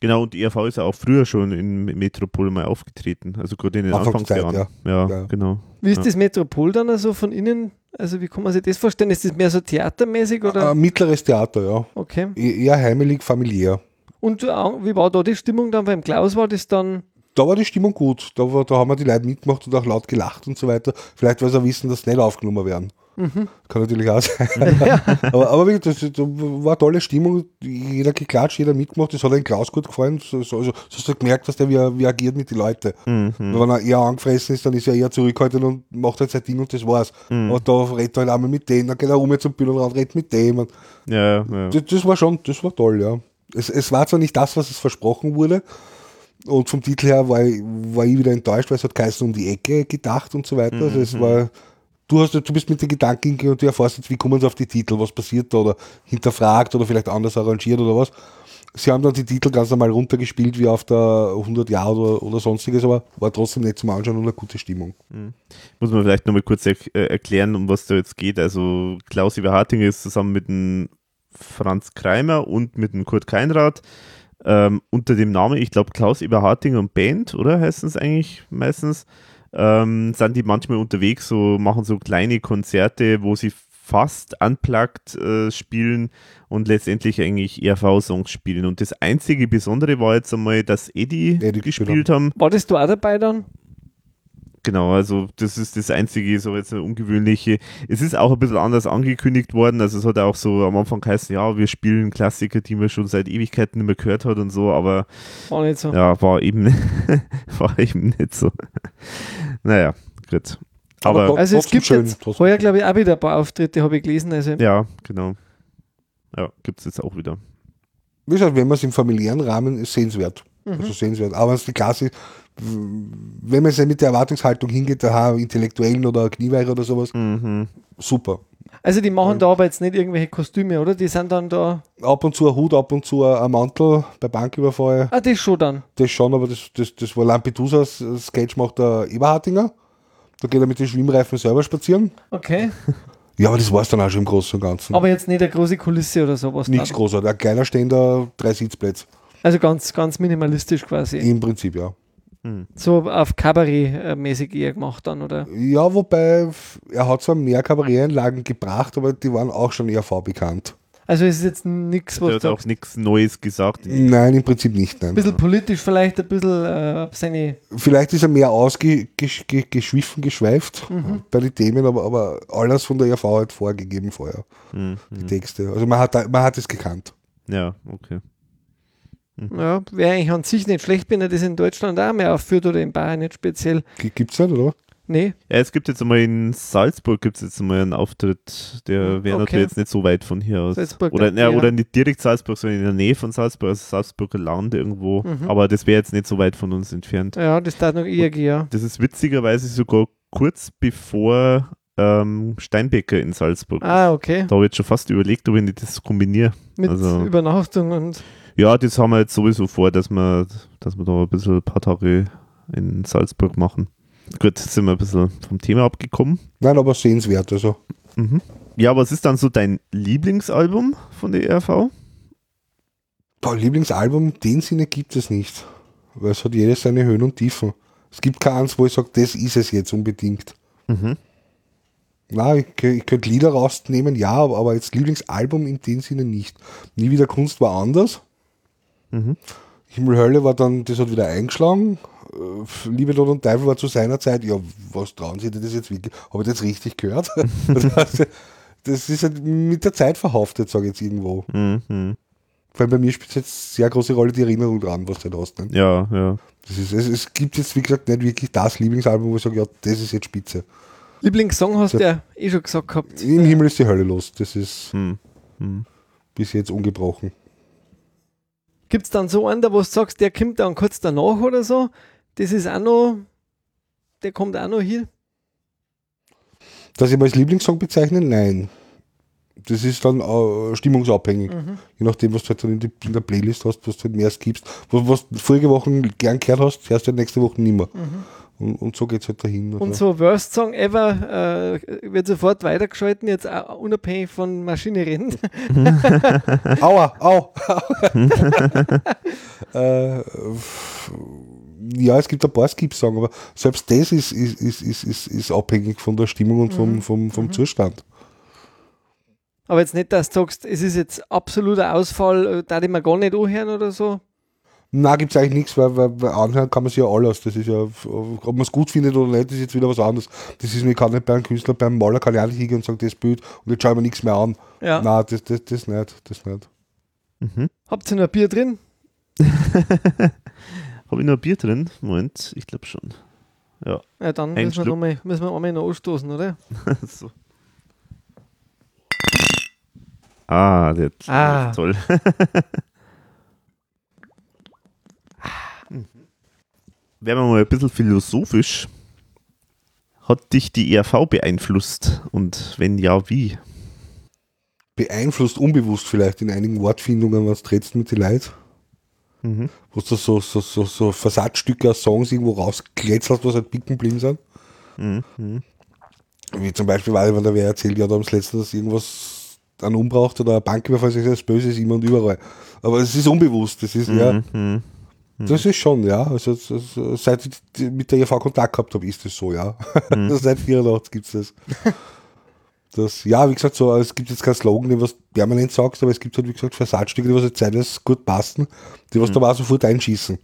[SPEAKER 5] Genau, und die ERV ist ja auch früher schon in Metropol mal aufgetreten. Also gerade in den
[SPEAKER 3] Anfangszeit,
[SPEAKER 5] Anfangsjahren. Ja,
[SPEAKER 3] Ja.
[SPEAKER 5] genau.
[SPEAKER 4] Wie ist
[SPEAKER 5] Ja.
[SPEAKER 4] das Metropol dann also von innen? Also, wie kann man sich das vorstellen? Ist das mehr so theatermäßig oder?
[SPEAKER 3] Ein mittleres Theater, ja.
[SPEAKER 4] Okay.
[SPEAKER 3] E- Eher heimelig, familiär.
[SPEAKER 4] Und äh, wie war da die Stimmung dann beim Klaus? War das dann.
[SPEAKER 3] Da war die Stimmung gut. Da, war, da haben wir die Leute mitgemacht und auch laut gelacht und so weiter. Vielleicht, weil sie auch wissen, dass sie nicht aufgenommen werden.
[SPEAKER 4] Mhm.
[SPEAKER 3] Kann natürlich auch sein. aber, aber wirklich, das, das war eine tolle Stimmung. Jeder geklatscht, jeder mitgemacht. Das hat den Klaus gut gefallen. So, so, also, so hast du gemerkt, dass der wie, er- wie er agiert mit den Leuten.
[SPEAKER 5] Mhm.
[SPEAKER 3] Wenn er eher angefressen ist, dann ist er eher zurückhaltend und macht halt sein Ding und das war's.
[SPEAKER 5] Mhm.
[SPEAKER 3] Aber da redet er halt einmal mit denen, dann geht er rum zum Bühnenrand, redet mit dem. Und
[SPEAKER 5] Ja, ja.
[SPEAKER 3] das, das war schon, das war toll, ja. Es, es war zwar nicht das, was es versprochen wurde, und vom Titel her war, ich- war ich wieder enttäuscht, weil es hat geheißen um die Ecke gedacht und so weiter. Also es war, du hast, du bist mit den Gedanken hingegangen und du erfährst jetzt, wie kommen sie auf die Titel, was passiert da oder hinterfragt oder vielleicht anders arrangiert oder was. Sie haben dann die Titel ganz normal runtergespielt wie auf der 100 Jahre oder, oder sonstiges, aber war trotzdem nett zum Anschauen und eine gute Stimmung.
[SPEAKER 5] Muss man vielleicht nochmal kurz er äh, erklären, um was da jetzt geht. Also Klaus Überhartinger ist zusammen mit dem Franz Kreimer und mit dem Kurt Keinrad ähm, unter dem Namen, ich glaube Klaus Überhartinger und Band, oder heißen es eigentlich meistens, ähm, sind die manchmal unterwegs, so machen so kleine Konzerte, wo sie fast unplugged äh, spielen und letztendlich eigentlich ERV-Songs spielen. Und das einzige Besondere war jetzt einmal, dass Eddie,
[SPEAKER 3] Eddie
[SPEAKER 5] gespielt
[SPEAKER 3] gespielt
[SPEAKER 5] haben.
[SPEAKER 4] Wartest du auch dabei dann?
[SPEAKER 5] Genau, also das ist das einzige, so jetzt eine ungewöhnliche. Es ist auch ein bisschen anders angekündigt worden. Also es hat auch so am Anfang geheißen, ja, wir spielen Klassiker, die man schon seit Ewigkeiten nicht mehr gehört hat und so, aber
[SPEAKER 4] War nicht so.
[SPEAKER 5] ja, war eben, war eben nicht so. Naja, gut. Aber,
[SPEAKER 3] Aber
[SPEAKER 4] Also es gibt
[SPEAKER 3] schön,
[SPEAKER 4] jetzt heuer, glaube ich, auch wieder ein paar Auftritte, habe ich gelesen. Also
[SPEAKER 5] ja, genau. Ja, gibt es jetzt auch wieder.
[SPEAKER 3] Wie gesagt, wenn man es im familiären Rahmen ist, sehenswert.
[SPEAKER 4] Mhm.
[SPEAKER 3] Also sehenswert. Aber wenn es die Klasse, wenn man nicht mit der Erwartungshaltung hingeht, da Intellektuellen oder Knieweicher oder sowas,
[SPEAKER 5] Mhm.
[SPEAKER 3] super.
[SPEAKER 4] Also die machen da aber jetzt nicht irgendwelche Kostüme, oder? Die sind dann da.
[SPEAKER 3] Ab und zu ein Hut, ab und zu ein Mantel bei Banküberfall.
[SPEAKER 4] Ah, das schon dann.
[SPEAKER 3] Das schon, aber das, das, das war Lampedusa Sketch macht der Eberhardinger. Da geht er mit den Schwimmreifen selber spazieren.
[SPEAKER 4] Okay.
[SPEAKER 3] Ja, aber das war es dann auch schon im Großen und Ganzen.
[SPEAKER 4] Aber jetzt nicht eine große Kulisse oder sowas.
[SPEAKER 3] Nichts großartig. Ein kleiner Ständer, drei Sitzplätze.
[SPEAKER 4] Also ganz, ganz minimalistisch quasi.
[SPEAKER 3] Im Prinzip, ja.
[SPEAKER 4] So auf Kabarett-mäßig eher gemacht dann, oder?
[SPEAKER 3] Ja, wobei er hat zwar mehr Kabarettanlagen gebracht, aber die waren auch schon eher vorbekannt.
[SPEAKER 4] Also es ist jetzt nichts, was
[SPEAKER 5] hat
[SPEAKER 4] du
[SPEAKER 5] auch nichts Neues gesagt.
[SPEAKER 3] Nein, im Prinzip nicht. Nein.
[SPEAKER 4] ein bisschen politisch vielleicht, ein bisschen äh, seine.
[SPEAKER 3] Vielleicht ist er mehr ausgeschwiffen, geschweift bei den Themen, aber, aber alles von der ERV halt vorgegeben vorher,
[SPEAKER 5] Mhm.
[SPEAKER 3] die Texte. Also man hat, man hat es gekannt.
[SPEAKER 5] Ja, okay.
[SPEAKER 4] Ja, wäre eigentlich an sich nicht schlecht, wenn er das in Deutschland auch mehr aufführt oder in Bayern nicht speziell.
[SPEAKER 3] Gibt es nicht, oder?
[SPEAKER 4] Nee,
[SPEAKER 5] Ja, es gibt jetzt einmal in Salzburg gibt es jetzt einmal einen Auftritt, der wäre
[SPEAKER 4] Okay.
[SPEAKER 5] natürlich jetzt nicht so weit von hier aus.
[SPEAKER 4] Salzburg,
[SPEAKER 5] oder,
[SPEAKER 4] ja.
[SPEAKER 5] ja, oder nicht direkt Salzburg, sondern in der Nähe von Salzburg, also Salzburger Land irgendwo.
[SPEAKER 4] Mhm.
[SPEAKER 5] Aber das wäre jetzt nicht so weit von uns entfernt.
[SPEAKER 4] ja, das darf noch eher gehen, ja.
[SPEAKER 5] Das ist witzigerweise sogar kurz bevor ähm, Steinbecker in Salzburg ist.
[SPEAKER 4] Ah, okay.
[SPEAKER 5] Da habe ich jetzt schon fast überlegt, ob ich nicht das kombiniere.
[SPEAKER 4] Mit
[SPEAKER 5] Also-
[SPEAKER 4] Übernachtung und.
[SPEAKER 5] Ja, das haben wir jetzt sowieso vor, dass wir, dass wir da ein bisschen ein paar Tage in Salzburg machen. Gut, jetzt sind wir ein bisschen vom Thema abgekommen.
[SPEAKER 3] Nein, aber sehenswert. Also.
[SPEAKER 5] Mhm. Ja, was ist dann so dein Lieblingsalbum von der ERV?
[SPEAKER 3] Boah, Lieblingsalbum, in dem Sinne gibt es nicht. Weil es hat jedes seine Höhen und Tiefen. Es gibt keins, wo ich sage, das ist es jetzt unbedingt.
[SPEAKER 5] Mhm.
[SPEAKER 3] Na, ich, ich könnte Lieder rausnehmen, ja, aber, aber jetzt Lieblingsalbum in dem Sinne nicht. Nie wieder Kunst war anders.
[SPEAKER 5] Mhm.
[SPEAKER 3] Himmel Hölle war dann, das hat wieder eingeschlagen. Äh, Liebe Tod und Teufel war zu seiner Zeit, ja, was trauen Sie dir das jetzt wirklich? Habe ich das richtig gehört? das, ist halt mit der Zeit verhaftet, sage ich jetzt irgendwo.
[SPEAKER 5] Mhm.
[SPEAKER 3] Weil bei mir spielt es jetzt sehr große Rolle die Erinnerung dran, was du da hast. Ne?
[SPEAKER 5] Ja, ja.
[SPEAKER 3] Das ist, es, es gibt jetzt, wie gesagt, nicht wirklich das Lieblingsalbum, wo ich sage, ja, das ist jetzt spitze.
[SPEAKER 4] Lieblingssong hast du ja eh schon gesagt gehabt.
[SPEAKER 3] Im Himmel ist die Hölle los. Das ist
[SPEAKER 5] Hm. Hm.
[SPEAKER 3] bis jetzt ungebrochen.
[SPEAKER 4] Gibt es dann so einen, da wo du sagst, der kommt dann kurz danach oder so? Das ist auch noch. Der kommt auch noch hier.
[SPEAKER 3] Dass ich mal als Lieblingssong bezeichne, nein. Das ist dann äh, stimmungsabhängig.
[SPEAKER 4] Mhm.
[SPEAKER 3] Je nachdem, was du halt dann in, die, in der Playlist hast, was du halt mehr skippst. Was, was du vorige Wochen gern gehört hast, hörst du halt nächste Woche nimmer. Und, und so geht es halt dahin.
[SPEAKER 4] Mhm. Und
[SPEAKER 3] Also.
[SPEAKER 4] so Worst Song Ever äh, wird sofort weitergeschalten, jetzt auch unabhängig von Maschine reden.
[SPEAKER 3] Aua, au! äh, ja, es gibt ein paar Skip-Songs, aber selbst das ist, ist, ist, ist, ist, ist abhängig von der Stimmung und vom, vom, vom Zustand.
[SPEAKER 4] Aber jetzt nicht, dass du sagst, es ist jetzt absoluter Ausfall, äh, da die mir gar nicht anhören oder so.
[SPEAKER 3] Na, gibt es eigentlich nichts, weil, weil, weil anhören kann man sich ja alles. Das ist ja, ob man es gut findet oder nicht, ist jetzt wieder was anderes. Das ist, ich kann nicht bei einem Künstler, beim Maler kann ich auch nicht hingehen und sagen, das Bild und jetzt schaue ich mir nichts mehr an.
[SPEAKER 4] Ja.
[SPEAKER 3] Nein, das, das, das nicht, das nicht.
[SPEAKER 5] Mhm.
[SPEAKER 4] Habt ihr noch ein Bier drin?
[SPEAKER 5] Habe ich noch ein Bier drin? Moment, ich glaube schon. Ja.
[SPEAKER 4] Ja, dann
[SPEAKER 5] Ein
[SPEAKER 4] müssen wir, noch mal, müssen wir einmal noch anstoßen, oder?
[SPEAKER 5] so. Ah, der ist
[SPEAKER 4] Ah.
[SPEAKER 5] toll. Werden wir mal ein bisschen philosophisch. Hat dich die ERV beeinflusst? Und wenn ja, wie?
[SPEAKER 3] Beeinflusst unbewusst vielleicht in einigen Wortfindungen, was trittst mit den Leuten.
[SPEAKER 5] Mhm.
[SPEAKER 3] Wo du so, so, so, so Versatzstücke aus Songs irgendwo rauskletzelst, was halt picken geblieben sind.
[SPEAKER 5] Mhm. Mhm.
[SPEAKER 3] Wie zum Beispiel, weil wenn da wer erzählt, ja, da haben sie letztens irgendwas an umbraucht oder ein Banküberfall, sagt, das Böse ist immer und überall. Aber es ist unbewusst, das ist, ja,
[SPEAKER 5] Mhm.
[SPEAKER 3] das ist schon, ja. Also, seit ich mit der EV Kontakt gehabt habe, ist das so, ja.
[SPEAKER 5] Mhm.
[SPEAKER 3] seit 84 gibt es das. Das, ja, wie gesagt, so, es gibt jetzt keinen Slogan, den was permanent sagst, aber es gibt halt, wie gesagt, Versatzstücke, die was jetzt zeitlich gut passen, die was da mal sofort einschießen.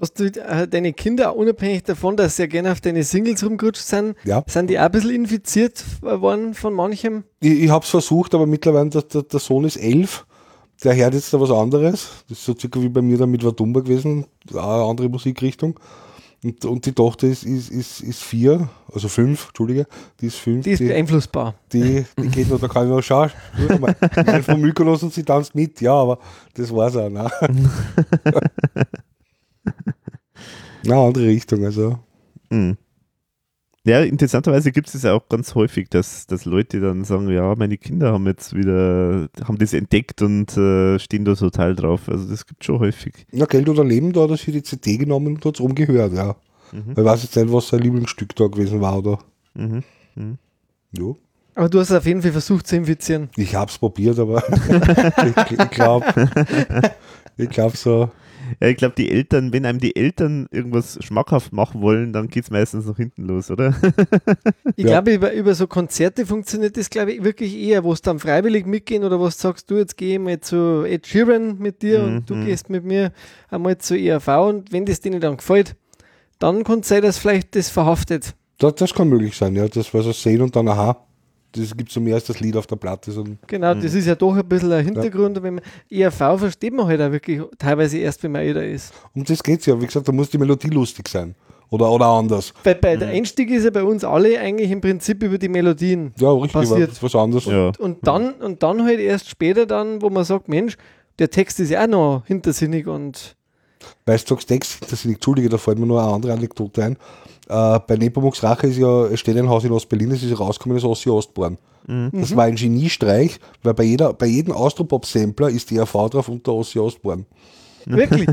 [SPEAKER 4] Hast du äh, deine Kinder, unabhängig davon, dass sie ja gerne auf deine Singles rumgerutscht sind,
[SPEAKER 3] Ja.
[SPEAKER 4] sind die auch ein bisschen infiziert worden von manchem?
[SPEAKER 3] Ich, ich habe es versucht, aber mittlerweile, der, der, der Sohn ist elf, der hört jetzt da was anderes. Das ist so circa wie bei mir dann mit Vadumba gewesen, eine andere Musikrichtung. Und, und die Tochter ist, ist, ist, ist vier, also fünf, Entschuldige, die ist fünf.
[SPEAKER 4] Die ist beeinflussbar.
[SPEAKER 3] die, die geht noch, da kann ich noch schauen. Nein, von Mykonos und sie tanzt mit, ja, aber das war's auch. Ne? Na, andere Richtung, also.
[SPEAKER 5] Mhm. Ja, interessanterweise gibt es es auch ganz häufig, dass, dass Leute dann sagen, ja, meine Kinder haben jetzt wieder, haben das entdeckt und äh, stehen da total drauf. Also das gibt schon häufig.
[SPEAKER 3] Na, Geld oder Leben, da hat er sich die CD genommen und hat es rumgehört, ja. Weil ich weiß jetzt nicht, was sein Lieblingsstück da gewesen war, oder?
[SPEAKER 5] Mhm.
[SPEAKER 3] Jo.
[SPEAKER 4] Aber du hast auf jeden Fall versucht zu infizieren.
[SPEAKER 3] Ich hab's probiert, aber ich, ich glaube, ich glaube so,
[SPEAKER 5] Ja, ich glaube, die Eltern, wenn einem die Eltern irgendwas schmackhaft machen wollen, dann geht es meistens nach hinten los, oder?
[SPEAKER 4] Ich
[SPEAKER 3] Ja.
[SPEAKER 4] glaube, über, über so Konzerte funktioniert das, glaube ich, wirklich eher, wo es dann freiwillig mitgehen oder was sagst du, jetzt gehe ich mal zu Ed Sheeran mit dir
[SPEAKER 5] Mhm,
[SPEAKER 4] und du
[SPEAKER 5] mhm.
[SPEAKER 4] gehst mit mir einmal zu ERV und wenn das denen dann gefällt, dann kann es sein, dass vielleicht das verhaftet.
[SPEAKER 3] das, das kann möglich sein, ja. Das, was sie sehen und dann, aha, das gibt so mehr als das Lied auf der Platte. So,
[SPEAKER 4] Genau, das ist ja doch ein bisschen ein Hintergrund. Wenn man, ERV versteht man halt auch wirklich teilweise erst, wenn man älter ist.
[SPEAKER 3] um das geht's ja. Wie gesagt, da muss die Melodie lustig sein. Oder, oder anders.
[SPEAKER 4] Bei, bei
[SPEAKER 5] Mhm.
[SPEAKER 4] der Einstieg ist ja bei uns alle eigentlich im Prinzip über die Melodien.
[SPEAKER 3] Ja, richtig,
[SPEAKER 4] Passiert.
[SPEAKER 3] was, was anderes.
[SPEAKER 5] Ja.
[SPEAKER 4] Und dann, und dann halt erst später dann, wo man sagt, Mensch, der Text ist ja auch noch hintersinnig und
[SPEAKER 3] Weil du sagst, Text, das ist, Entschuldige, da fällt mir nur eine andere Anekdote ein. Äh, bei Nepomuk's Rache ist ja, es steht ein Haus in Ostberlin, das ist ja rausgekommen, das Ossi Ostborn. Das war ein Geniestreich, weil bei, jeder, bei jedem Austropop-Sampler ist die RV drauf unter Ossi Ostborn.
[SPEAKER 4] wirklich.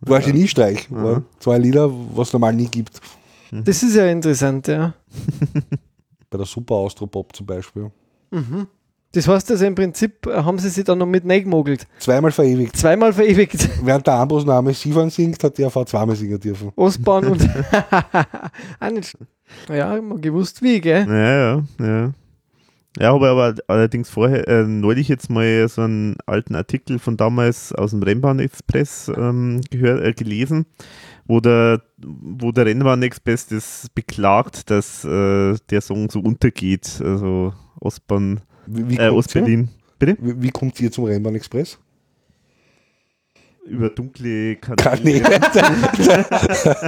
[SPEAKER 3] War ein Geniestreich. War zwei Lieder, was es normal nie gibt.
[SPEAKER 4] das ist ja interessant, ja.
[SPEAKER 3] Bei der Super Austropop zum Beispiel.
[SPEAKER 4] Das heißt also im Prinzip äh, haben sie sich dann noch mit gemogelt.
[SPEAKER 3] Zweimal verewigt.
[SPEAKER 4] Zweimal verewigt.
[SPEAKER 3] Während der Ambros Name Sivan singt, hat die RV zweimal singen dürfen.
[SPEAKER 4] Ostbahn und auch nicht. Ja, immer gewusst wie, gell?
[SPEAKER 5] Ja, ja, ja. Ja, habe aber allerdings vorher, äh, neulich jetzt mal so einen alten Artikel von damals aus dem Rennbahn-Express ähm, äh, gelesen, wo der, wo der Rennbahn-Express das beklagt, dass äh, der Song so untergeht, also Ostbahn,
[SPEAKER 3] Wie, wie,
[SPEAKER 5] äh? Ostberlin. Bitte?
[SPEAKER 3] wie, wie kommt ihr zum Rennbahn Express?
[SPEAKER 5] Über dunkle Kanäle.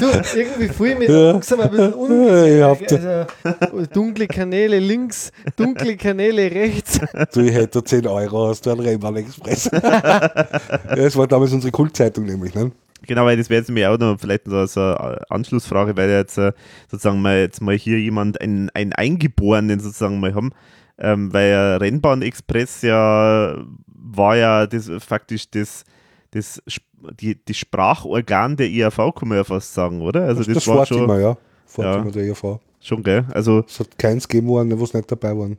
[SPEAKER 4] Du, irgendwie fühle ich mich
[SPEAKER 3] Ja.
[SPEAKER 4] langsam ein bisschen
[SPEAKER 3] hab
[SPEAKER 4] Also, dunkle Kanäle links, dunkle Kanäle rechts.
[SPEAKER 3] Du, ich hätte 10 Euro aus der Rennbahn Express. das war damals unsere Kultzeitung nämlich. Ne?
[SPEAKER 5] Genau, weil das wäre jetzt mir auch noch vielleicht so, so eine Anschlussfrage, weil jetzt äh, sozusagen mal jetzt mal hier jemand einen, einen Eingeborenen sozusagen mal haben, ähm, weil ja Rennbahn Express ja war ja das faktisch das das, die, das Sprachorgan der IAV, kann man ja fast sagen, oder? Also das,
[SPEAKER 3] das
[SPEAKER 5] war
[SPEAKER 3] Fahrthema,
[SPEAKER 5] schon,
[SPEAKER 3] ja. Fahrthema
[SPEAKER 5] Ja.
[SPEAKER 3] der ERV.
[SPEAKER 5] schon, gell? Also,
[SPEAKER 3] Es hat keins gegeben, worden, wo es nicht dabei waren.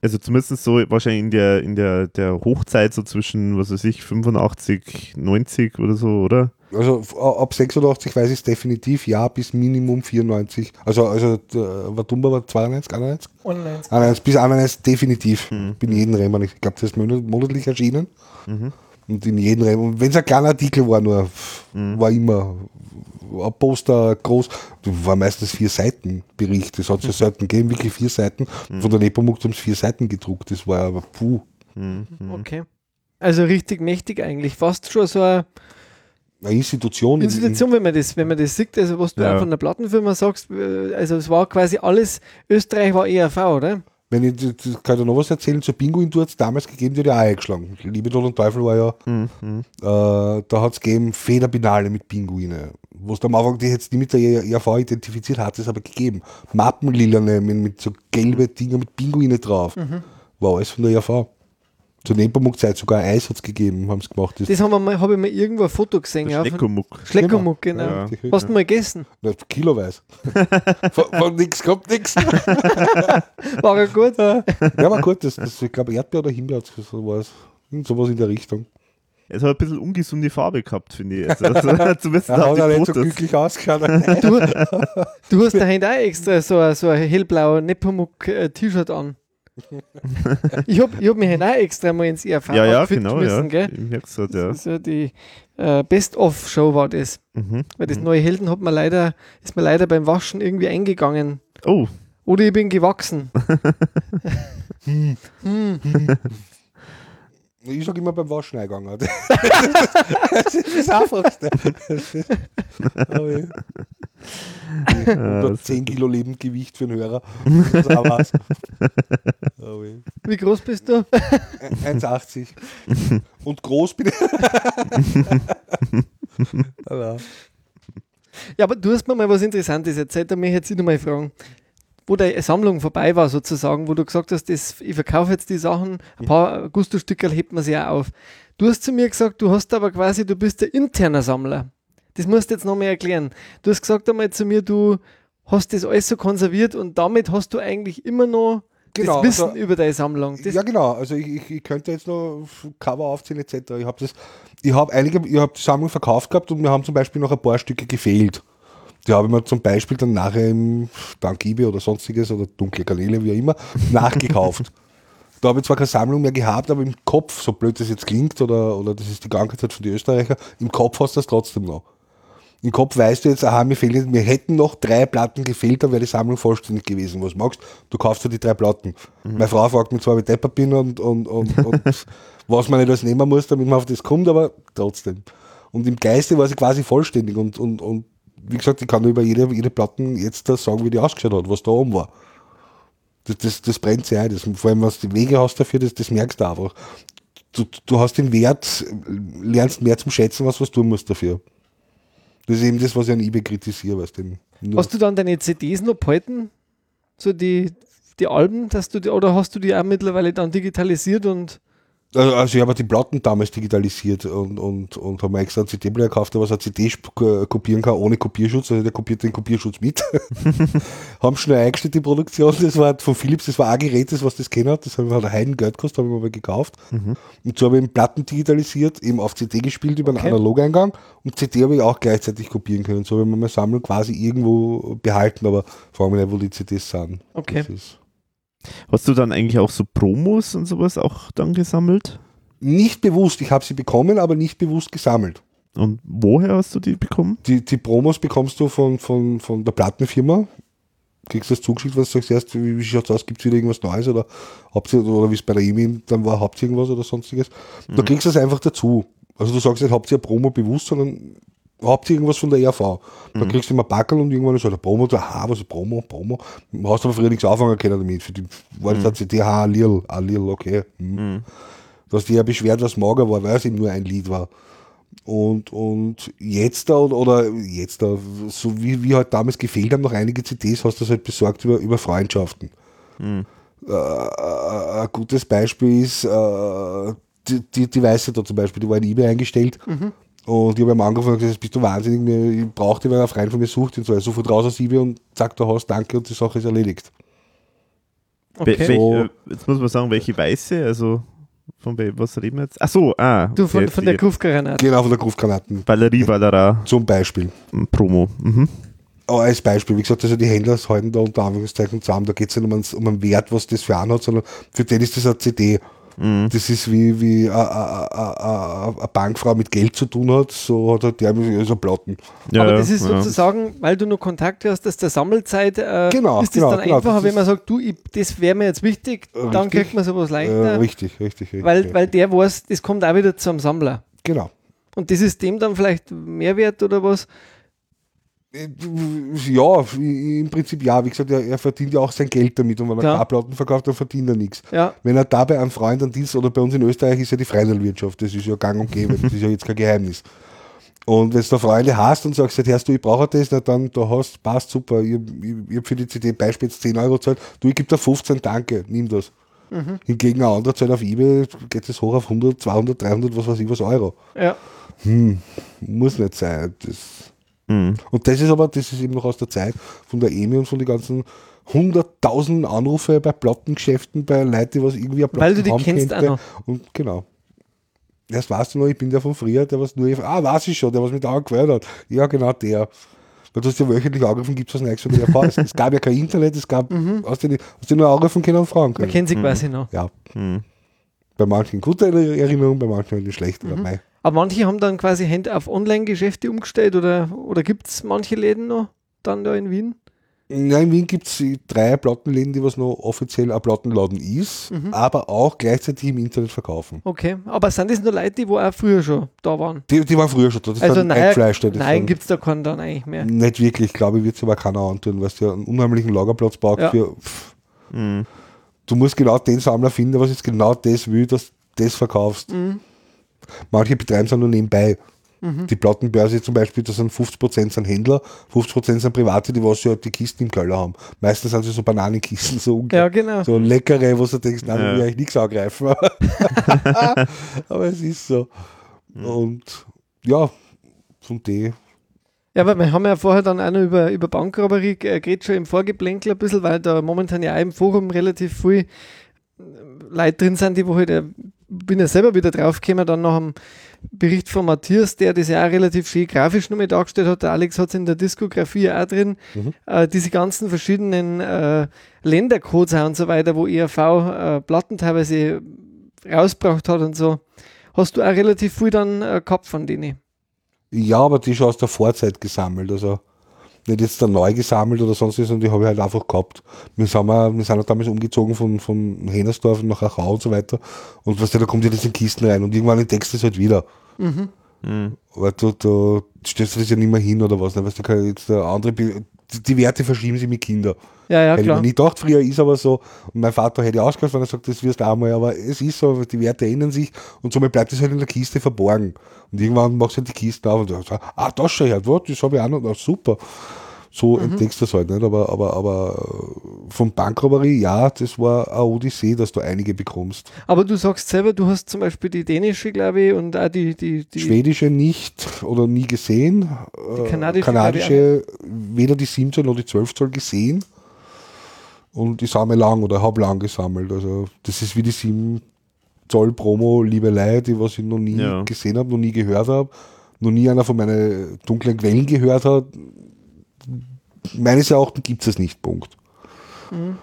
[SPEAKER 5] also zumindest so wahrscheinlich in der, in der, der Hochzeit so zwischen, was weiß ich, 85, 90 oder so, oder?
[SPEAKER 3] Also ab 86 weiß ich es definitiv, ja, bis Minimum 94. Also, also der Watumba war 92, 91?
[SPEAKER 4] Online.
[SPEAKER 3] 91 bis 91 definitiv.
[SPEAKER 5] Mhm.
[SPEAKER 3] Bin jeden Rennbahn. Ich glaube, das ist monat- monatlich erschienen. Und in jedem Rennbahn. Wenn es ein kleiner Artikel war, nur
[SPEAKER 5] Mhm.
[SPEAKER 3] war immer ein Poster groß. War meistens vier Seiten Bericht. Das hat es ja selten gegeben, wirklich vier Seiten.
[SPEAKER 5] Mhm.
[SPEAKER 3] Von der Nepomuk haben es vier Seiten gedruckt. Das war aber puh.
[SPEAKER 5] Mhm.
[SPEAKER 4] Okay. Also richtig mächtig eigentlich. Fast schon so eine
[SPEAKER 3] Eine Institution. in-
[SPEAKER 4] Institution, wenn man das, wenn man das sieht, also was du
[SPEAKER 5] Ja.
[SPEAKER 4] von der Plattenfirma sagst, äh, also es war quasi alles, Österreich war ERV, oder?
[SPEAKER 3] Wenn ich, das- kann ich dir noch was erzählen, zur Pinguin hat es damals gegeben, die hat ja auch eingeschlagen. Liebe Tod und Teufel war ja,
[SPEAKER 5] Mhm. Mhm.
[SPEAKER 3] äh, da hat es gegeben Federbinale mit Pinguine. Wo es am Anfang die jetzt nicht mit der ERV identifiziert hat, es aber gegeben. Mappenlilane mit, mit so gelbe Dinger mit Pinguine drauf. War alles von der ERV. Zur Nepomuk-Zeit sogar Eis hat es gegeben, haben sie gemacht. Das,
[SPEAKER 4] Das haben wir mal, habe ich mal irgendwo ein Foto gesehen. Ja, von-
[SPEAKER 5] Schleckermuck.
[SPEAKER 4] Schleckermuck, genau.
[SPEAKER 5] Ja.
[SPEAKER 4] Hast du mal gegessen?
[SPEAKER 3] Na, kiloweise. von, von nix kommt nix.
[SPEAKER 4] War er gut?
[SPEAKER 3] Ja, war gut. Das, das, ich glaube, Erdbeer oder Himbeer, so was. Irgend sowas in der Richtung.
[SPEAKER 5] Es hat ein bisschen ungesunde Farbe gehabt, finde ich. Also, also, zumindest
[SPEAKER 3] Er
[SPEAKER 5] auf
[SPEAKER 3] hat
[SPEAKER 5] die
[SPEAKER 3] nicht so glücklich ausgeschaut.
[SPEAKER 4] Du, du hast daheim auch extra so ein, so ein hellblauer Nepomuk-T-Shirt an. Ich habe ich hab mich heute auch extra mal ins ERV
[SPEAKER 5] ja, ja,
[SPEAKER 4] outfit
[SPEAKER 5] genau,
[SPEAKER 4] geschmissen,
[SPEAKER 5] ja.
[SPEAKER 4] gell?
[SPEAKER 5] Ich halt, ja.
[SPEAKER 4] Das ist ja die äh, Best-of-Show war das.
[SPEAKER 5] Mhm.
[SPEAKER 4] Weil das neue Helden hat man leider, ist mir leider beim Waschen irgendwie eingegangen.
[SPEAKER 5] Oh,
[SPEAKER 4] Oder ich bin gewachsen.
[SPEAKER 3] Ich sag immer beim Waschen eingegangen. Das ist das Einfachste. Unter 10 Kilo Lebendgewicht für einen Hörer. Das ist auch was.
[SPEAKER 4] Wie groß bist du?
[SPEAKER 3] 1,80. Und groß bin ich.
[SPEAKER 4] Ja, aber du hast mir mal was Interessantes erzählt, da möchte ich jetzt noch mal fragen. Wo deine Sammlung vorbei war, sozusagen, wo du gesagt hast, das, ich verkaufe jetzt die Sachen, ein paar Gusto-Stückerl hebt man sich auch auf. Du hast zu mir gesagt, du hast aber quasi, du bist ein interner Sammler. Das musst du jetzt noch mal erklären. Du hast gesagt einmal zu mir, du hast das alles so konserviert und damit hast du eigentlich immer noch
[SPEAKER 3] Genau,
[SPEAKER 4] das Wissen
[SPEAKER 3] also-
[SPEAKER 4] über deine Sammlung. Das,
[SPEAKER 3] ja, genau. Also ich, ich, ich könnte jetzt noch Cover aufziehen etc. Ich habe habe einige, ich habe die Sammlung verkauft gehabt und mir haben zum Beispiel noch ein paar Stücke gefehlt. Die habe ich mir zum Beispiel dann nachher im Dank eBay oder sonstiges oder dunkle Kanäle, wie auch immer, nachgekauft. Da habe ich zwar keine Sammlung mehr gehabt, aber im Kopf, so blöd das jetzt klingt, oder, oder das ist die Krankheit von den Österreicher, im Kopf hast du das trotzdem noch. Im Kopf weißt du jetzt, aha, mir, fehlen, mir hätten noch drei Platten gefehlt, dann wäre die Sammlung vollständig gewesen. Was magst du? kaufst dir die drei Platten. Meine Frau fragt mich zwar, wie ich deppert bin und, und, und, und was man nicht alles nehmen muss, damit man auf das kommt, aber trotzdem. Und im Geiste war sie quasi vollständig und, und, und wie gesagt, ich kann über jede, jede Platten jetzt da sagen, wie die ausgeschaut hat, was da oben war. Das, das, das brennt sich ein. Das, vor allem, du die Wege hast dafür, das, das merkst du einfach. Du, du hast den Wert, lernst mehr zum Schätzen, was du was tun musst dafür. Das ist eben das, was ich an eBay kritisiere. Weißt du,
[SPEAKER 4] Hast du dann deine CDs noch behalten? So die, die Alben, dass du die, oder hast du die auch mittlerweile dann digitalisiert und
[SPEAKER 3] Also also ich habe die Platten damals digitalisiert und, und, und habe mir extra einen CD-Player gekauft, der was eine CD kopieren kann, ohne Kopierschutz. Also der kopiert den Kopierschutz mit. haben schnell eingestellt, die Produktion. Das war von Philips, das war ein Gerät, das was das kennen hat. Das hat ein Heiden Geld gekostet, habe ich mir mal gekauft. Und so habe ich eben Platten digitalisiert, eben auf CD gespielt über einen
[SPEAKER 4] Okay.
[SPEAKER 3] Analogeingang. Und CD habe ich auch gleichzeitig kopieren können. So habe ich mir meine Sammlung quasi irgendwo behalten, aber fragen wir nicht, wo die CDs sind.
[SPEAKER 4] Okay.
[SPEAKER 3] Das ist
[SPEAKER 5] hast du dann eigentlich auch so Promos und sowas auch dann gesammelt?
[SPEAKER 3] nicht bewusst, ich habe sie bekommen, aber nicht bewusst gesammelt.
[SPEAKER 5] Und woher hast du die bekommen?
[SPEAKER 3] Die, die Promos bekommst du von, von, von der Plattenfirma. Kriegst das zugeschickt, was du sagst, erst, wie, wie schaut es aus, gibt es wieder irgendwas Neues oder oder wie es bei der EMI dann war, habt ihr irgendwas oder sonstiges. Da kriegst du es einfach dazu. Also du sagst nicht, habt ihr Promo bewusst, sondern habt ihr irgendwas von der ERV. Dann kriegst du immer Packel und irgendwann ist halt eine Promo, da, aha, was ist Promo, Promo. Du hast aber früher nichts anfangen können damit. Für die war das eine CD, ha, Lil, ah, Lil, okay. Hm. Du hast dich ja beschwert, was mager war, weil es eben nur ein Lied war. Und, und jetzt da, oder jetzt da, so wie, wie halt damals gefehlt haben, noch einige CDs, hast du das halt besorgt über, über Freundschaften. Äh, äh, ein gutes Beispiel ist, äh, die, die, die Weiße da zum Beispiel, die war in eBay eingestellt. Und ich habe am angefangen gesagt, bist du wahnsinnig, mir- ich brauche die, wenn ein Freund von mir sucht und so. Also sofort raus aus eBay und zack, da hast, danke und die Sache ist erledigt.
[SPEAKER 4] Okay.
[SPEAKER 3] So.
[SPEAKER 5] äh, jetzt muss man sagen, welche weiße, also von was reden wir jetzt? Ach so, ah.
[SPEAKER 4] du von, von der
[SPEAKER 5] die
[SPEAKER 4] Kuffgranate.
[SPEAKER 3] Genau, von der Gruftgranaten.
[SPEAKER 5] Valerie Valera
[SPEAKER 3] Zum Beispiel.
[SPEAKER 5] m, Promo. Mhm.
[SPEAKER 3] Aber als Beispiel, wie gesagt, also die Händler halten da unter Anführungszeichen zusammen, da geht es nicht um einen, um einen Wert, was das für einen hat, sondern für den ist das eine CD.
[SPEAKER 5] Mhm.
[SPEAKER 3] Das ist wie, wie eine Bankfrau mit Geld zu tun hat, so hat halt der mit so Platten.
[SPEAKER 5] Ja,
[SPEAKER 4] aber das ist
[SPEAKER 5] ja.
[SPEAKER 4] sozusagen, weil du noch Kontakt hast, dass der Sammelzeit äh,
[SPEAKER 3] Genau,
[SPEAKER 4] ist das
[SPEAKER 3] genau,
[SPEAKER 4] dann
[SPEAKER 3] genau,
[SPEAKER 4] einfacher,
[SPEAKER 3] das
[SPEAKER 4] wenn man sagt, du, ich, das wäre mir jetzt wichtig, dann
[SPEAKER 3] Richtig.
[SPEAKER 4] kriegt man sowas
[SPEAKER 3] Äh,
[SPEAKER 4] leichter,
[SPEAKER 3] richtig, richtig, richtig.
[SPEAKER 4] weil,
[SPEAKER 3] ja.
[SPEAKER 4] weil der weiß, das kommt auch wieder zum Sammler.
[SPEAKER 3] genau.
[SPEAKER 4] Und das ist dem dann vielleicht Mehrwert oder was?
[SPEAKER 3] Ja, im Prinzip ja. Wie gesagt, er, er verdient ja auch sein Geld damit und wenn er
[SPEAKER 4] Klar.
[SPEAKER 3] keine Platten verkauft, dann verdient er nichts.
[SPEAKER 4] Ja,
[SPEAKER 3] Wenn er dabei einen Freund an Dienst oder bei uns in Österreich ist ja die Freilandwirtschaft, das ist ja gang und gäbe, das ist ja jetzt kein Geheimnis. Und wenn du da Freunde hast und sagst, hörst du, ich brauche das, na dann da hast, passt super, ich, ich, ich habe für die CD Beispiel jetzt 10 Euro gezahlt, du, ich gebe dir 15, danke, nimm das. Hingegen ein anderer zahlt auf Ebay, geht es hoch auf 100, 200, 300, was weiß ich, was Euro.
[SPEAKER 4] ja.
[SPEAKER 3] Muss nicht sein. Das,
[SPEAKER 5] Mhm.
[SPEAKER 3] und das ist aber, das ist eben noch aus der Zeit von der EMI und von den ganzen hunderttausenden Anrufe bei Plattengeschäften, bei Leuten, die was irgendwie eine
[SPEAKER 4] Weil du die kennst
[SPEAKER 3] könnte.
[SPEAKER 4] auch noch.
[SPEAKER 3] Und genau. das weißt du noch, ich bin der von früher, der was nur, ah, weiß ich schon, der was mich da angehört hat. Ja, genau der. Weil du hast ja wöchentlich angerufen, gibt es was Neues von der ERV. es, gab ja kein Internet, es gab, hast, du, nicht- hast du nur anrufen können und fragen
[SPEAKER 4] Man
[SPEAKER 3] können.
[SPEAKER 4] kennt sie quasi noch.
[SPEAKER 3] Ja,
[SPEAKER 5] Hm.
[SPEAKER 3] bei manchen gute Erinnerungen, bei manchen eine schlechte.
[SPEAKER 4] Mhm. Aber manche haben dann quasi Hände auf Online-Geschäfte umgestellt oder, oder gibt es manche Läden noch dann da in Wien?
[SPEAKER 3] Ja, in Wien gibt es drei Plattenläden, die was noch offiziell ein Plattenladen ist,
[SPEAKER 4] Mhm.
[SPEAKER 3] aber auch gleichzeitig im Internet verkaufen.
[SPEAKER 4] Okay, aber sind das nur Leute, die wo auch früher schon da waren?
[SPEAKER 3] Die, die waren früher schon da, das
[SPEAKER 4] Also nein,
[SPEAKER 3] das
[SPEAKER 4] nein gibt es da keinen dann eigentlich mehr.
[SPEAKER 3] Nicht wirklich, glaube ich, wird es aber keiner antun, weil es ja einen unheimlichen Lagerplatz braucht
[SPEAKER 4] Ja.
[SPEAKER 3] für. Pff,
[SPEAKER 5] Hm.
[SPEAKER 3] du musst genau den Sammler finden, was jetzt genau das will, dass du das verkaufst.
[SPEAKER 4] Mhm.
[SPEAKER 3] Manche betreiben es auch nur nebenbei. Die Plattenbörse zum Beispiel, da sind 50% sind Händler, 50% sind Private, die was ja die Kisten im Keller haben. Meistens sind sie so Bananenkisten, so,
[SPEAKER 4] Ja, genau.
[SPEAKER 3] so leckere, wo du denkst, nein, da
[SPEAKER 5] Ja.
[SPEAKER 3] will ich eigentlich nichts angreifen. Aber es ist so. Und ja, von dem.
[SPEAKER 4] Ja, aber wir haben ja vorher dann auch noch über, über Bankrauberie äh, geredet, schon im Vorgeplänkel ein bisschen, weil da momentan ja auch im Forum relativ viel Leute drin sind, die wo halt, äh, bin ja selber wieder draufgekommen, dann nach dem Bericht von Matthias, der das ja auch relativ schön grafisch nochmal dargestellt hat. Der Alex hat es in der Diskografie auch drin,
[SPEAKER 3] Mhm.
[SPEAKER 4] äh, diese ganzen verschiedenen äh, Ländercodes und so weiter, wo ERV äh, Platten teilweise rausgebracht hat und so. Hast du auch relativ viel dann äh, gehabt von denen?
[SPEAKER 3] Ja, aber die schon aus der Vorzeit gesammelt. Also nicht jetzt da neu gesammelt oder sonst was, sondern die habe ich halt einfach gehabt. Wir sind, wir, wir sind halt damals umgezogen von, von Hennersdorf nach Achau und so weiter. Und weißt du, da kommt ja das in Kisten rein und irgendwann entdeckst du es halt wieder.
[SPEAKER 5] Hm.
[SPEAKER 3] Aber du, du stellst du das ja nicht mehr hin oder was. Ne? Weißt du, jetzt der andere, die, die Werte verschieben sich mit Kindern.
[SPEAKER 4] Ja, ja,
[SPEAKER 3] Hätte ich
[SPEAKER 4] klar.
[SPEAKER 3] mir nie gedacht, früher ist aber so. Und mein Vater hätte ausgehört, wenn er sagt, das wirst du auch mal, aber es ist so, die Werte ändern sich und somit bleibt es halt in der Kiste verborgen. Und irgendwann machst du halt die Kisten auf und sagst, ah, das schau her, das habe ich auch noch, ah, super. So
[SPEAKER 4] Mhm.
[SPEAKER 3] entdeckst du das halt nicht, aber, aber, aber von Bankrauberie, ja, das war eine Odyssee, dass du einige bekommst.
[SPEAKER 4] Aber du sagst selber, du hast zum Beispiel die dänische, glaube ich, und auch die, die, die
[SPEAKER 3] Schwedische nicht oder nie gesehen.
[SPEAKER 4] Die kanadische,
[SPEAKER 3] kanadische weder die 7 Zoll noch die 12 Zoll gesehen. Und ich sammle lang oder habe lang gesammelt. Also das ist wie die 7 Zoll Promo Liebelei, die was ich noch nie
[SPEAKER 5] Ja.
[SPEAKER 3] gesehen habe, noch nie gehört habe, noch nie einer von meinen dunklen Quellen gehört hat. Meines Erachtens gibt es es nicht, Punkt.
[SPEAKER 4] Mhm.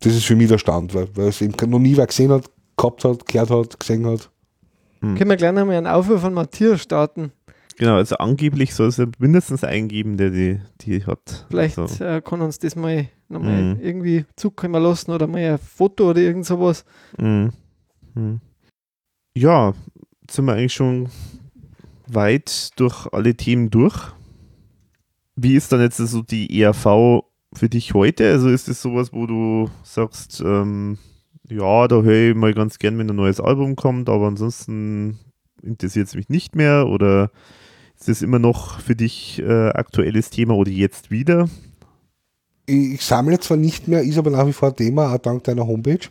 [SPEAKER 3] Das ist für mich der Stand, weil, weil es eben noch nie wer gesehen hat, gehabt hat, gehört hat, gesehen hat.
[SPEAKER 4] können wir gleich nochmal einen Aufruf von Matthias starten.
[SPEAKER 5] Genau, also angeblich soll es ja mindestens einen geben, der die, die hat.
[SPEAKER 4] Vielleicht
[SPEAKER 5] Also,
[SPEAKER 4] äh, kann uns das mal nochmal
[SPEAKER 5] Mhm.
[SPEAKER 4] irgendwie zukommen lassen oder mal ein Foto oder irgend sowas.
[SPEAKER 5] Mhm. Mhm. Ja, sind wir eigentlich schon weit durch alle Themen durch. Wie ist dann jetzt so die ERV für dich heute? Also ist es sowas, wo du sagst, ähm, ja, da höre ich mal ganz gern, wenn ein neues Album kommt, aber ansonsten interessiert es mich nicht mehr? Oder ist das immer noch für dich äh, aktuelles Thema oder jetzt wieder?
[SPEAKER 3] Ich, ich sammle zwar nicht mehr, ist aber nach wie vor ein Thema, auch dank deiner Homepage,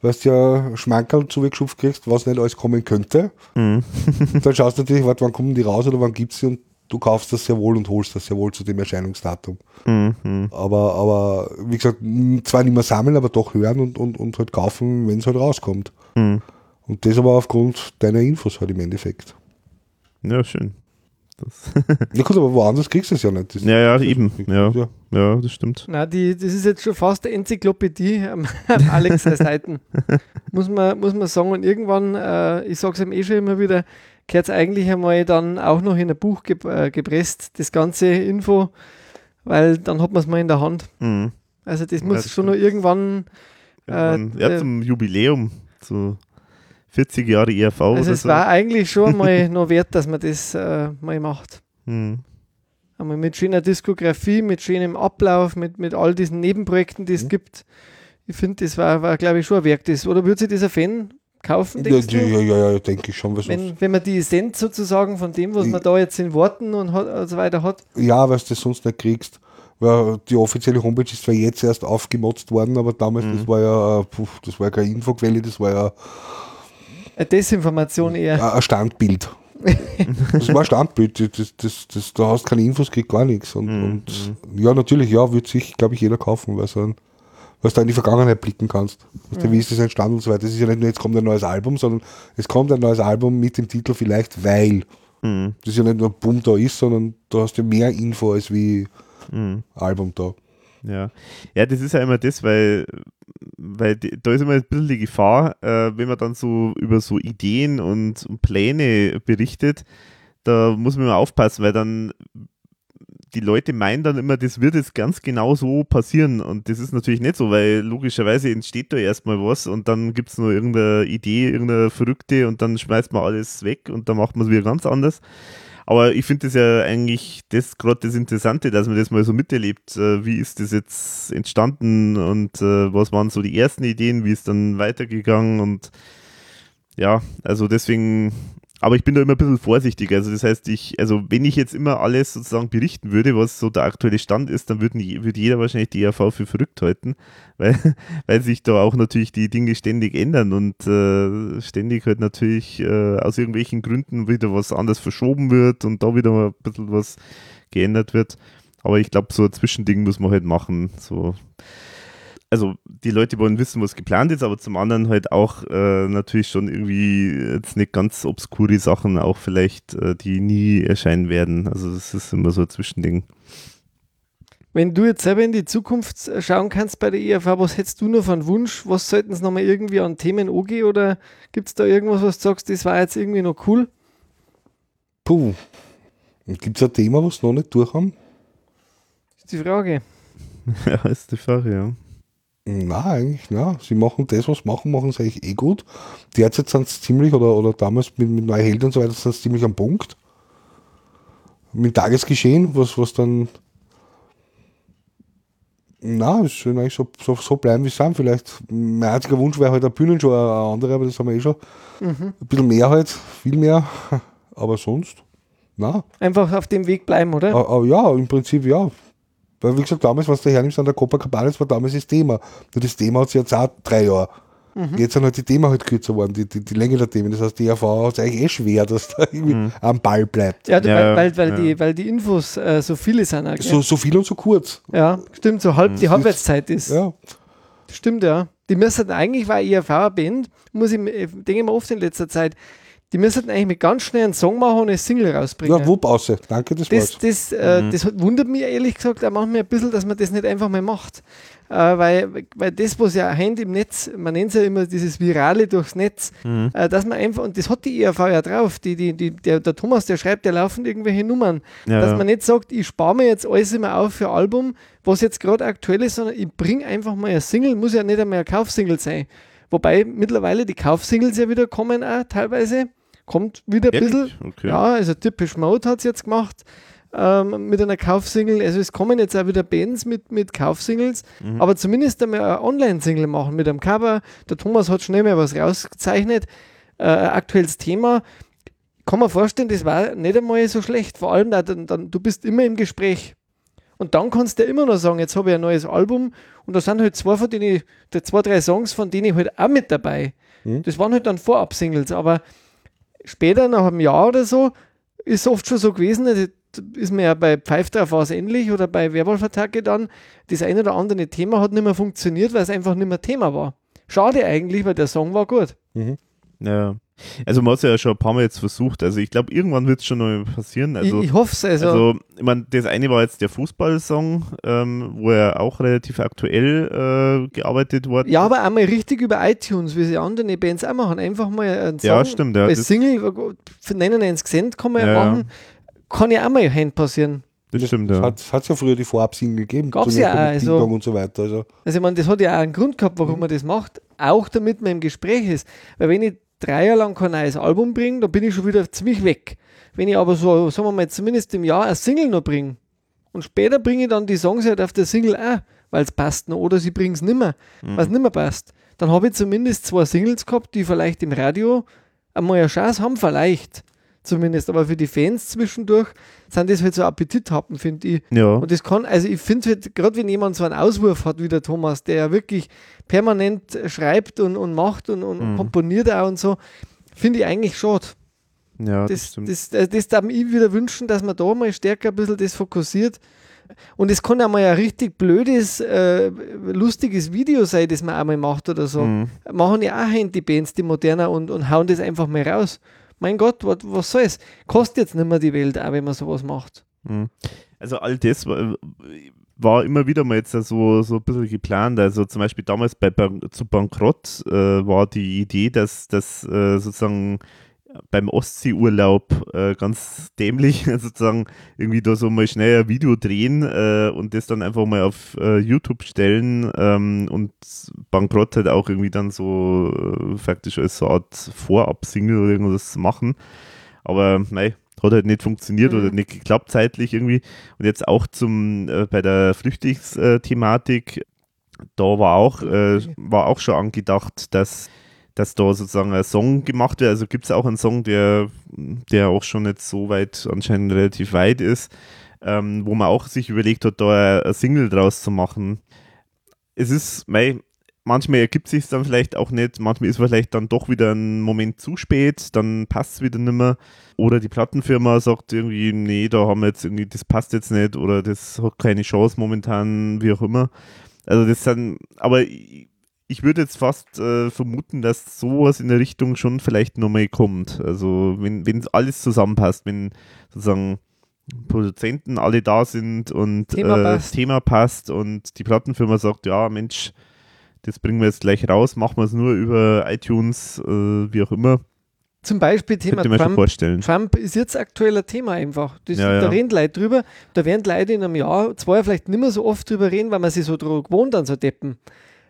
[SPEAKER 3] weil du ja Schmankerl zugeschupft kriegst, was nicht alles kommen könnte.
[SPEAKER 5] Mhm.
[SPEAKER 3] Dann schaust du natürlich, warte, wann kommen die raus oder wann gibt es sie und du kaufst das sehr wohl und holst das sehr wohl zu dem Erscheinungsdatum.
[SPEAKER 5] Mhm.
[SPEAKER 3] Aber, aber wie gesagt, zwar nicht mehr sammeln, aber doch hören und, und, und halt kaufen, wenn es halt rauskommt.
[SPEAKER 5] Mhm.
[SPEAKER 3] Und das aber aufgrund deiner Infos halt im Endeffekt.
[SPEAKER 5] Ja, schön. Das
[SPEAKER 3] Ja gut, aber woanders kriegst du es ja nicht. Das,
[SPEAKER 5] ja, ja, eben. Ja,
[SPEAKER 3] ja.
[SPEAKER 5] ja, das stimmt.
[SPEAKER 4] Na, die, das ist jetzt schon fast eine Enzyklopädie am Alex Seiten. muss, man, muss man sagen. Und irgendwann, äh, ich sage es ihm eh schon immer wieder, gehört es eigentlich einmal dann auch noch in ein Buch ge äh, gepresst, das ganze Info, weil dann hat man es mal in der Hand.
[SPEAKER 5] Mhm.
[SPEAKER 4] Also das
[SPEAKER 5] Ja,
[SPEAKER 4] muss
[SPEAKER 5] das
[SPEAKER 4] schon noch irgendwann,
[SPEAKER 5] Irgendwann,
[SPEAKER 4] Äh,
[SPEAKER 5] ja,
[SPEAKER 4] äh,
[SPEAKER 5] zum Jubiläum, so 40 Jahre ERV
[SPEAKER 4] also
[SPEAKER 5] oder
[SPEAKER 4] es
[SPEAKER 5] so.
[SPEAKER 4] war eigentlich schon mal noch wert, dass man das äh, mal macht.
[SPEAKER 5] Hm.
[SPEAKER 4] Einmal mit schöner Diskografie, mit schönem Ablauf, mit, mit all diesen Nebenprojekten, die es
[SPEAKER 3] Mhm.
[SPEAKER 4] gibt. Ich finde, das war, war glaube ich, schon ein Werk. Das, oder würde sich dieser Fan kaufen,
[SPEAKER 3] Ja,
[SPEAKER 4] du?
[SPEAKER 3] ja, ja, ja, denke ich schon. Sonst,
[SPEAKER 4] Wenn, wenn man die Essenz sozusagen von dem, was man da jetzt in Worten und, hat, und so weiter hat.
[SPEAKER 3] Ja, weil du das sonst nicht kriegst. Weil die offizielle Homepage ist zwar jetzt erst aufgemotzt worden, aber damals,
[SPEAKER 5] Mhm.
[SPEAKER 3] das war ja, äh, puh, das war ja keine Infoquelle, das war ja
[SPEAKER 4] Desinformation eher.
[SPEAKER 3] ein Standbild. das war ein Standbild, das, das, das, da hast keine Infos, kriegst gar nichts. Und,
[SPEAKER 5] Mhm,
[SPEAKER 3] und ja, natürlich, ja, wird sich, glaube ich, jeder kaufen, weil so ein was du in die Vergangenheit blicken kannst. Weißt du, wie ist das entstanden und so weiter. Es ist ja nicht nur, jetzt kommt ein neues Album, sondern es kommt ein neues Album mit dem Titel vielleicht, weil.
[SPEAKER 5] Mhm.
[SPEAKER 3] Das ist ja nicht nur Bumm da ist, sondern du hast ja mehr Info als wie
[SPEAKER 5] Mhm.
[SPEAKER 3] Album da.
[SPEAKER 5] Ja. ja, das ist ja immer das, weil, weil die, da ist immer ein bisschen die Gefahr, äh, wenn man dann so über so Ideen und, und Pläne berichtet, da muss man immer aufpassen, weil dann die Leute meinen dann immer, das wird jetzt ganz genau so passieren und das ist natürlich nicht so, weil logischerweise entsteht da erstmal was und dann gibt es nur irgendeine Idee, irgendeine Verrückte und dann schmeißt man alles weg und dann macht man es wieder ganz anders. Aber ich finde das ja eigentlich das gerade das Interessante, dass man das mal so miterlebt. Äh, wie ist das jetzt entstanden und äh, was waren so die ersten Ideen, wie ist dann weitergegangen und ja, also deswegen, aber ich bin da immer ein bisschen vorsichtig. Also das heißt, ich, also wenn ich jetzt immer alles sozusagen berichten würde, was so der aktuelle Stand ist, dann würde jeder wahrscheinlich die ERV für verrückt halten, weil, weil sich da auch natürlich die Dinge ständig ändern und äh, ständig halt natürlich äh, aus irgendwelchen Gründen wieder was anders verschoben wird und da wieder mal ein bisschen was geändert wird. Aber ich glaube, so ein Zwischending muss man halt machen. So. Also die Leute wollen wissen, was geplant ist, aber zum anderen halt auch äh, natürlich schon irgendwie jetzt nicht ganz obskure Sachen, auch vielleicht, äh, die nie erscheinen werden. Also das ist immer so ein Zwischending.
[SPEAKER 4] Wenn du jetzt selber in die Zukunft äh, schauen kannst bei der ERV, was hättest du noch für einen Wunsch? Was sollten es nochmal irgendwie an Themen angehen oder gibt es da irgendwas, was du sagst, das war jetzt irgendwie noch cool?
[SPEAKER 3] Puh. Gibt es ein Thema, was sie noch nicht durch haben?
[SPEAKER 4] Ist die Frage.
[SPEAKER 5] ja, ist die Frage, ja.
[SPEAKER 3] Nein, eigentlich, nein. Sie machen das, was sie machen, machen sie eigentlich eh gut. Derzeit sind sie ziemlich, oder, oder damals mit, mit Helden und so weiter, sind sie ziemlich am Punkt. Mit Tagesgeschehen, was, was dann. Na, es soll eigentlich so, so, so bleiben, wie sie sind. Vielleicht, mein einziger Wunsch wäre halt eine Bühnenshow, eine andere, aber das haben wir eh schon. Ein bisschen mehr halt, viel mehr. Aber sonst, na.
[SPEAKER 4] Einfach auf dem Weg bleiben, oder?
[SPEAKER 3] Ah, ah, ja, im Prinzip ja. Weil, wie gesagt, damals, was du hernimmst an der Copacabana, das war damals das Thema. Nur das Thema hat sich jetzt auch drei Jahre. Jetzt sind halt die Themen halt kürzer geworden, die, die, die Länge der Themen. Das heißt, die ERV hat es eigentlich eh schwer, dass da irgendwie am Ball bleibt.
[SPEAKER 4] Ja,
[SPEAKER 5] Ja,
[SPEAKER 4] weil, weil, weil,
[SPEAKER 5] ja.
[SPEAKER 4] die, weil die Infos äh, so viele sind. Auch?
[SPEAKER 3] So, so viel und so kurz.
[SPEAKER 4] ja, stimmt, so halb die Halbwertszeit ist.
[SPEAKER 3] Ja.
[SPEAKER 4] Stimmt, ja. Die müssten eigentlich, war ERV eine Band, muss ich, äh, denke ich mir oft in letzter Zeit, die müssten eigentlich mit ganz schnell einen Song machen und eine Single rausbringen.
[SPEAKER 3] Ja, Wupp außer. Danke, das,
[SPEAKER 4] das,
[SPEAKER 3] war's.
[SPEAKER 4] das, äh, das hat- wundert mich ehrlich gesagt auch manchmal ein bisschen, dass man das nicht einfach mal macht. Äh, weil, weil das, was ja hängt im Netz, man nennt es ja immer dieses Virale durchs Netz, äh, dass man einfach, und das hat die ERV ja drauf, die, die, die, der, der Thomas, der schreibt, der laufen irgendwelche Nummern,
[SPEAKER 5] Ja,
[SPEAKER 4] dass
[SPEAKER 5] ja.
[SPEAKER 4] man nicht sagt, ich spare mir jetzt alles immer auf für ein Album, was jetzt gerade aktuell ist, sondern ich bringe einfach mal eine Single, muss ja nicht einmal eine Kaufsingle sein. Wobei mittlerweile die Kaufsingles ja wieder kommen auch teilweise. Kommt wieder ein bisschen.
[SPEAKER 5] Okay.
[SPEAKER 4] Ja, also Typisch Mode hat es jetzt gemacht ähm, mit einer Kaufsingle. Also es kommen jetzt auch wieder Bands mit, mit Kaufsingles,
[SPEAKER 5] Mhm.
[SPEAKER 4] aber zumindest einmal eine Online-Single machen mit einem Cover. Der Thomas hat schnell mal was rausgezeichnet. Äh, ein aktuelles Thema. Kann man vorstellen, das war nicht einmal so schlecht. Vor allem, da, dann, dann, du bist immer im Gespräch. Und dann kannst du ja immer noch sagen, jetzt habe ich ein neues Album und da sind halt zwei von denen, zwei, drei Songs von denen halt auch mit dabei. Das waren halt dann Vorab-Singles, aber später, nach einem Jahr oder so, ist oft schon so gewesen, also, ist mir ja bei Pfeif drauf was ähnlich oder bei Werwolf-Attacke dann, das ein oder andere Thema hat nicht mehr funktioniert, weil es einfach nicht mehr Thema war. Schade eigentlich, weil der Song war gut.
[SPEAKER 5] Ja. Also man hat es ja schon ein paar Mal jetzt versucht. Also ich glaube, irgendwann wird es schon noch passieren. Also,
[SPEAKER 4] ich, ich hoffe es. Also,
[SPEAKER 5] also, ich meine, das eine war jetzt der Fußballsong, ähm, wo er auch relativ aktuell äh, gearbeitet worden
[SPEAKER 4] ja, aber einmal richtig über iTunes, wie sie andere Bands auch machen. Einfach mal einen Song.
[SPEAKER 5] Ja, stimmt, ja, das-
[SPEAKER 4] Single für 99 Cent kann man ja,
[SPEAKER 5] Ja,
[SPEAKER 4] machen. Kann ja auch mal Hand passieren.
[SPEAKER 5] Das stimmt,
[SPEAKER 3] Es
[SPEAKER 5] ja.
[SPEAKER 3] hat, ja früher die Vorab-Single gegeben.
[SPEAKER 4] Gab's
[SPEAKER 3] zum
[SPEAKER 4] ja auch, also-
[SPEAKER 3] und so weiter. Also,
[SPEAKER 4] Also ich meine, das hat ja auch einen Grund gehabt,
[SPEAKER 5] Mhm.
[SPEAKER 4] warum man das macht. Auch damit man im Gespräch ist. Weil wenn ich drei Jahre lang kein neues Album bringe, dann bin ich schon wieder ziemlich weg. Wenn ich aber so, sagen wir mal, zumindest im Jahr ein Single noch bringe und später bringe ich dann die Songs halt auf der Single auch, weil es passt noch, oder sie bringen es nimmer,
[SPEAKER 5] Mhm.
[SPEAKER 4] weil es nimmer passt, dann habe ich zumindest zwei Singles gehabt, die vielleicht im Radio einmal eine Chance haben, vielleicht zumindest, aber für die Fans zwischendurch sind das halt so Appetithappen, finde ich.
[SPEAKER 5] Ja.
[SPEAKER 4] Und das kann, also ich finde halt, gerade wenn jemand so einen Auswurf hat wie der Thomas, der ja wirklich permanent schreibt und, und macht und, und
[SPEAKER 5] Mhm.
[SPEAKER 4] komponiert auch und so, finde ich eigentlich schade.
[SPEAKER 5] ja, das,
[SPEAKER 4] Das, das, das, das darf ich wieder wünschen, dass man da mal stärker ein bisschen das fokussiert, Und es kann ja mal ein richtig blödes, äh, lustiges Video sein, das man einmal macht oder so.
[SPEAKER 5] Mhm.
[SPEAKER 4] Machen ja auch Handybands, die moderner und, und hauen das einfach mal raus. Mein Gott, was, was soll's? Kostet jetzt nicht mehr die Welt, auch wenn man sowas macht.
[SPEAKER 5] Mhm. Also all das war, war immer wieder mal jetzt so, so ein bisschen geplant. Also zum Beispiel damals bei zu Bankrott äh, war die Idee, dass das äh, sozusagen beim Ostseeurlaub äh, ganz dämlich sozusagen irgendwie da so mal schnell ein Video drehen äh, und das dann einfach mal auf äh, YouTube stellen ähm, und Bankrott halt auch irgendwie dann so äh, faktisch als so eine Art Vorab-Single oder irgendwas machen. Aber nein, hat halt nicht funktioniert
[SPEAKER 4] Mhm.
[SPEAKER 5] oder nicht geklappt zeitlich irgendwie. Und jetzt auch zum äh, bei der Flüchtlingsthematik, da war auch, äh, war auch schon angedacht, dass, dass da sozusagen ein Song gemacht wird. Also gibt es auch einen Song, der, der auch schon jetzt so weit anscheinend relativ weit ist, ähm, wo man auch sich überlegt hat, da ein Single draus zu machen. Es ist, mei, manchmal ergibt sich dann vielleicht auch nicht, manchmal ist vielleicht dann doch wieder ein Moment zu spät, dann passt es wieder nicht mehr. Oder die Plattenfirma sagt irgendwie, nee, da haben wir jetzt irgendwie, das passt jetzt nicht oder das hat keine Chance momentan, wie auch immer. Also das sind, aber ich, ich würde jetzt fast äh, vermuten, dass sowas in der Richtung schon vielleicht nochmal kommt. Also wenn, wenn alles zusammenpasst, wenn sozusagen Produzenten alle da sind und
[SPEAKER 4] Thema
[SPEAKER 5] äh,
[SPEAKER 4] passt.
[SPEAKER 5] Thema passt und die Plattenfirma sagt, ja Mensch, das bringen wir jetzt gleich raus, machen wir es nur über iTunes, äh, wie auch immer.
[SPEAKER 4] Zum Beispiel Thema Trump.
[SPEAKER 5] vorstellen.
[SPEAKER 4] Trump ist jetzt aktuell ein Thema einfach. Das,
[SPEAKER 5] Ja,
[SPEAKER 4] Da
[SPEAKER 5] ja.
[SPEAKER 4] reden Leute drüber. Da werden Leute in einem Jahr, zwei vielleicht nicht mehr so oft drüber reden, weil man sich so drüber gewohnt an so Deppen.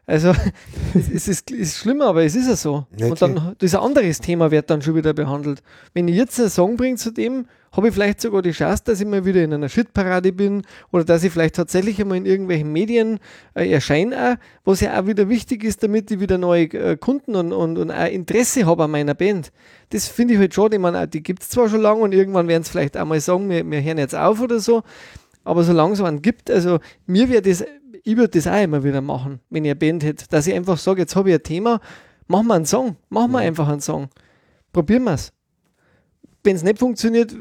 [SPEAKER 4] Also es, ist, ist schlimmer, aber es ist ja so.
[SPEAKER 3] Ja,
[SPEAKER 4] Und dann das ein anderes Thema wird dann schon wieder behandelt. Wenn ich jetzt einen Song bringe zu dem, habe ich vielleicht sogar die Chance, dass ich mal wieder in einer Shitparade bin oder dass ich vielleicht tatsächlich einmal in irgendwelchen Medien äh, erscheine, auch, was ja auch wieder wichtig ist, damit ich wieder neue äh, Kunden und, und, und auch Interesse habe an meiner Band. Das finde ich halt schade. Ich meine, die gibt es zwar schon lange und irgendwann werden es vielleicht auch mal sagen, wir, wir hören jetzt auf oder so, aber solange es einen gibt, also mir wäre das, ich würde das auch immer wieder machen, wenn ich eine Band hätte, dass ich einfach sage, jetzt habe ich ein Thema, machen wir einen Song, machen wir einfach einen Song. Probieren wir es. Wenn es nicht funktioniert,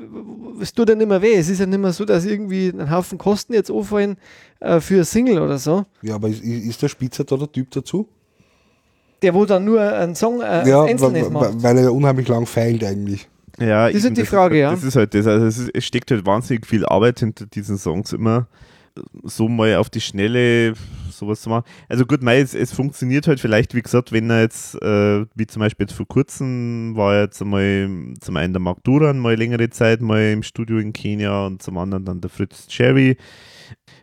[SPEAKER 4] es tut ja nicht mehr weh. Es ist ja nicht mehr so, dass irgendwie ein Haufen Kosten jetzt anfallen äh, für ein Single oder so.
[SPEAKER 3] Ja, aber ist, ist der Spitzer da der Typ dazu?
[SPEAKER 4] Der, wo dann nur einen Song äh,
[SPEAKER 3] ja,
[SPEAKER 4] Einzelnes
[SPEAKER 3] weil,
[SPEAKER 4] macht.
[SPEAKER 3] weil er ja unheimlich lang feilt eigentlich.
[SPEAKER 5] Ja,
[SPEAKER 4] Das ist halt die Frage, ja.
[SPEAKER 5] Das ist halt das. Also es, ist, es steckt halt wahnsinnig viel Arbeit hinter diesen Songs immer. So mal auf die Schnelle sowas zu machen. Also gut, mei, es, es funktioniert halt vielleicht, wie gesagt, wenn er jetzt, äh, wie zum Beispiel jetzt vor kurzem, war er jetzt einmal zum einen der Mark Duran mal längere Zeit mal im Studio in Kenia und zum anderen dann der Fritz Cherry.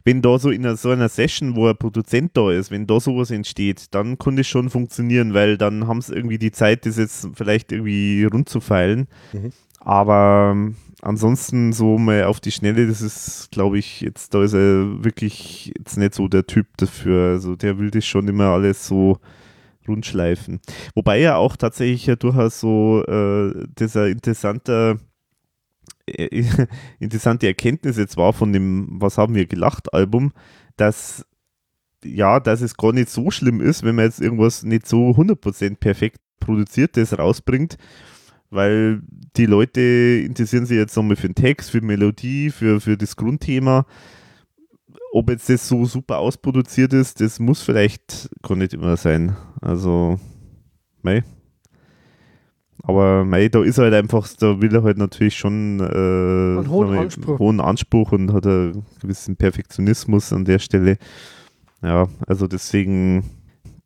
[SPEAKER 5] Wenn da so in einer, so einer Session, wo ein Produzent da ist, wenn da sowas entsteht, dann kann das schon funktionieren, weil dann haben sie irgendwie die Zeit, das jetzt vielleicht irgendwie rund zu feilen.
[SPEAKER 3] Mhm.
[SPEAKER 5] Aber ähm, ansonsten so mal auf die Schnelle, das ist, glaube ich, jetzt, da ist er wirklich jetzt nicht so der Typ dafür. Also der will das schon immer alles so rundschleifen. Wobei ja auch tatsächlich ja durchaus so äh, dieser interessanter äh, interessante Erkenntnis jetzt war von dem Was haben wir gelacht Album, dass ja, dass es gar nicht so schlimm ist, wenn man jetzt irgendwas nicht so 100% perfekt produziertes rausbringt, weil die Leute interessieren sich jetzt nochmal für den Text, für die Melodie, für, für das Grundthema. Ob jetzt das so super ausproduziert ist, das muss vielleicht gar nicht immer sein. Also, mei. Aber mei, da ist halt einfach, da will er halt natürlich schon äh,
[SPEAKER 4] Einen hohen
[SPEAKER 5] wir,
[SPEAKER 4] Anspruch.
[SPEAKER 5] hohen Anspruch und hat einen gewissen Perfektionismus an der Stelle. Ja, also deswegen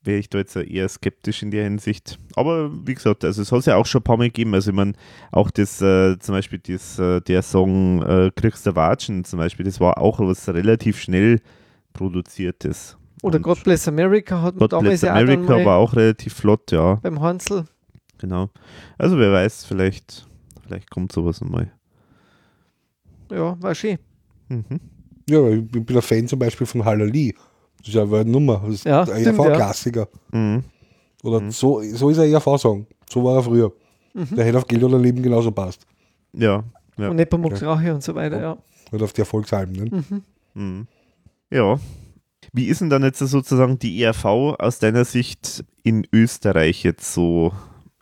[SPEAKER 5] wäre ich da jetzt eher skeptisch in der Hinsicht. Aber wie gesagt, also es hat es ja auch schon ein paar Mal gegeben. Also ich meine, auch das, äh, zum Beispiel das, äh, der Song äh, Kriegst der Watschen zum Beispiel, das war auch was relativ schnell produziertes.
[SPEAKER 4] Oder
[SPEAKER 5] Und
[SPEAKER 4] God Bless America hat man
[SPEAKER 5] God
[SPEAKER 4] damals
[SPEAKER 5] Bless
[SPEAKER 4] auch
[SPEAKER 5] America
[SPEAKER 4] mal
[SPEAKER 5] war auch relativ flott, ja,
[SPEAKER 4] beim Hansel.
[SPEAKER 5] genau. Also wer weiß, vielleicht, vielleicht kommt sowas nochmal.
[SPEAKER 4] Ja, war schön.
[SPEAKER 5] Mhm.
[SPEAKER 3] Ja, ich bin ein Fan zum Beispiel von Halali. Das ist ja eine Nummer. Das ist
[SPEAKER 4] Ja,
[SPEAKER 3] ein
[SPEAKER 4] stimmt, ja.
[SPEAKER 3] ERV-Klassiker.
[SPEAKER 5] Mhm.
[SPEAKER 3] Oder so, so ist ein ERV-Song. So war er früher.
[SPEAKER 4] Mhm.
[SPEAKER 3] Der hätte auf Geld oder Leben genauso passt.
[SPEAKER 5] Ja, ja.
[SPEAKER 4] Und Nepomuk Rache und so weiter, ja.
[SPEAKER 3] Oder auf die Erfolgsalben. Ne?
[SPEAKER 4] Mhm.
[SPEAKER 5] Mhm. Ja. Wie ist denn dann jetzt sozusagen die ERV aus deiner Sicht in Österreich jetzt so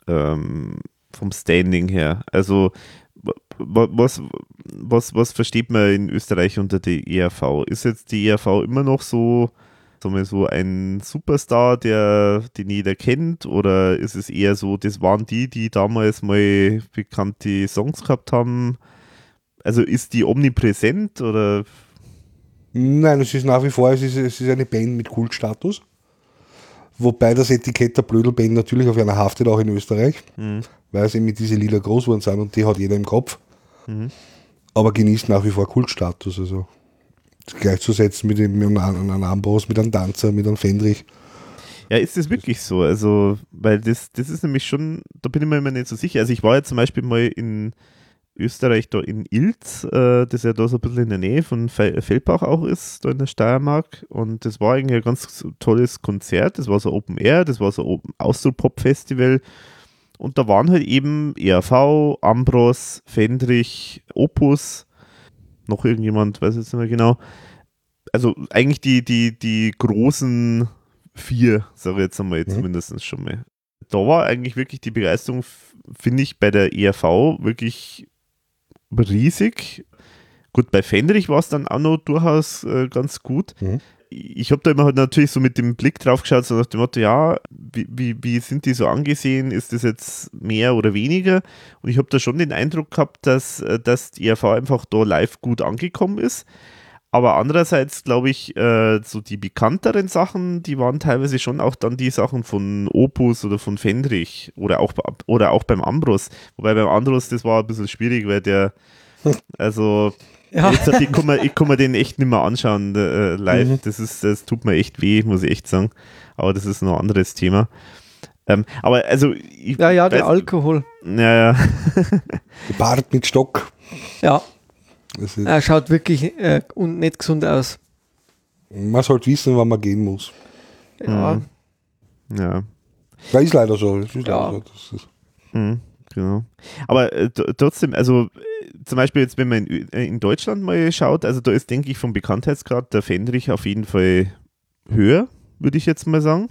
[SPEAKER 5] ähm, vom Standing her? Also wa- wa- was, was, was versteht man in Österreich unter der ERV? Ist jetzt die ERV immer noch so, sagen wir so ein Superstar, der, den jeder kennt? Oder ist es eher so, das waren die, die damals mal bekannte Songs gehabt haben? Also ist die omnipräsent oder?
[SPEAKER 3] Nein, es ist nach wie vor, es ist, es ist eine Band mit Kultstatus. Wobei das Etikett der Blödelband natürlich auf einer haftet, auch in Österreich, mhm. weil eben mit diese Lieder groß geworden sind und die hat jeder im Kopf. Mhm. Aber genießt nach wie vor Kultstatus. Also gleichzusetzen mit, mit einem Ambrose, mit einem Danzer, mit einem Fendrich.
[SPEAKER 5] Ja, ist das wirklich so? Also, weil das, das ist nämlich schon, da bin ich mir immer nicht so sicher. Also ich war ja zum Beispiel mal in Österreich, da in Ilz, äh, das ja da so ein bisschen in der Nähe von Feldbach auch ist, da in der Steiermark. Und das war eigentlich ein ganz tolles Konzert. Das war so Open Air, das war so ein Austro-Pop-Festival. Und da waren halt eben ERV, Ambros, Fendrich, Opus, noch irgendjemand, weiß jetzt nicht mehr genau. Also eigentlich die, die, die großen vier, sage ich jetzt einmal mhm. zumindest schon mal. Da war eigentlich wirklich die Begeisterung, finde ich, bei der ERV wirklich riesig. Gut, bei Fendrich war es dann auch noch durchaus äh, ganz gut. Mhm. Ich habe da immer halt natürlich so mit dem Blick drauf geschaut, so nach dem Motto, ja, wie, wie, wie sind die so angesehen? Ist das jetzt mehr oder weniger? Und ich habe da schon den Eindruck gehabt, dass, äh, dass die ERV einfach da live gut angekommen ist. Aber andererseits glaube ich, äh, so die bekannteren Sachen, die waren teilweise schon auch dann die Sachen von Opus oder von Fendrich oder auch, oder auch beim Ambros. Wobei beim Ambros, das war ein bisschen schwierig, weil der, also, ja. jetzt, ich, kann mir, ich kann mir den echt nicht mehr anschauen äh, live. Mhm. Das, ist, das tut mir echt weh, muss ich echt sagen. Aber das ist noch ein anderes Thema. Ähm, aber also.
[SPEAKER 4] Ich, ja, ja, der weiß, Alkohol.
[SPEAKER 5] Ja, ja.
[SPEAKER 3] Bart mit Stock.
[SPEAKER 4] Ja. Er schaut wirklich äh, nicht gesund aus.
[SPEAKER 3] Man sollte wissen, wann man gehen muss.
[SPEAKER 4] Ja.
[SPEAKER 5] Mhm. Ja.
[SPEAKER 3] Das ist leider so. Das ist ja.
[SPEAKER 5] leider so. Ist mhm, genau. Aber äh, trotzdem, also zum Beispiel jetzt, wenn man in, äh, in, Deutschland mal schaut, also da ist, denke ich, vom Bekanntheitsgrad der Fendrich auf jeden Fall höher, würde ich jetzt mal sagen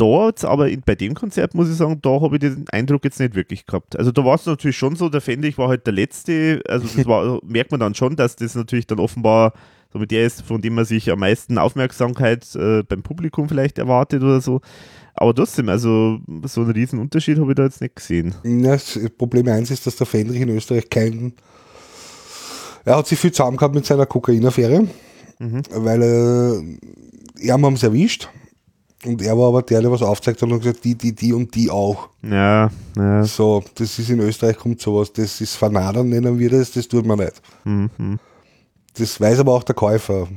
[SPEAKER 5] dort, aber bei dem Konzert muss ich sagen, da habe ich den Eindruck jetzt nicht wirklich gehabt. Also da war es natürlich schon so, der Fendrich war halt der Letzte, also das war, merkt man dann schon, dass das natürlich dann offenbar so mit der ist, von dem man sich am meisten Aufmerksamkeit äh, beim Publikum vielleicht erwartet oder so. Aber trotzdem, also so einen riesen Unterschied habe ich da jetzt nicht gesehen.
[SPEAKER 3] Ja, Problem eins ist, dass der Fendrich in Österreich keinen. Er hat sich viel zusammen gehabt mit seiner Kokainaffäre, mhm. weil äh, er haben es erwischt und er war aber der, der was aufzeigt hat und gesagt, die, die, die und die auch.
[SPEAKER 5] Ja, ja.
[SPEAKER 3] So, das ist in Österreich kommt sowas, das ist Vernadern, nennen wir das, das tut man nicht. Mhm. Das weiß aber auch der Käufer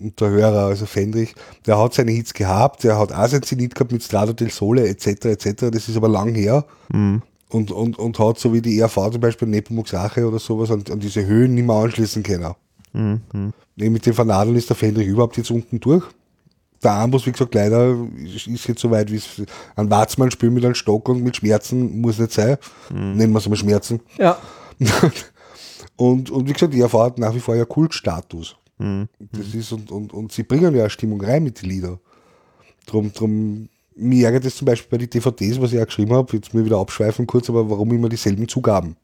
[SPEAKER 3] und der Hörer, also Fendrich, der hat seine Hits gehabt, der hat auch sein Zenit gehabt mit Strada del Sole etc. etc. Das ist aber lang her. Mhm. Und, und, und hat so wie die ERV zum Beispiel Nepomuk's Rache oder sowas an, an diese Höhen nicht mehr anschließen können. Mhm. Mit dem Vernadeln ist der Fendrich überhaupt jetzt unten durch der Armbrust, wie gesagt, leider ist jetzt so weit, wie es ein Warzmann spielt mit einem Stock und mit Schmerzen muss nicht sein. Mhm. Nennen wir es mal Schmerzen.
[SPEAKER 4] Ja.
[SPEAKER 3] und, und wie gesagt, die erfahrt nach wie vor ja Kultstatus. Mhm. Das ist und, und, und sie bringen ja Stimmung rein mit den Liedern. Drum, drum, mir ärgert es zum Beispiel bei den DVDs, was ich auch geschrieben habe, jetzt mir wieder abschweifen kurz, aber warum immer dieselben Zugaben?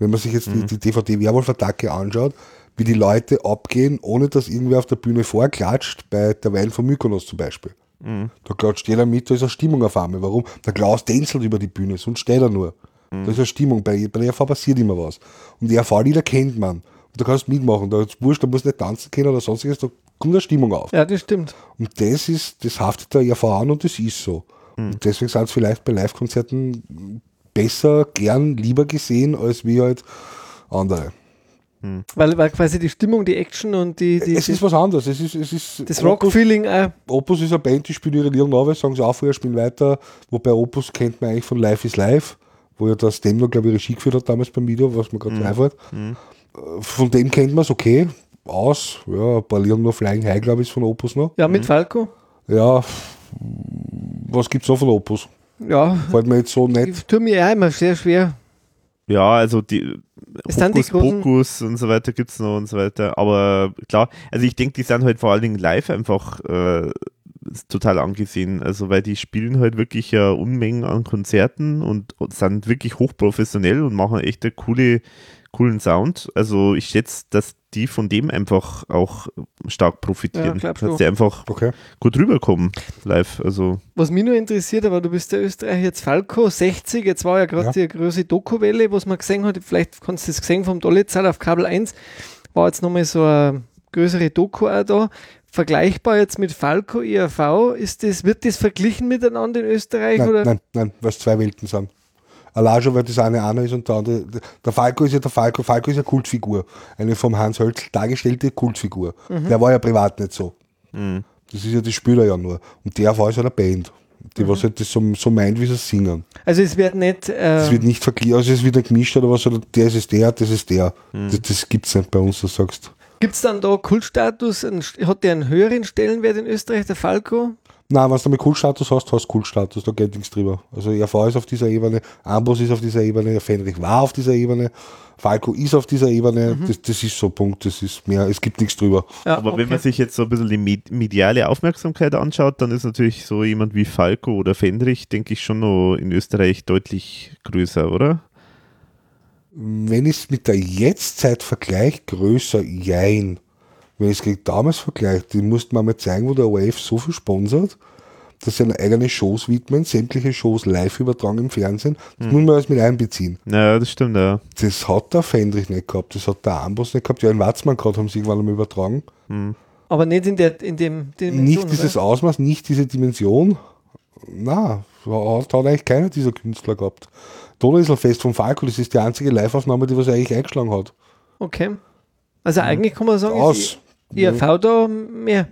[SPEAKER 3] Wenn man sich jetzt mhm. die, die DVD-Werwolf-Attacke anschaut, wie die Leute abgehen, ohne dass irgendwer auf der Bühne vorklatscht, bei der Wein von Mykonos zum Beispiel. Mhm. Da klatscht jeder mit, da ist eine Stimmung auf einmal. Warum? Der Klaus tänzelt über die Bühne, sonst steht er nur. Mhm. Da ist eine Stimmung. Bei, bei der ERV passiert immer was. Und die ERV-Lieder kennt man. Und da kannst du mitmachen. Da ist wurscht, da musst du nicht tanzen können oder sonstiges, da kommt eine Stimmung auf.
[SPEAKER 4] Ja, das stimmt.
[SPEAKER 3] Und das ist, das haftet der ERV an und das ist so. Mhm. Und deswegen sind es vielleicht bei Live-Konzerten besser, gern, lieber gesehen, als wie halt andere.
[SPEAKER 4] Hm. Weil, weil quasi die Stimmung, die Action und die. die
[SPEAKER 3] es ist was anderes. Es ist, es ist
[SPEAKER 4] das Rock-Feeling.
[SPEAKER 3] Äh. Opus ist eine Band, die spielt ihre Lieder neu, sagen sie auf, wir spielen weiter. Wobei Opus kennt man eigentlich von Life is Life, wo ja das dem noch, glaube ich, Regie geführt hat damals beim Video, was mir gerade mhm. einfällt. Mhm. Von dem kennt man es okay aus. Ja, Lieder noch Flying High, glaube ich, ist von Opus noch.
[SPEAKER 4] Ja, mit mhm. Falco.
[SPEAKER 3] Ja, was gibt es noch von Opus?
[SPEAKER 4] Ja.
[SPEAKER 3] Fällt mir jetzt so. Ich
[SPEAKER 4] tue mir ja immer sehr schwer.
[SPEAKER 5] Ja, also die Hokus Pokus und so weiter gibt es noch und so weiter. Aber klar, also ich denke, die sind halt vor allen Dingen live einfach äh, total angesehen. Also weil die spielen halt wirklich ja Unmengen an Konzerten und, und sind wirklich hochprofessionell und machen echt eine coole, coolen Sound. Also ich schätze, dass die von dem einfach auch stark
[SPEAKER 4] Ja,
[SPEAKER 5] profitieren.
[SPEAKER 4] glaub
[SPEAKER 5] dass die einfach
[SPEAKER 3] Okay.
[SPEAKER 5] gut rüberkommen live. Also
[SPEAKER 4] Was mich nur interessiert, aber du bist der Österreicher jetzt Falco 60, jetzt war ja gerade
[SPEAKER 3] Ja.
[SPEAKER 4] die große Doku-Welle, was man gesehen hat, vielleicht kannst du das gesehen vom Dollezahl auf Kabel 1, war jetzt nochmal so eine größere Doku auch da. Vergleichbar jetzt mit Falco ERV, ist das, wird das verglichen miteinander in Österreich?
[SPEAKER 3] Nein,
[SPEAKER 4] oder?
[SPEAKER 3] nein, nein, weil es zwei Welten sind. Allein schon, weil das eine einer ist und der andere. Der Falco ist ja der Falco. Falco ist ja Kultfigur. Eine vom Hans Hölzl dargestellte Kultfigur. Der war ja privat nicht so. Das ist ja die Spieler ja nur. Und der war ist eine Band. Die was halt das so, so meint, wie sie singen.
[SPEAKER 4] Also es wird nicht,
[SPEAKER 3] Es
[SPEAKER 4] äh,
[SPEAKER 3] wird nicht verglichen, also es wird nicht gemischt oder was, oder der ist es der, das ist der. Das, das gibt es nicht bei uns, du sagst.
[SPEAKER 4] Gibt es dann da Kultstatus, hat der einen höheren Stellenwert in Österreich, der Falco?
[SPEAKER 3] Nein, wenn du damit Kultstatus hast, hast du Kultstatus, da geht nichts drüber. Also ERV ist auf dieser Ebene, Ambros ist auf dieser Ebene, Fenrich war auf dieser Ebene, Falco ist auf dieser Ebene, das, das ist so Punkt, das ist mehr, es gibt nichts drüber.
[SPEAKER 4] Ja,
[SPEAKER 5] Aber wenn
[SPEAKER 4] okay.
[SPEAKER 5] man sich jetzt so ein bisschen die med- mediale Aufmerksamkeit anschaut, dann ist natürlich so jemand wie Falco oder Fendrich, denke ich, schon noch in Österreich deutlich größer, oder?
[SPEAKER 3] Wenn ich es mit der Jetztzeit vergleiche, größer, jein. Wenn ich es damals vergleiche, die musste man mal zeigen, wo der ORF so viel sponsert, dass sie eine eigene Shows widmen, sämtliche Shows live übertragen im Fernsehen. Das muss man alles mit einbeziehen.
[SPEAKER 5] Ja, das stimmt, ja.
[SPEAKER 3] Das hat der Fendrich nicht gehabt, das hat der Ambros nicht gehabt. Ja, in Watzmann gerade haben sie irgendwann einmal übertragen.
[SPEAKER 4] Aber nicht in, der, in dem Dimension,
[SPEAKER 3] nicht dieses
[SPEAKER 4] oder?
[SPEAKER 3] Ausmaß, nicht diese Dimension. Na, hat, hat eigentlich keiner dieser Künstler gehabt. Donauinselfest von Falco, das ist die einzige Live-Aufnahme, die was eigentlich eingeschlagen hat.
[SPEAKER 4] Okay. Also eigentlich kann man sagen,
[SPEAKER 3] Aus.
[SPEAKER 4] ist ERV da mehr.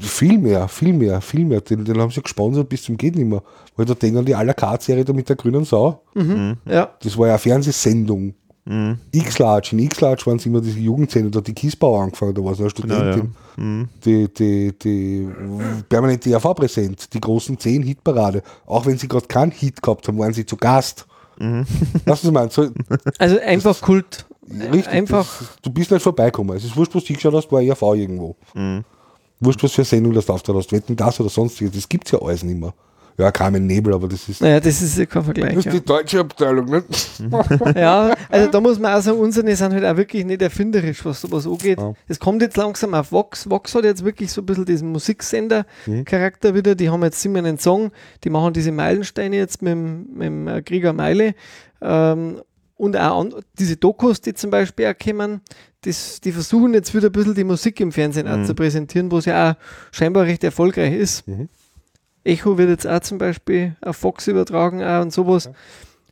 [SPEAKER 3] Viel mehr, viel mehr, viel mehr. Den, den haben sie gesponsert bis zum geht nimmer. Weil da denken an die à la carte Serie da mit der grünen Sau.
[SPEAKER 4] Ja.
[SPEAKER 3] Das war ja eine Fernsehsendung. X-Large, in X-Large waren es immer diese Jugendsendung, da hat die Kiesbauer angefangen, da war so eine
[SPEAKER 5] Genau, ja.
[SPEAKER 3] Studentin. Die, die, die permanent DRV präsent, die großen 10 Hitparade. Auch wenn sie gerade keinen Hit gehabt haben, waren sie zu Gast. Du, was ich meine? So,
[SPEAKER 4] Also einfach Kult.
[SPEAKER 3] richtig,
[SPEAKER 4] einfach.
[SPEAKER 3] Das, du bist nicht vorbeikommen. Es ist wurscht, was du geschaut hast, war ERV irgendwo. Wurscht, was für eine Sendung das du aufgetragen hast. Wetten das oder sonstiges. Das gibt es ja alles nicht mehr. Ja, Carmen Nebel, aber das ist,
[SPEAKER 4] Naja, das ist ja kein Vergleich.
[SPEAKER 3] das ist
[SPEAKER 4] Ja.
[SPEAKER 3] die deutsche Abteilung. Ne?
[SPEAKER 4] ja, also da muss man auch sagen, unsere sind halt auch wirklich nicht erfinderisch, was sowas angeht.
[SPEAKER 3] Ja.
[SPEAKER 4] Es kommt jetzt langsam auf Vox. Vox hat jetzt wirklich so ein bisschen diesen Musiksender-Charakter wieder. Die haben jetzt immer einen Song, die machen diese Meilensteine jetzt mit, mit dem äh, Krieger Meile. Ähm, und auch an, diese Dokus, die zum Beispiel auch kommen, das, die versuchen jetzt wieder ein bisschen die Musik im Fernsehen auch zu präsentieren, wo es ja auch scheinbar recht erfolgreich ist.
[SPEAKER 3] Mhm.
[SPEAKER 4] Echo wird jetzt auch zum Beispiel auf Fox übertragen auch und sowas.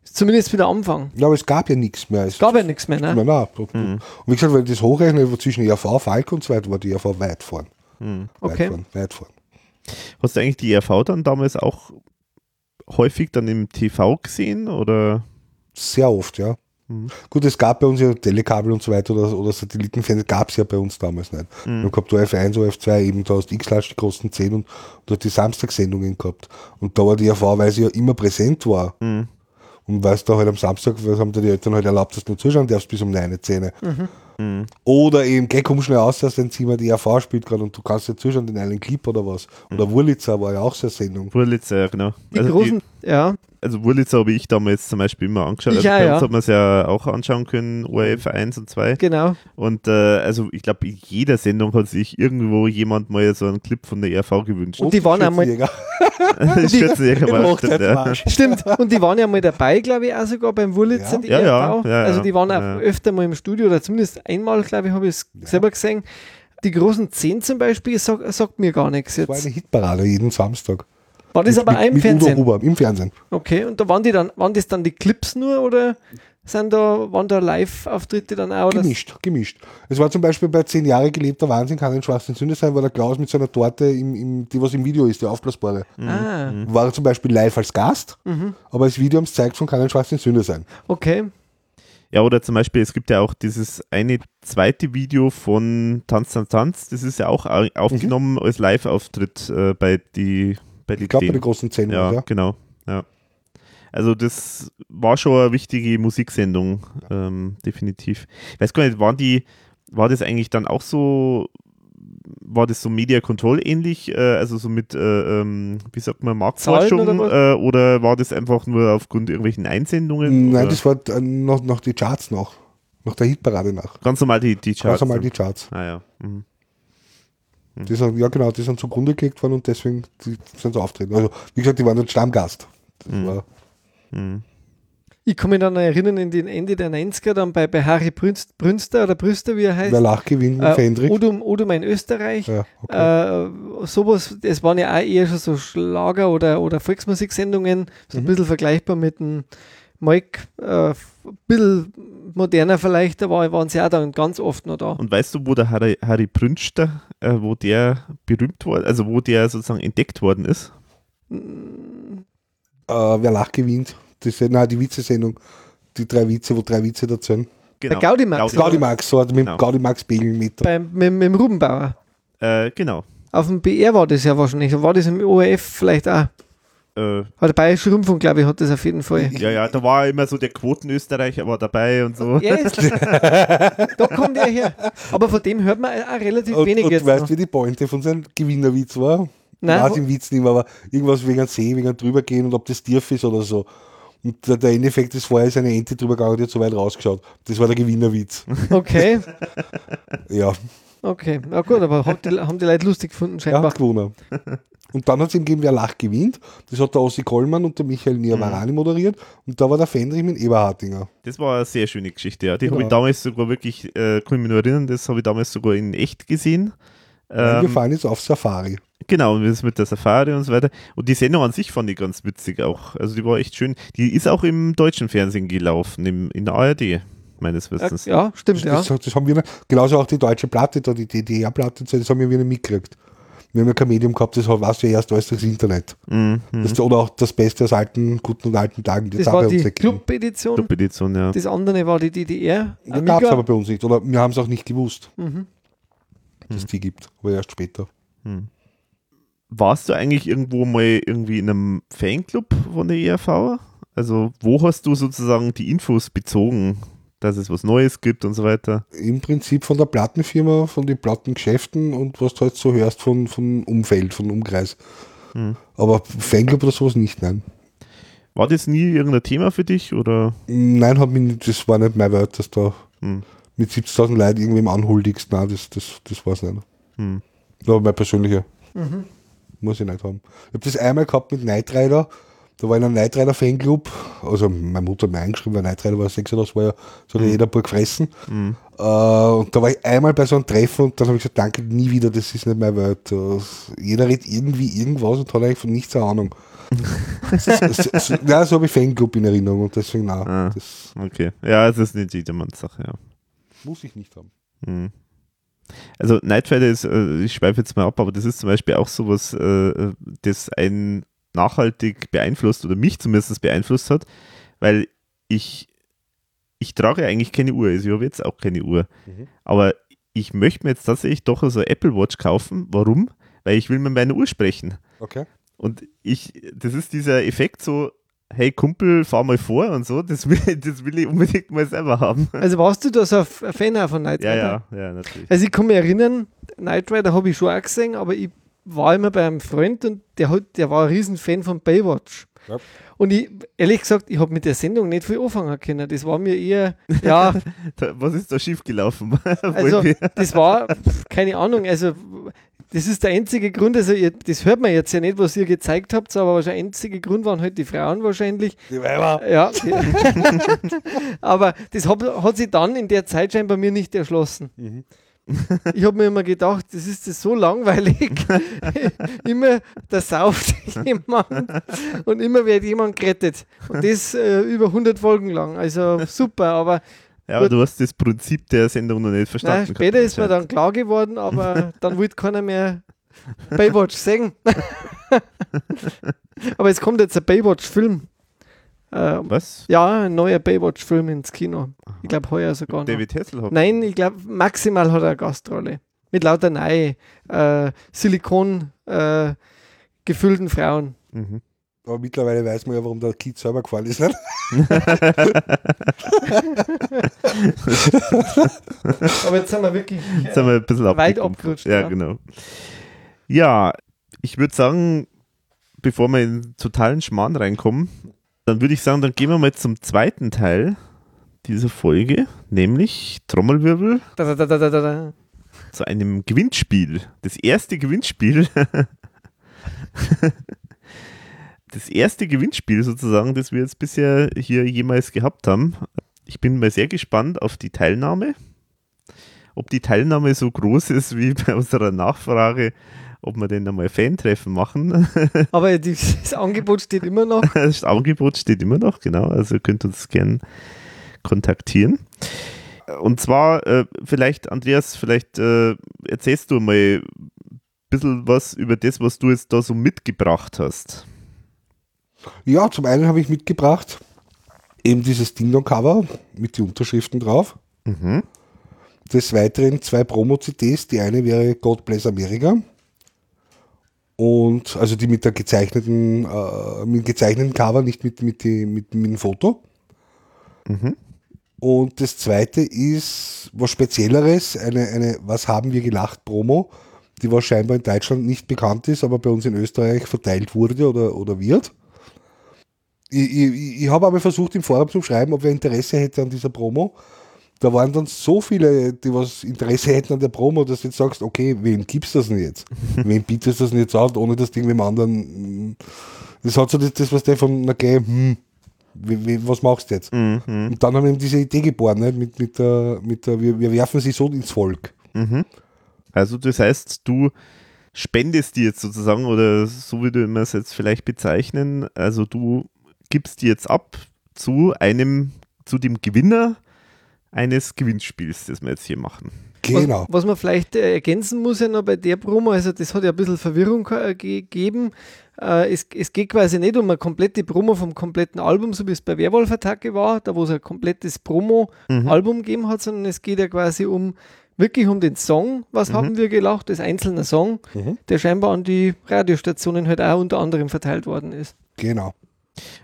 [SPEAKER 4] Zumindest wieder Anfang.
[SPEAKER 3] Ja, aber es gab ja nichts mehr. Es
[SPEAKER 4] Gab ja nichts mehr, ne?
[SPEAKER 3] Nein, nein. Und wie gesagt, wenn ich das hochrechne, zwischen ERV, Falco und so weiter, war die ERV weit vorn. Weit
[SPEAKER 4] Okay.
[SPEAKER 3] vorn, weit vorn.
[SPEAKER 5] Hast du eigentlich die ERV dann damals auch häufig dann im TV gesehen oder?
[SPEAKER 3] Sehr oft, ja. Gut, es gab bei uns ja Telekabel und so weiter oder, oder Satellitenfernsehen, gab es ja bei uns damals nicht. Wir haben gehabt OF1, OF2, eben da hast du X-Large, die großen 10 und du hast die Samstagssendungen gehabt. Und da war die ERV, weil sie ja immer präsent war. Und weißt du, halt am Samstag, was haben da die Eltern halt erlaubt, dass du nur zuschauen darfst bis um 9, 10. Oder eben, geh, komm schnell aus aus dein Zimmer, die ERV spielt gerade und du kannst dir zuschauen, den einen Clip oder was. Oder Wurlitzer war ja auch so eine Sendung.
[SPEAKER 5] Wurlitzer, ja genau.
[SPEAKER 4] Die
[SPEAKER 5] also,
[SPEAKER 4] großen, ja,
[SPEAKER 5] also Wurlitzer habe ich damals zum Beispiel immer angeschaut. Also
[SPEAKER 4] auch,
[SPEAKER 5] bei
[SPEAKER 4] ja.
[SPEAKER 5] uns hat man es ja auch anschauen können, ORF 1 und 2.
[SPEAKER 4] genau.
[SPEAKER 5] Und äh, also ich glaube, in jeder Sendung hat sich irgendwo jemand mal so einen Clip von der ERV gewünscht.
[SPEAKER 4] Und die waren einmal,
[SPEAKER 3] Schützenjäger.
[SPEAKER 5] War
[SPEAKER 3] Im
[SPEAKER 5] stimmt, ja.
[SPEAKER 4] Stimmt, und die waren ja mal dabei, glaube ich, auch sogar beim Wurlitzer,
[SPEAKER 3] Ja.
[SPEAKER 4] die
[SPEAKER 5] Ja, ja,
[SPEAKER 4] ERV.
[SPEAKER 5] ja, ja.
[SPEAKER 4] also die waren auch
[SPEAKER 5] Ja.
[SPEAKER 4] öfter mal im Studio, oder zumindest einmal, glaube ich, habe ich es selber gesehen. Die großen 10 zum Beispiel sagt, sagt mir gar nichts
[SPEAKER 3] Das war eine
[SPEAKER 4] jetzt.
[SPEAKER 3] Hitparade jeden Samstag.
[SPEAKER 4] War das aber auch im
[SPEAKER 3] mit
[SPEAKER 4] Fernsehen?
[SPEAKER 3] Udo Huber, im Fernsehen.
[SPEAKER 4] Okay, und da waren die dann, waren das dann die Clips nur oder sind da, waren da Live-Auftritte dann auch? Oder?
[SPEAKER 3] Gemischt, gemischt. Es war zum Beispiel bei 10 Jahre gelebter Wahnsinn, kann ein schwarzen Sünde sein, war der Klaus mit seiner Torte, im, im, die was im Video ist, die aufblasbare.
[SPEAKER 4] Ah,
[SPEAKER 3] War zum Beispiel live als Gast, aber das Video haben es zeigt von kann ein schwarzen Sünde sein.
[SPEAKER 4] okay.
[SPEAKER 5] Ja, oder zum Beispiel, es gibt ja auch dieses eine zweite Video von Tanz, Tanz, Tanz. Das ist ja auch au- aufgenommen als Live-Auftritt äh, bei die bei die
[SPEAKER 3] Ich glaube bei den großen 10
[SPEAKER 5] Ja,
[SPEAKER 3] ja.
[SPEAKER 5] genau. Ja. Also das war schon eine wichtige Musiksendung, ähm, definitiv. Ich weiß gar nicht, waren die, war das eigentlich dann auch so, war das so Media Control ähnlich, äh, also so mit, äh, ähm, wie sagt man, Marktforschung
[SPEAKER 4] oder
[SPEAKER 5] äh, oder war das einfach nur aufgrund irgendwelchen Einsendungen?
[SPEAKER 3] Nein,
[SPEAKER 5] oder?
[SPEAKER 3] das war äh, noch, noch die Charts noch. Nach der Hitparade nach.
[SPEAKER 5] Ganz normal die, die Charts.
[SPEAKER 3] Ganz normal die Charts.
[SPEAKER 5] Ah ja. Mhm.
[SPEAKER 3] Die sind, ja genau, die sind zugrunde gelegt worden und deswegen die sind so auftreten. Also wie gesagt, die waren dort Stammgast. Das
[SPEAKER 5] Mhm.
[SPEAKER 3] war,
[SPEAKER 4] Ich kann mich dann erinnern, in den Ende der 90er, dann bei, bei Harry Brünst, Brünster oder Brüster, wie er heißt.
[SPEAKER 3] gewinnt mit
[SPEAKER 4] äh,
[SPEAKER 3] Fendrich.
[SPEAKER 4] Odum, Odum in Österreich.
[SPEAKER 3] Ja, okay.
[SPEAKER 4] Äh, sowas, das waren ja auch eher schon so Schlager- oder, oder Volksmusiksendungen, so
[SPEAKER 3] Mhm.
[SPEAKER 4] ein bisschen vergleichbar mit dem Mike, äh, ein bisschen moderner vielleicht, da war- waren sie auch dann ganz oft noch da.
[SPEAKER 5] Und weißt du, wo der Harry, Harry Prünster, äh, wo der berühmt wurde, also wo der sozusagen entdeckt worden ist?
[SPEAKER 3] Äh, wer lacht gewinnt. Ist, nein, die Witze-Sendung. Die drei Witze, wo drei Witze da sind.
[SPEAKER 5] Genau.
[SPEAKER 4] Der Gaudimax.
[SPEAKER 3] Gaudi Max, so hat mit
[SPEAKER 5] Genau.
[SPEAKER 3] dem Gaudi Max Pegelmeter.
[SPEAKER 4] Beim, mit, mit dem Rubenbauer.
[SPEAKER 5] Äh, genau.
[SPEAKER 4] Auf dem BR war das ja wahrscheinlich. War das im ORF vielleicht auch?
[SPEAKER 5] Äh,
[SPEAKER 4] Aber der Bayerische Rundfunk, glaube ich, hat das auf jeden Fall.
[SPEAKER 5] ja, ja, da war immer so der Quoten-Österreicher war dabei und so.
[SPEAKER 4] Ja, ist, da kommt er her. Aber von dem hört man auch relativ
[SPEAKER 3] Und,
[SPEAKER 4] wenig
[SPEAKER 3] und
[SPEAKER 4] jetzt.
[SPEAKER 3] weißt
[SPEAKER 4] noch.
[SPEAKER 3] du, wie die Pointe von seinem Gewinnerwitz war?
[SPEAKER 4] Nein,
[SPEAKER 3] Ich weiß
[SPEAKER 4] wo-
[SPEAKER 3] den Witz nicht mehr, aber irgendwas wegen einem See, wegen einem drübergehen und ob das tief ist oder so. Und der, der Endeffekt ist vorher ist eine Ente drüber gegangen und die hat so weit rausgeschaut. Das war der Gewinnerwitz.
[SPEAKER 4] Okay,
[SPEAKER 3] Ja,
[SPEAKER 4] okay. Na gut, aber hat die, haben die Leute lustig gefunden,
[SPEAKER 3] ja
[SPEAKER 4] scheinbar.
[SPEAKER 3] hat gewonnen. Und dann hat es ihm gegeben, wer lacht gewinnt. Das hat der Ossi Kollmann und der Michael Niavarani moderiert. Und da war der Fendrich mit Eberhardinger.
[SPEAKER 5] Das war eine sehr schöne Geschichte, ja. Die habe
[SPEAKER 3] Genau.
[SPEAKER 5] ich damals sogar wirklich, äh, kann ich mich nur erinnern, das habe ich damals sogar in echt gesehen.
[SPEAKER 3] wir
[SPEAKER 5] Ähm,
[SPEAKER 3] fahren jetzt auf Safari.
[SPEAKER 5] Genau, und das mit der Safari und so weiter. Und die Sendung an sich fand ich ganz witzig auch. Also die war echt schön. Die ist auch im deutschen Fernsehen gelaufen, im, in der ARD, meines
[SPEAKER 4] Ja,
[SPEAKER 5] Wissens.
[SPEAKER 4] ja, stimmt, ja.
[SPEAKER 3] Das, das haben wir, genauso auch die deutsche Platte, da die DDR-Platte, das haben wir wieder mitgekriegt. Wir haben ja kein Medium gehabt, das weißt du ja erst alles durchs Internet.
[SPEAKER 5] Mhm.
[SPEAKER 3] Das, oder auch das Beste aus alten, guten und alten Tagen. die
[SPEAKER 4] Das war
[SPEAKER 3] bei uns
[SPEAKER 4] die. Club-Edition.
[SPEAKER 5] Club-Edition, ja.
[SPEAKER 4] Das andere war die DDR.
[SPEAKER 3] Die gab es aber bei uns nicht. Oder wir haben es auch nicht gewusst,
[SPEAKER 4] Mhm.
[SPEAKER 3] dass es die gibt. Aber erst später.
[SPEAKER 5] Warst du eigentlich irgendwo mal irgendwie in einem Fanclub von der ERV? Also wo hast du sozusagen die Infos bezogen, dass es was Neues gibt und so weiter?
[SPEAKER 3] Im Prinzip von der Plattenfirma, von den Plattengeschäften und was du halt so hörst von, von Umfeld, von Umkreis.
[SPEAKER 5] Hm.
[SPEAKER 3] Aber Fanclub oder sowas nicht, nein.
[SPEAKER 5] War das nie irgendein Thema für dich oder?
[SPEAKER 3] Nein, hat mich nicht, das war nicht meine Welt, dass da
[SPEAKER 5] Hm.
[SPEAKER 3] mit 70.000 Leuten irgendwem anhuldigst. Nein, das, das, das war es nicht.
[SPEAKER 5] Hm.
[SPEAKER 3] Aber meine persönliche. Muss ich nicht haben. Ich habe das einmal gehabt mit Knight Rider. Da war ich in einem Knight Rider Fanclub. Also meine Mutter hat mir eingeschrieben, weil Knight Rider war sechs das war ja, so ja jeder Burg gefressen.
[SPEAKER 5] Hm.
[SPEAKER 3] Äh, und da war ich einmal bei so einem Treffen und dann habe ich gesagt, danke, nie wieder, das ist nicht meine Welt. Das, jeder redet irgendwie irgendwas und hat eigentlich von nichts eine Ahnung. so, so, so, habe ich Fanclub in Erinnerung und deswegen, nein,
[SPEAKER 5] Ah. Okay. Ja, es ist nicht jedermanns Sache, ja.
[SPEAKER 3] muss ich nicht haben.
[SPEAKER 5] Hm. Also Night ist, äh, ich schweife jetzt mal ab, aber das ist zum Beispiel auch sowas, äh, das einen nachhaltig beeinflusst oder mich zumindest beeinflusst hat, weil ich, ich trage eigentlich keine Uhr, also ich habe jetzt auch keine Uhr,
[SPEAKER 3] Mhm.
[SPEAKER 5] aber ich möchte mir jetzt tatsächlich doch so eine Apple Watch kaufen. Warum? Weil ich will mit meiner Uhr sprechen.
[SPEAKER 3] Okay.
[SPEAKER 5] Und ich, das ist dieser Effekt so, hey Kumpel, fahr mal vor und so, das will, das will ich unbedingt mal selber haben.
[SPEAKER 4] Also warst du da so ein Fan von Knight
[SPEAKER 5] Ja,
[SPEAKER 4] Rider?
[SPEAKER 5] ja, ja, natürlich.
[SPEAKER 4] Also ich kann mich erinnern, Knight Rider habe ich schon auch gesehen, aber ich war immer bei einem Freund und der, hat, der war ein Riesenfan von Baywatch.
[SPEAKER 3] Ja.
[SPEAKER 4] Und ich, ehrlich gesagt, ich habe mit der Sendung nicht viel anfangen können. Das war mir eher, ja,
[SPEAKER 5] was ist da schiefgelaufen?
[SPEAKER 4] also das war, keine Ahnung, also das ist der einzige Grund, also ihr, das hört man jetzt ja nicht, was ihr gezeigt habt, aber der einzige Grund waren halt die Frauen wahrscheinlich.
[SPEAKER 3] Die Weiber.
[SPEAKER 4] Ja, die, aber das hat, hat sich dann in der Zeit scheinbar mir nicht erschlossen.
[SPEAKER 3] Mhm.
[SPEAKER 4] Ich habe mir immer gedacht, das ist das so langweilig. immer, da sauft jemand und immer wird jemand gerettet. Und das äh, über 100 Folgen lang. Also super, aber
[SPEAKER 5] ja, aber du hast das Prinzip der Sendung noch nicht verstanden.
[SPEAKER 4] später ist mir dann klar geworden, aber dann wollte keiner mehr Baywatch sehen. aber es kommt jetzt ein Baywatch-Film. Äh,
[SPEAKER 5] Was?
[SPEAKER 4] ja, ein neuer Baywatch-Film ins Kino. Ich glaube heuer sogar.
[SPEAKER 5] David Hasselhoff?
[SPEAKER 4] Nein, ich glaube, maximal hat er eine Gastrolle. Mit lauter neue äh, Silikon äh, gefüllten Frauen.
[SPEAKER 5] Mhm.
[SPEAKER 3] Aber mittlerweile weiß man ja, warum der Kid selber gefallen ist. Nicht?
[SPEAKER 4] Aber jetzt sind wir wirklich.
[SPEAKER 5] Jetzt haben wir ein bisschen
[SPEAKER 4] Weit abgerutscht,
[SPEAKER 5] Ja,
[SPEAKER 4] ja.
[SPEAKER 5] genau. Ja, ich würde sagen, bevor wir in totalen Schmarrn reinkommen, dann würde ich sagen, dann gehen wir mal zum zweiten Teil dieser Folge, nämlich Trommelwirbel
[SPEAKER 4] Da, da, da, da, da, da.
[SPEAKER 5] zu einem Gewinnspiel. Das erste Gewinnspiel. das erste Gewinnspiel sozusagen, das wir jetzt bisher hier jemals gehabt haben. Ich bin mal sehr gespannt auf die Teilnahme. Ob die Teilnahme so groß ist wie bei unserer Nachfrage, ob wir denn einmal Fan-Treffen machen.
[SPEAKER 4] Aber das Angebot steht immer noch.
[SPEAKER 5] Das Angebot steht immer noch, genau. Also ihr könnt uns gern kontaktieren. Und zwar, äh, vielleicht, Andreas, vielleicht äh, erzählst du mal ein bisschen was über das, was du jetzt da so mitgebracht hast.
[SPEAKER 3] Ja, zum einen habe ich mitgebracht eben dieses Ding-Dong-Cover mit den Unterschriften drauf.
[SPEAKER 5] Mhm.
[SPEAKER 3] Des Weiteren zwei Promo-CDs. Die eine wäre God Bless America. Und also die mit der gezeichneten, äh, mit dem gezeichneten Cover, nicht mit, mit, die, mit, mit dem Foto.
[SPEAKER 5] Mhm.
[SPEAKER 3] Und das zweite ist was Spezielleres, eine, eine Was haben wir gelacht Promo, die was scheinbar in Deutschland nicht bekannt ist, aber bei uns in Österreich verteilt wurde oder, oder wird. Ich, ich, ich habe aber versucht im Forum zu schreiben, ob wer Interesse hätte an dieser Promo. Da waren dann so viele, die was Interesse hätten an der Promo, dass du jetzt sagst, okay, wem gibst du das denn jetzt? wem bietest du das denn jetzt an, ohne das Ding mit dem anderen. Das hat so das, das was der von, okay, hm, wie, wie, was machst du jetzt?
[SPEAKER 5] Mhm.
[SPEAKER 3] Und dann haben wir eben diese Idee geboren, ne? mit, mit der, mit der, wir, wir werfen sie so ins Volk.
[SPEAKER 5] Mhm. Also das heißt, du spendest die jetzt sozusagen oder so würde man es jetzt vielleicht bezeichnen. Also du gibst die jetzt ab zu einem, zu dem Gewinner eines Gewinnspiels, das wir jetzt hier machen.
[SPEAKER 3] Genau.
[SPEAKER 4] Was, was man vielleicht äh, ergänzen muss ja noch bei der Promo, also das hat ja ein bisschen Verwirrung äh, gegeben. Äh, es, es geht quasi nicht um eine komplette Promo vom kompletten Album, so wie es bei Werwolf-Attacke war, da wo es ein komplettes Promo-Album gegeben hat, sondern es geht ja quasi um wirklich um den Song, was haben wir gelacht, das einzelne Song,
[SPEAKER 3] Mhm.
[SPEAKER 4] der scheinbar an die Radiostationen halt auch unter anderem verteilt worden ist.
[SPEAKER 3] Genau.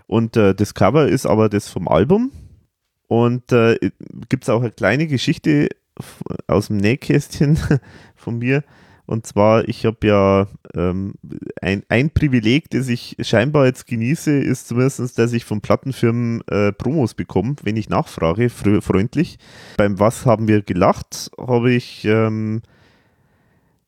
[SPEAKER 5] Und äh, das Cover ist aber das vom Album. Und äh, gibt es auch eine kleine Geschichte aus dem Nähkästchen von mir. Und zwar, ich habe ja ähm, ein, ein Privileg, das ich scheinbar jetzt genieße, ist zumindest, dass ich von Plattenfirmen äh, Promos bekomme, wenn ich nachfrage, freundlich. Beim Was haben wir gelacht, habe ich ähm,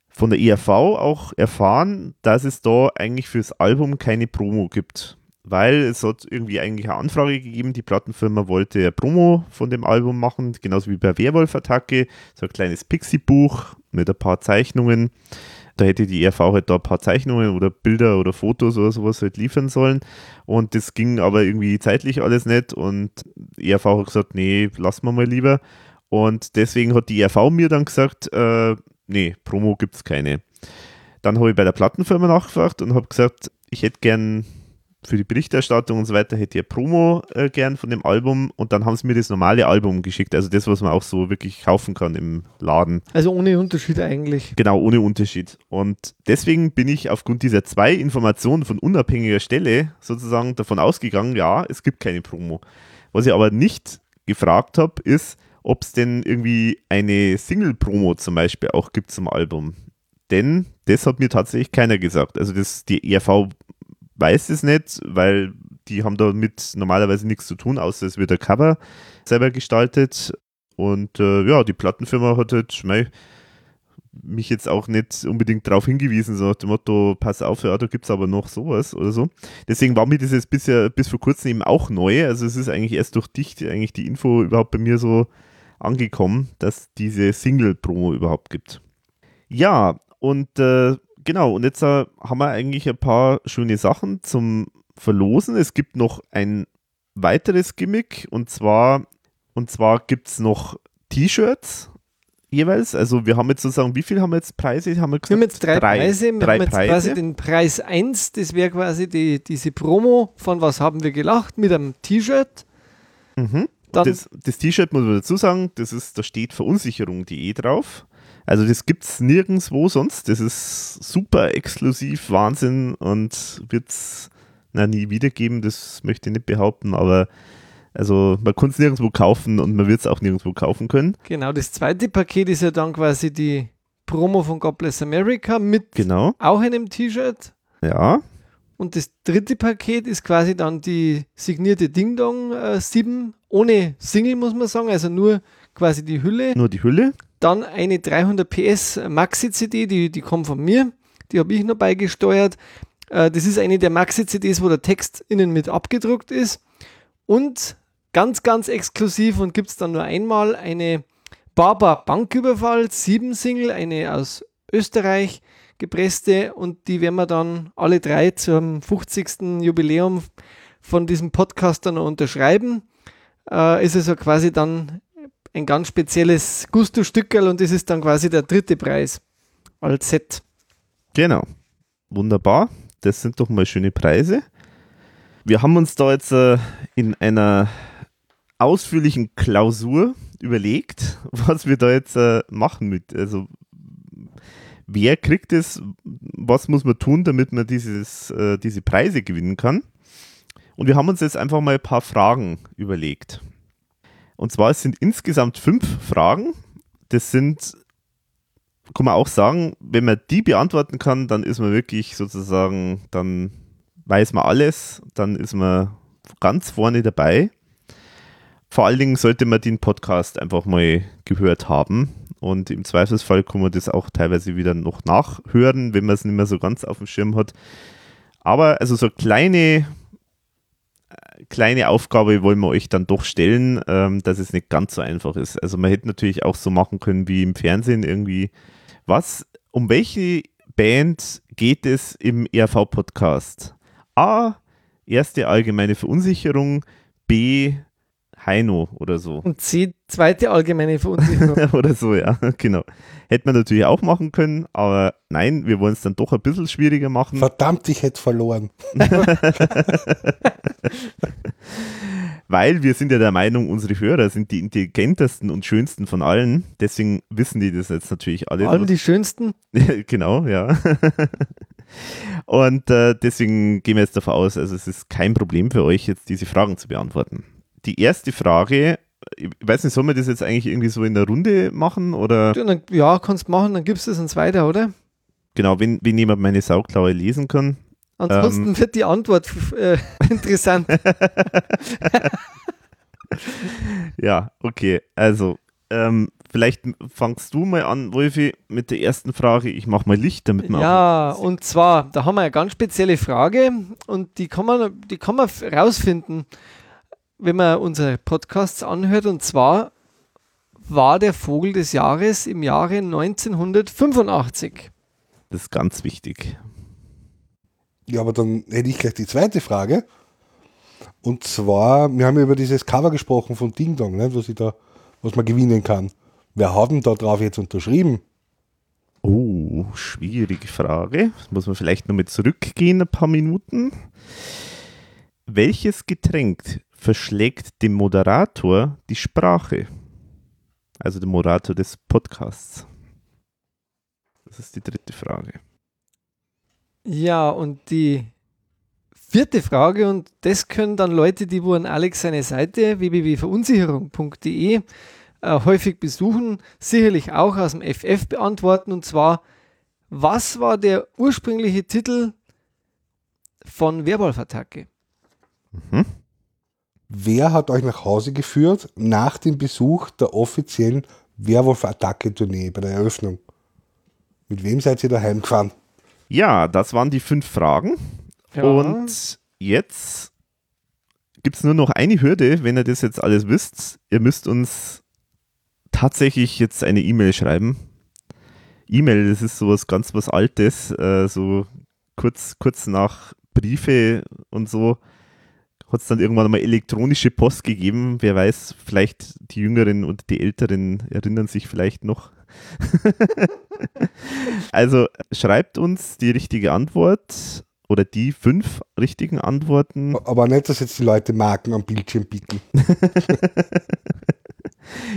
[SPEAKER 5] von der ERV auch erfahren, dass es da eigentlich fürs Album keine Promo gibt. Weil es hat irgendwie eigentlich eine Anfrage gegeben, die Plattenfirma wollte eine Promo von dem Album machen, genauso wie bei Werwolf-Attacke, so ein kleines Pixie-Buch mit ein paar Zeichnungen. Da hätte die ERV halt da ein paar Zeichnungen oder Bilder oder Fotos oder sowas halt liefern sollen. Und das ging aber irgendwie zeitlich alles nicht. Und die ERV hat gesagt, nee, lassen wir mal lieber. Und deswegen hat die ERV mir dann gesagt, äh, nee, Promo gibt es keine. Dann habe ich bei der Plattenfirma nachgefragt und habe gesagt, ich hätte gern für die Berichterstattung und so weiter hätte ich Promo äh, gern von dem Album und dann haben sie mir das normale Album geschickt, also das, was man auch so wirklich kaufen kann im Laden.
[SPEAKER 4] Also ohne Unterschied eigentlich.
[SPEAKER 5] Genau, ohne Unterschied. Und deswegen bin ich aufgrund dieser zwei Informationen von unabhängiger Stelle sozusagen davon ausgegangen, ja, es gibt keine Promo. Was ich aber nicht gefragt habe, ist, ob es denn irgendwie eine Single-Promo zum Beispiel auch gibt zum Album. Denn das hat mir tatsächlich keiner gesagt. Also das, die ERV weiß es nicht, weil die haben damit normalerweise nichts zu tun, außer es wird der Cover selber gestaltet. Und äh, ja, die Plattenfirma hat halt mei, mich jetzt auch nicht unbedingt darauf hingewiesen, so nach dem Motto, pass auf, ja, da gibt es aber noch sowas oder so. Deswegen war mir das jetzt bisher, bis vor kurzem eben auch neu. Also es ist eigentlich erst durch dich eigentlich die Info überhaupt bei mir so angekommen, dass diese Single-Promo überhaupt gibt. Ja, und äh, genau, und jetzt äh, haben wir eigentlich ein paar schöne Sachen zum Verlosen. Es gibt noch ein weiteres Gimmick und zwar, und zwar gibt es noch T-Shirts jeweils. Also wir haben jetzt sozusagen, wie viel haben wir jetzt Preise? Haben wir, gesagt?
[SPEAKER 4] Wir haben jetzt drei, Preise. Wir
[SPEAKER 5] drei
[SPEAKER 4] haben jetzt
[SPEAKER 5] Preise.
[SPEAKER 4] quasi den Preis 1, das wäre quasi die, diese Promo von Was haben wir gelacht mit einem T-Shirt.
[SPEAKER 5] Mhm.
[SPEAKER 4] Dann
[SPEAKER 5] Das, das T-Shirt muss man dazu sagen, das ist, da steht verunsicherung.de drauf. Also das gibt es nirgendwo sonst. Das ist super exklusiv, Wahnsinn und wird es nie wiedergeben, das möchte ich nicht behaupten, aber also man kann es nirgendwo kaufen und man wird es auch nirgendwo kaufen können.
[SPEAKER 4] Genau, das zweite Paket ist ja dann quasi die Promo von God Bless America mit
[SPEAKER 5] Genau,
[SPEAKER 4] auch einem T-Shirt.
[SPEAKER 5] ja.
[SPEAKER 4] Und das dritte Paket ist quasi dann die signierte Ding Dong äh, 7 ohne Single, muss man sagen, also nur quasi die Hülle.
[SPEAKER 5] Nur die Hülle.
[SPEAKER 4] Dann eine 300 PS Maxi-CD, die, die kommt von mir. Die habe ich noch beigesteuert. Äh, das ist eine der Maxi-CDs, wo der Text innen mit abgedruckt ist. Und ganz, ganz exklusiv und gibt es dann nur einmal eine Barber Banküberfall 7 Single, eine aus Österreich gepresste und die werden wir dann alle drei zum 50. Jubiläum von diesem Podcast dann unterschreiben. Äh, ist also quasi dann ein ganz spezielles Gusto-Stückerl und das ist dann quasi der dritte Preis als Set.
[SPEAKER 5] Genau. Wunderbar. Das sind doch mal schöne Preise. Wir haben uns da jetzt äh, in einer ausführlichen Klausur überlegt, was wir da jetzt äh, machen mit. Also wer kriegt es, was muss man tun, damit man dieses, äh, diese Preise gewinnen kann. Und wir haben uns jetzt einfach mal ein paar Fragen überlegt. Und zwar es sind insgesamt fünf Fragen. Das sind, kann man auch sagen, wenn man die beantworten kann, dann ist man wirklich sozusagen, dann weiß man alles, dann ist man ganz vorne dabei. Vor allen Dingen sollte man den Podcast einfach mal gehört haben. Und im Zweifelsfall kann man das auch teilweise wieder noch nachhören, wenn man es nicht mehr so ganz auf dem Schirm hat. Aber also so kleine kleine Aufgabe wollen wir euch dann doch stellen, ähm, dass es nicht ganz so einfach ist. Also man hätte natürlich auch so machen können wie im Fernsehen irgendwie. Was, um welche Band geht es im ERV-Podcast? A, erste allgemeine Verunsicherung, B, Heino oder so.
[SPEAKER 4] Und C, zweite allgemeine Verunsicherung.
[SPEAKER 5] oder so, ja, genau. Hätte man natürlich auch machen können, aber nein, wir wollen es dann doch ein bisschen schwieriger machen.
[SPEAKER 3] Verdammt, ich hätte verloren.
[SPEAKER 5] Weil wir sind ja der Meinung, unsere Hörer sind die intelligentesten und schönsten von allen. Deswegen wissen die das jetzt natürlich alle.
[SPEAKER 4] Vor allem die schönsten.
[SPEAKER 5] genau, ja. Und äh, deswegen gehen wir jetzt davon aus, also es ist kein Problem für euch, jetzt diese Fragen zu beantworten. Die erste Frage, ich weiß nicht, sollen wir das jetzt eigentlich irgendwie so in der Runde machen oder?
[SPEAKER 4] Ja, kannst machen, dann gibst du es uns weiter, oder?
[SPEAKER 5] Genau, wenn, wenn jemand meine Sauklaue lesen kann.
[SPEAKER 4] Ansonsten ähm, wird die Antwort äh, interessant.
[SPEAKER 5] ja, okay. Also, ähm, vielleicht fangst du mal an, Wolfi, mit der ersten Frage. Ich mache mal Licht, damit man
[SPEAKER 4] Ja, und zwar, da haben wir eine ganz spezielle Frage und die kann man, die kann man rausfinden, wenn man unsere Podcasts anhört. Und zwar war der Vogel des Jahres im Jahre 1985.
[SPEAKER 5] Das ist ganz wichtig.
[SPEAKER 3] Ja, aber dann hätte ich gleich die zweite Frage. Und zwar, wir haben ja über dieses Cover gesprochen von Ding Dong, ne, was, ich da, was man gewinnen kann. Wer hat denn da drauf jetzt unterschrieben?
[SPEAKER 5] Oh, schwierige Frage. Muss man vielleicht noch mit zurückgehen, ein paar Minuten. Welches Getränk verschlägt dem Moderator die Sprache? Also dem Moderator des Podcasts. Das ist die dritte Frage.
[SPEAKER 4] Ja, und die vierte Frage, und das können dann Leute, die wo an Alex seine Seite www.verunsicherung.de äh, häufig besuchen, sicherlich auch aus dem FF beantworten. Und zwar, was war der ursprüngliche Titel von Werwolf-Attacke?
[SPEAKER 3] Mhm. Wer hat euch nach Hause geführt nach dem Besuch der offiziellen Werwolf-Attacke-Tournee bei der Eröffnung? Mit wem seid ihr daheim gefahren?
[SPEAKER 5] Ja, das waren die fünf Fragen. Ja. Und jetzt gibt es nur noch eine Hürde, wenn ihr das jetzt alles wisst. Ihr müsst uns tatsächlich jetzt eine E-Mail schreiben. E-Mail, das ist sowas ganz was Altes, äh, so kurz, kurz nach Briefe und so hat es dann irgendwann mal elektronische Post gegeben. Wer weiß, vielleicht die Jüngeren und die Älteren erinnern sich vielleicht noch. also schreibt uns die richtige Antwort oder die fünf richtigen Antworten.
[SPEAKER 3] Aber nicht, dass jetzt die Leute Marken am Bildschirm bieten.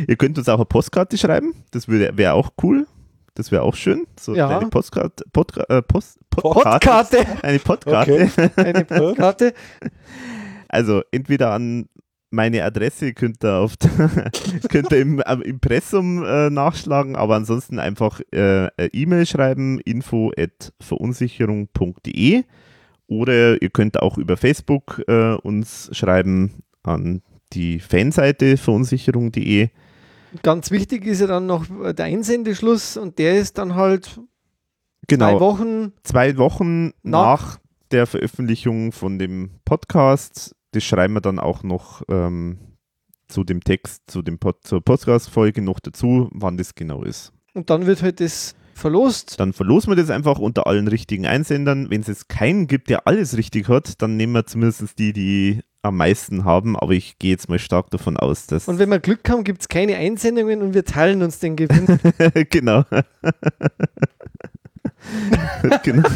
[SPEAKER 5] Ihr könnt uns auch eine Postkarte schreiben, das wäre auch cool. Das wäre auch schön. So
[SPEAKER 4] ja.
[SPEAKER 5] eine Postkarte. Podka äh, Post,
[SPEAKER 4] Podkarte.
[SPEAKER 5] Eine Podkarte. Okay.
[SPEAKER 4] Eine Podkarte.
[SPEAKER 5] Also entweder an meine Adresse könnt ihr, auf könnt ihr im äh, Impressum äh, nachschlagen, aber ansonsten einfach äh, E-Mail schreiben, info at verunsicherung.de oder ihr könnt auch über Facebook äh, uns schreiben an die Fanseite verunsicherung.de.
[SPEAKER 4] Ganz wichtig ist ja dann noch der Einsendeschluss und der ist dann halt
[SPEAKER 5] Genau.
[SPEAKER 4] zwei Wochen.
[SPEAKER 5] zwei Wochen
[SPEAKER 4] Nach-
[SPEAKER 5] nach, der Veröffentlichung von dem Podcast. Das schreiben wir dann auch noch ähm, zu dem Text, zu dem Pod zur Podcast-Folge noch dazu, wann das genau ist.
[SPEAKER 4] Und dann wird halt das verlost.
[SPEAKER 5] Dann verlosen wir das einfach unter allen richtigen Einsendern. Wenn es jetzt keinen gibt, der alles richtig hat, dann nehmen wir zumindest die, die am meisten haben. Aber ich gehe jetzt mal stark davon aus, dass.
[SPEAKER 4] Und wenn wir Glück haben, gibt es keine Einsendungen und wir teilen uns den Gewinn.
[SPEAKER 5] genau. Genau.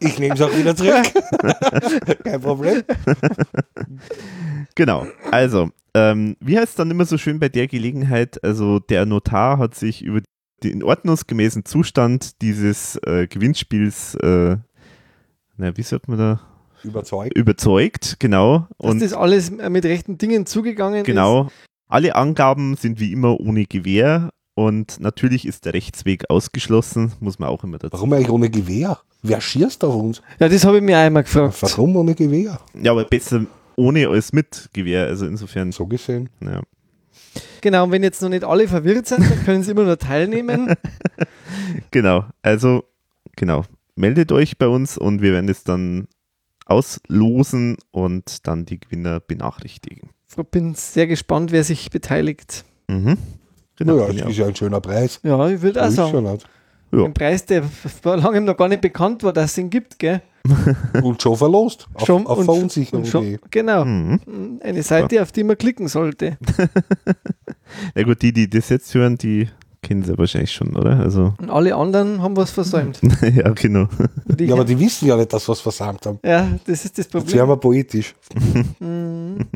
[SPEAKER 3] Ich nehme es auch wieder zurück. Kein Problem.
[SPEAKER 5] Genau. Also, ähm, wie heißt es dann immer so schön bei der Gelegenheit? Also, der Notar hat sich über den ordnungsgemäßen Zustand dieses äh, Gewinnspiels, äh, na, wie sagt man da,
[SPEAKER 3] Überzeugt.
[SPEAKER 5] überzeugt, genau.
[SPEAKER 4] Dass
[SPEAKER 5] Und
[SPEAKER 4] das alles mit rechten Dingen zugegangen ist.
[SPEAKER 5] genau, alle Angaben sind wie immer ohne Gewähr und natürlich ist der Rechtsweg ausgeschlossen, muss man auch immer dazu.
[SPEAKER 3] Warum eigentlich ohne Gewehr? Wer schießt auf uns?
[SPEAKER 4] Ja, das habe ich mir auch einmal gefragt.
[SPEAKER 3] Warum ohne Gewehr?
[SPEAKER 5] Ja, aber besser ohne als mit Gewähr, also insofern,
[SPEAKER 3] So gesehen.
[SPEAKER 5] ja.
[SPEAKER 4] Genau, und wenn jetzt noch nicht alle verwirrt sind, dann können sie immer noch teilnehmen.
[SPEAKER 5] Genau, also genau, meldet euch bei uns und wir werden es dann auslosen und dann die Gewinner benachrichtigen.
[SPEAKER 4] Ich bin sehr gespannt, wer sich beteiligt.
[SPEAKER 5] Mhm. Genau,
[SPEAKER 3] Naja, das
[SPEAKER 5] ich
[SPEAKER 3] ist ja ein schöner Preis.
[SPEAKER 4] Ja, ich würde auch sagen.
[SPEAKER 3] nicht.
[SPEAKER 5] Ja.
[SPEAKER 4] Ein Preis, der vor langem noch gar nicht bekannt war, dass es ihn gibt, gell?
[SPEAKER 3] Und schon verlost. Auf,
[SPEAKER 4] Schon-
[SPEAKER 3] auf
[SPEAKER 4] und-
[SPEAKER 3] Verunsicherung.
[SPEAKER 4] Und schon, genau.
[SPEAKER 5] Mhm.
[SPEAKER 4] Eine Seite, auf die man klicken sollte.
[SPEAKER 5] Ja gut, die, die das jetzt hören, die kennen sie wahrscheinlich schon, oder? Also,
[SPEAKER 4] Und alle anderen haben was versäumt.
[SPEAKER 5] ja, genau.
[SPEAKER 4] Ich-
[SPEAKER 3] Ja, aber die wissen ja nicht, dass wir es versammelt haben.
[SPEAKER 4] ja, das ist das
[SPEAKER 3] Jetzt
[SPEAKER 4] Problem.
[SPEAKER 3] wären wir poetisch.
[SPEAKER 4] Mhm.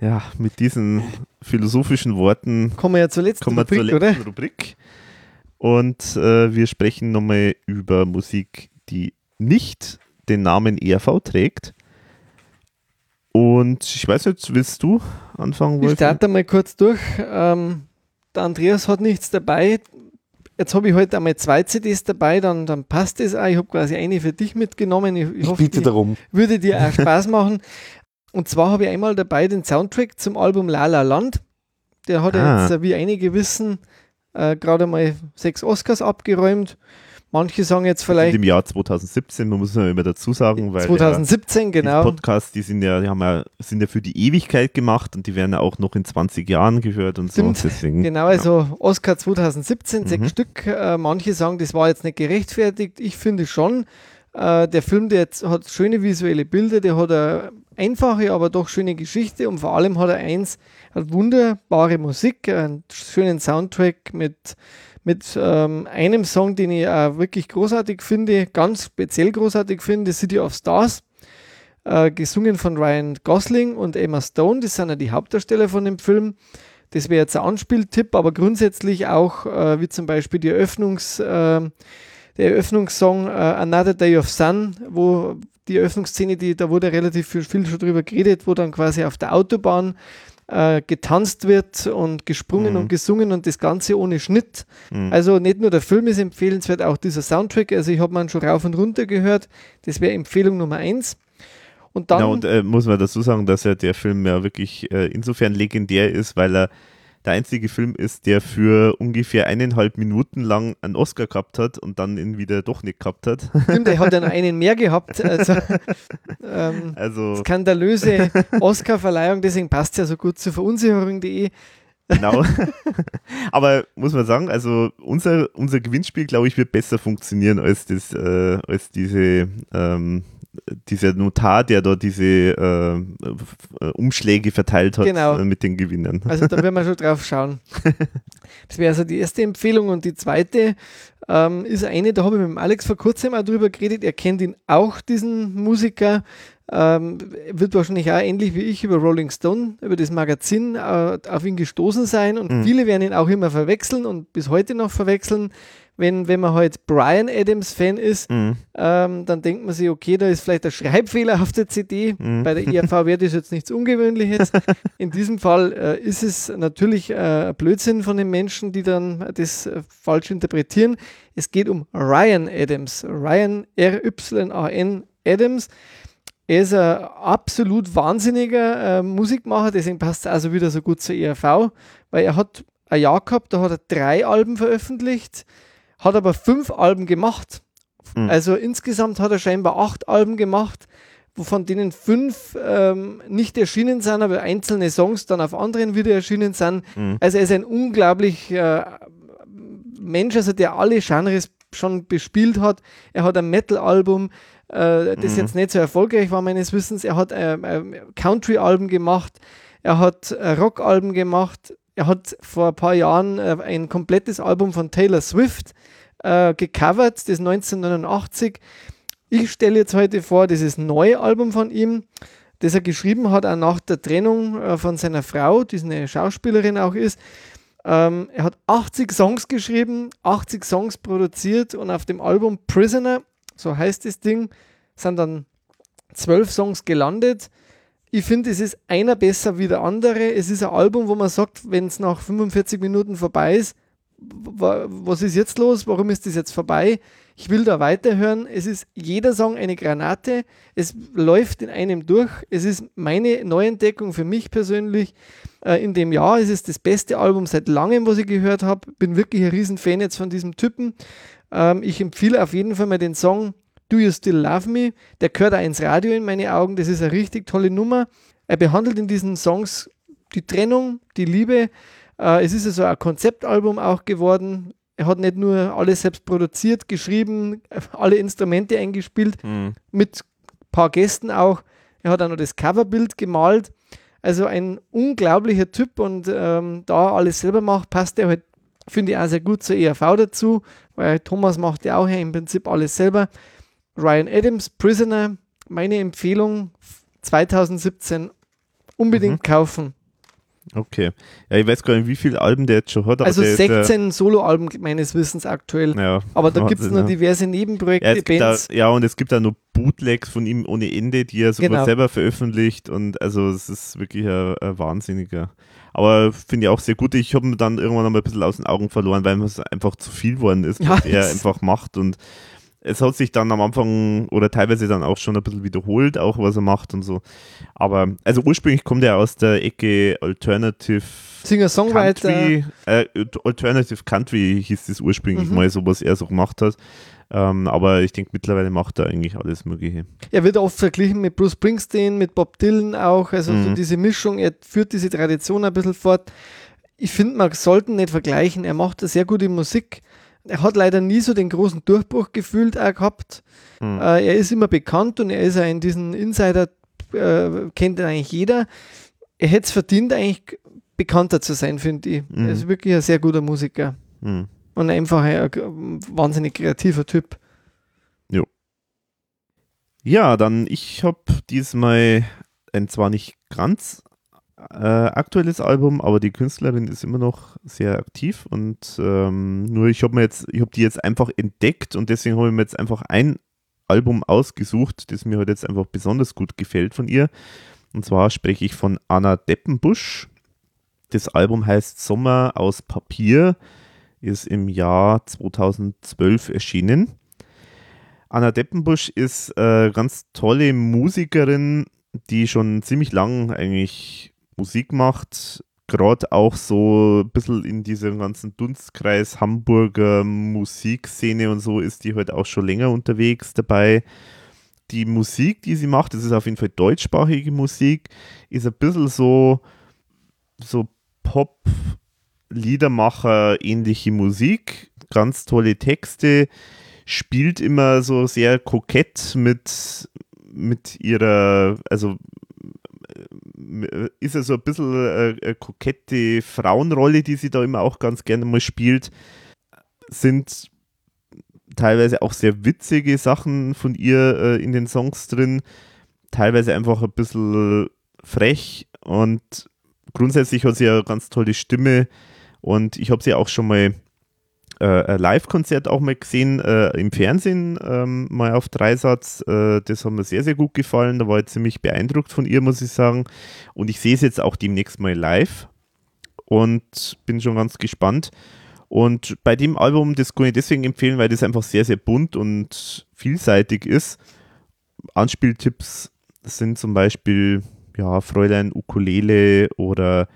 [SPEAKER 5] Ja, mit diesen philosophischen Worten
[SPEAKER 4] Kommen wir ja zur letzten
[SPEAKER 5] kommen wir zur
[SPEAKER 4] Rubrik,
[SPEAKER 5] letzten
[SPEAKER 4] oder?
[SPEAKER 5] Rubrik. Und äh, wir sprechen nochmal über Musik, die nicht den Namen ERV trägt. Und ich weiß nicht, willst du anfangen,
[SPEAKER 4] Ich
[SPEAKER 5] Wolfgang?
[SPEAKER 4] starte mal kurz durch. Ähm, der Andreas hat nichts dabei. Jetzt habe ich heute einmal zwei CDs dabei, dann, dann passt es auch. Ich habe quasi eine für dich mitgenommen. Ich, ich
[SPEAKER 3] Ich
[SPEAKER 4] hoffe,
[SPEAKER 3] bitte
[SPEAKER 4] die
[SPEAKER 3] darum.
[SPEAKER 4] würde dir auch Spaß machen. Und zwar habe ich einmal dabei den Soundtrack zum Album La La Land. Der hat ja
[SPEAKER 5] Ah.
[SPEAKER 4] jetzt, äh, wie einige wissen, äh, gerade mal sechs Oscars abgeräumt. Manche sagen jetzt vielleicht
[SPEAKER 5] Im Jahr 2017, man muss ja immer dazu sagen, weil
[SPEAKER 4] 2017,
[SPEAKER 5] ja, die
[SPEAKER 4] genau.
[SPEAKER 5] Podcasts, die sind ja, die haben ja, sind ja für die Ewigkeit gemacht und die werden ja auch noch in 20 Jahren gehört und
[SPEAKER 4] Stimmt.
[SPEAKER 5] so. Deswegen,
[SPEAKER 4] Genau, also Oscar 2017, sechs
[SPEAKER 5] Mhm.
[SPEAKER 4] Stück. Äh, manche sagen, das war jetzt nicht gerechtfertigt. Ich finde schon. Äh, der Film, der jetzt hat schöne visuelle Bilder, der hat eine einfache, aber doch schöne Geschichte und vor allem hat er eins, hat wunderbare Musik, einen schönen Soundtrack mit, mit ähm, einem Song, den ich auch wirklich großartig finde, ganz speziell großartig finde, City of Stars. Äh, gesungen von Ryan Gosling und Emma Stone, das sind ja die Hauptdarsteller von dem Film. Das wäre jetzt ein Anspieltipp, aber grundsätzlich auch, äh, wie zum Beispiel die Eröffnungs, äh, der Eröffnungssong äh, Another Day of Sun, wo die Eröffnungsszene, die, da wurde relativ viel, viel schon drüber geredet, wo dann quasi auf der Autobahn äh, getanzt wird und gesprungen
[SPEAKER 5] Mhm.
[SPEAKER 4] und gesungen und das Ganze ohne Schnitt.
[SPEAKER 5] Mhm.
[SPEAKER 4] Also nicht nur der Film ist empfehlenswert, auch dieser Soundtrack. Also ich habe man schon rauf und runter gehört. Das wäre Empfehlung Nummer eins. Und dann
[SPEAKER 5] Genau, und äh, muss man dazu sagen, dass ja der Film ja wirklich äh, insofern legendär ist, weil er der einzige Film ist, der für ungefähr eineinhalb Minuten lang einen Oscar gehabt hat und dann ihn wieder doch nicht gehabt hat.
[SPEAKER 4] Stimmt, er hat noch einen mehr gehabt. Also, ähm,
[SPEAKER 5] Also
[SPEAKER 4] skandalöse Oscar-Verleihung, deswegen passt ja so gut zu verunsicherung.de.
[SPEAKER 5] genau. Aber muss man sagen, also unser, unser Gewinnspiel, glaube ich, wird besser funktionieren als das, äh, als diese ähm, dieser Notar, der da diese äh, äh, Umschläge verteilt hat
[SPEAKER 4] Genau.
[SPEAKER 5] äh, mit den Gewinnern.
[SPEAKER 4] Also da werden wir schon drauf schauen. Das wäre also die erste Empfehlung. Und die zweite ähm, ist eine, da habe ich mit dem Alex vor kurzem auch drüber geredet. Er kennt ihn auch, diesen Musiker. Ähm, wird wahrscheinlich auch ähnlich wie ich über Rolling Stone, über das Magazin äh, auf ihn gestoßen sein. Und
[SPEAKER 5] Mhm.
[SPEAKER 4] viele werden ihn auch immer verwechseln und bis heute noch verwechseln. Wenn, wenn man halt Brian Adams Fan ist,
[SPEAKER 5] Mhm.
[SPEAKER 4] ähm, dann denkt man sich, okay, da ist vielleicht ein Schreibfehler auf der CD.
[SPEAKER 5] Mhm.
[SPEAKER 4] Bei der IAV wäre das jetzt nichts Ungewöhnliches. In diesem Fall äh, ist es natürlich äh, ein Blödsinn von den Menschen, die dann das äh, falsch interpretieren. Es geht um Ryan Adams. Ryan R-Y-A-N Adams. Er ist ein absolut wahnsinniger äh, Musikmacher, deswegen passt es also wieder so gut zur ERV, weil er hat ein Jahr gehabt, da hat er drei Alben veröffentlicht, hat aber fünf Alben gemacht. Mhm. Also insgesamt hat er scheinbar acht Alben gemacht, wovon denen fünf ähm, nicht erschienen sind, aber einzelne Songs dann auf anderen wieder erschienen sind. Mhm. Also er ist ein unglaublich äh, Mensch, also der alle Genres schon bespielt hat. Er hat ein Metal-Album, äh, das mhm. jetzt nicht so erfolgreich war meines Wissens. Er hat äh, äh, Country-Alben gemacht, er hat äh, Rock-Alben gemacht, er hat vor ein paar Jahren äh, ein komplettes Album von Taylor Swift äh, gecovert, das 1989. Ich stelle jetzt heute vor, dieses neue Album von ihm, das er geschrieben hat, auch nach der Trennung von seiner Frau, die eine Schauspielerin auch ist. Ähm, er hat 80 Songs geschrieben, 80 Songs produziert und auf dem Album Prisoner so heißt das Ding, sind dann zwölf Songs gelandet. Ich finde, es ist einer besser wie der andere. Es ist ein Album, wo man sagt, wenn es nach 45 Minuten vorbei ist, was ist jetzt los? Warum ist das jetzt vorbei? Ich will da weiterhören. Es ist jeder Song eine Granate. Es läuft in einem durch. Es ist meine Neuentdeckung für mich persönlich. Äh, in dem Jahr ist es das beste Album seit langem, was ich gehört habe. Bin wirklich ein Riesenfan jetzt von diesem Typen. Ähm, ich empfehle auf jeden Fall mal den Song Do You Still Love Me? Der gehört auch ins Radio in meine Augen. Das ist eine richtig tolle Nummer. Er behandelt in diesen Songs die Trennung, die Liebe. Äh, es ist also ein Konzeptalbum auch geworden. Er hat nicht nur alles selbst produziert, geschrieben, alle Instrumente eingespielt, mhm. mit ein paar Gästen auch. Er hat auch noch das Coverbild gemalt. Also ein unglaublicher Typ und ähm, da alles selber macht, passt er halt Finde ich auch sehr gut zur ERV dazu, weil Thomas macht ja auch im Prinzip alles selber. Ryan Adams, Prisoner, meine Empfehlung 2017 unbedingt mhm. kaufen.
[SPEAKER 5] Okay. Ja, ich weiß gar nicht, wie viele Alben der jetzt schon hat.
[SPEAKER 4] Also 16 Soloalben meines Wissens aktuell.
[SPEAKER 5] Ja,
[SPEAKER 4] aber da gibt es noch diverse Nebenprojekte,
[SPEAKER 5] ja, Bands. Da, ja, und es gibt auch noch Bootlegs von ihm ohne Ende, die er sogar genau. selber veröffentlicht. Und also es ist wirklich ein, ein Wahnsinniger. Aber finde ich auch sehr gut. Ich habe mir dann irgendwann noch mal ein bisschen aus den Augen verloren, weil es einfach zu viel geworden ist, was ja, er einfach macht. Und es hat sich dann am Anfang oder teilweise dann auch schon ein bisschen wiederholt, auch was er macht und so. Aber also ursprünglich kommt er aus der Ecke Alternative
[SPEAKER 4] Singer-Songwriter.
[SPEAKER 5] Country, äh, Alternative Country hieß das ursprünglich mhm. mal so, was er so gemacht hat. Ähm, aber ich denke, mittlerweile macht er eigentlich alles Mögliche.
[SPEAKER 4] Er wird oft verglichen mit Bruce Springsteen, mit Bob Dylan auch. Also mhm. so diese Mischung, er führt diese Tradition ein bisschen fort. Ich finde, man sollte nicht vergleichen. Er macht eine sehr gute Musik. Er hat leider nie so den großen Durchbruch gefühlt auch gehabt. Mhm. Äh, er ist immer bekannt und er ist ja in diesen Insider, äh, kennt ihn eigentlich jeder. Er hätte es verdient, eigentlich bekannter zu sein, finde ich. Mhm. Er ist wirklich ein sehr guter Musiker. Mhm und einfach ein wahnsinnig kreativer Typ.
[SPEAKER 5] Jo. Ja, dann ich habe diesmal ein zwar nicht ganz äh, aktuelles Album, aber die Künstlerin ist immer noch sehr aktiv und ähm, nur ich habe mir jetzt, ich habe die jetzt einfach entdeckt und deswegen habe ich mir jetzt einfach ein Album ausgesucht, das mir halt jetzt einfach besonders gut gefällt von ihr. Und zwar spreche ich von Anna Deppenbusch. Das Album heißt Sommer aus Papier ist im Jahr 2012 erschienen. Anna Deppenbusch ist eine ganz tolle Musikerin, die schon ziemlich lang eigentlich Musik macht. Gerade auch so ein bisschen in diesem ganzen Dunstkreis Hamburger Musikszene und so ist die halt auch schon länger unterwegs dabei. Die Musik, die sie macht, das ist auf jeden Fall deutschsprachige Musik, ist ein bisschen so, so Pop, Liedermacher ähnliche Musik, ganz tolle Texte, spielt immer so sehr kokett mit, mit ihrer, also ist ja so ein bisschen eine, kokette Frauenrolle, die sie da immer auch ganz gerne mal spielt, sind teilweise auch sehr witzige Sachen von ihr äh, in den Songs drin, teilweise einfach ein bisschen frech und grundsätzlich hat sie ja eine ganz tolle Stimme, und ich habe sie auch schon mal äh, Live-Konzert auch mal gesehen äh, im Fernsehen, ähm, mal auf Dreisatz. Äh, das hat mir sehr, sehr gut gefallen. Da war ich ziemlich beeindruckt von ihr, muss ich sagen. Und ich sehe es jetzt auch demnächst mal live und bin schon ganz gespannt. Und bei dem Album, das kann ich deswegen empfehlen, weil das einfach sehr, sehr bunt und vielseitig ist. Anspieltipps sind zum Beispiel ja, Fräulein Ukulele oder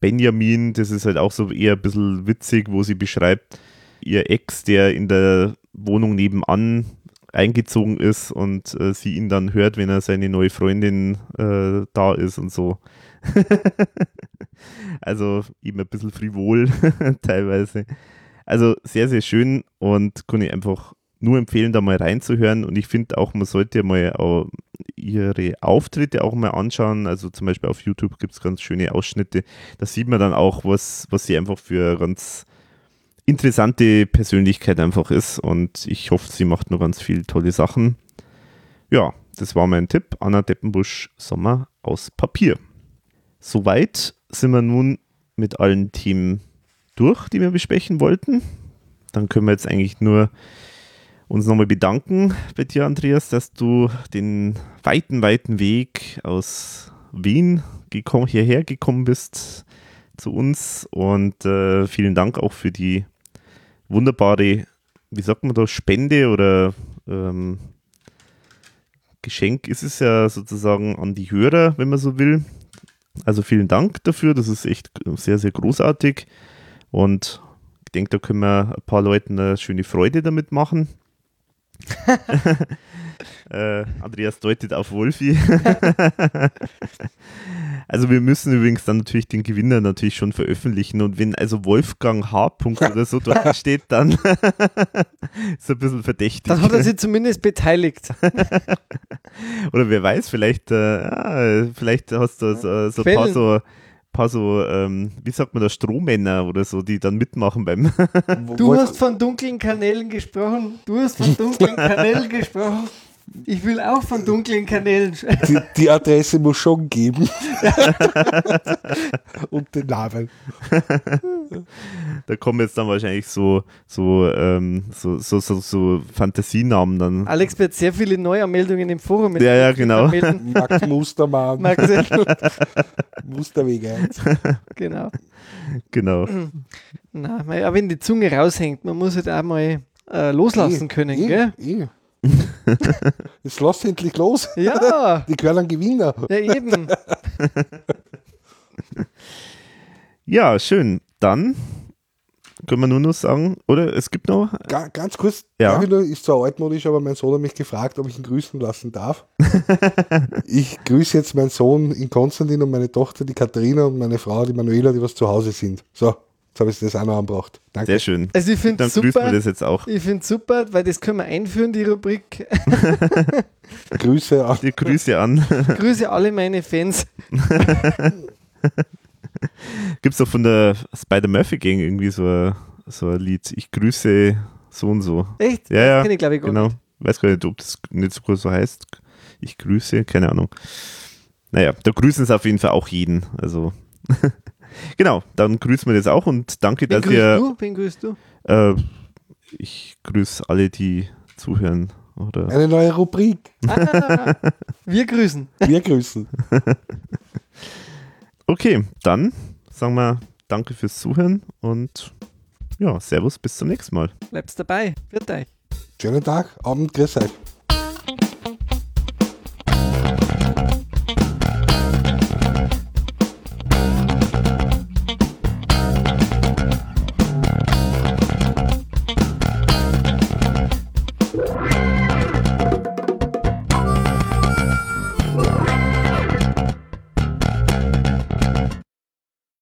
[SPEAKER 5] Benjamin, das ist halt auch so eher ein bisschen witzig, wo sie beschreibt, ihr Ex, der in der Wohnung nebenan eingezogen ist und äh, sie ihn dann hört, wenn er seine neue Freundin äh, da ist und so. also eben ein bisschen frivol teilweise. Also sehr, sehr schön und kann ich einfach nur empfehlen, da mal reinzuhören. Und ich finde auch, man sollte mal auch ihre Auftritte auch mal anschauen. Also zum Beispiel auf YouTube gibt es ganz schöne Ausschnitte. Da sieht man dann auch, was, was sie einfach für ganz interessante Persönlichkeit einfach ist. Und ich hoffe, sie macht noch ganz viele tolle Sachen. Ja, das war mein Tipp. Anna Deppenbusch, Sommer aus Papier. Soweit sind wir nun mit allen Themen durch, die wir besprechen wollten. Dann können wir jetzt eigentlich nur uns nochmal bedanken bei dir, Andreas, dass du den weiten, weiten Weg aus Wien gekommen, hierher gekommen bist zu uns und äh, vielen Dank auch für die wunderbare, wie sagt man da, Spende oder ähm, Geschenk ist es ja sozusagen an die Hörer, wenn man so will. Also vielen Dank dafür, das ist echt sehr, sehr großartig und ich denke, da können wir ein paar Leuten eine schöne Freude damit machen. äh, Andreas deutet auf Wolfi. also wir müssen übrigens dann natürlich den Gewinner natürlich schon veröffentlichen und wenn also Wolfgang H. oder so dort steht, dann ist ein bisschen verdächtig.
[SPEAKER 4] Dann hat er sich zumindest beteiligt.
[SPEAKER 5] oder wer weiß, vielleicht, äh, vielleicht hast du so, so ein paar so paar so, ähm, wie sagt man da, Strohmänner oder so, die dann mitmachen beim.
[SPEAKER 4] du hast von dunklen Kanälen gesprochen. Du hast von dunklen Kanälen gesprochen. Ich will auch von dunklen Kanälen.
[SPEAKER 3] Die, die Adresse muss schon geben. Und den Namen.
[SPEAKER 5] Da kommen jetzt dann wahrscheinlich so, so, ähm, so, so, so, so Fantasienamen dann.
[SPEAKER 4] Alex wird sehr viele Neuanmeldungen im Forum.
[SPEAKER 5] Ja, ja, genau.
[SPEAKER 3] Max Mustermann. Max Musterwege 1.
[SPEAKER 4] Genau.
[SPEAKER 5] Genau.
[SPEAKER 4] Na, aber wenn die Zunge raushängt, man muss halt auch mal äh, loslassen
[SPEAKER 3] eh,
[SPEAKER 4] können,
[SPEAKER 3] eh,
[SPEAKER 4] gell?
[SPEAKER 3] Eh. Jetzt lass endlich los.
[SPEAKER 4] Ja.
[SPEAKER 3] Die gehören an Gewinner.
[SPEAKER 4] Ja, eben.
[SPEAKER 5] ja, schön. Dann können wir nur noch sagen, oder es gibt noch.
[SPEAKER 3] Ga, ganz kurz,
[SPEAKER 5] ja.
[SPEAKER 3] nur, ist zwar altmodisch, aber mein Sohn hat mich gefragt, ob ich ihn grüßen lassen darf. ich grüße jetzt meinen Sohn in Konstantin und meine Tochter, die Katharina und meine Frau, die Manuela, die was zu Hause sind. So. Jetzt habe ich das auch noch angebracht. Danke.
[SPEAKER 5] Sehr schön.
[SPEAKER 4] Also ich finde super.
[SPEAKER 5] Wir das jetzt auch.
[SPEAKER 4] Ich finde super, weil das können wir einführen, die Rubrik.
[SPEAKER 3] Grüße an.
[SPEAKER 5] Die Grüße an.
[SPEAKER 4] Grüße alle meine Fans.
[SPEAKER 5] Gibt es auch von der Spider-Murphy Gang irgendwie so ein, so ein Lied? Ich grüße so und so.
[SPEAKER 4] Echt?
[SPEAKER 5] Ja, ja.
[SPEAKER 4] Kenne ich, glaube ich, gar
[SPEAKER 5] genau.
[SPEAKER 4] nicht.
[SPEAKER 5] Weiß gar nicht, ob das nicht so so heißt. Ich grüße, keine Ahnung. Naja, da grüßen es auf jeden Fall auch jeden. Also. Genau, dann grüßen wir das auch und danke,
[SPEAKER 4] Wen
[SPEAKER 5] dass ihr.
[SPEAKER 4] Du? Wen grüßt du?
[SPEAKER 5] Äh, ich grüße alle, die zuhören. Oder?
[SPEAKER 3] Eine neue Rubrik.
[SPEAKER 4] Ah, wir grüßen.
[SPEAKER 3] Wir grüßen.
[SPEAKER 5] okay, dann sagen wir danke fürs Zuhören und ja, Servus, bis zum nächsten Mal.
[SPEAKER 4] Bleibst dabei. Viert euch.
[SPEAKER 3] Schönen Tag, Abend, grüß euch.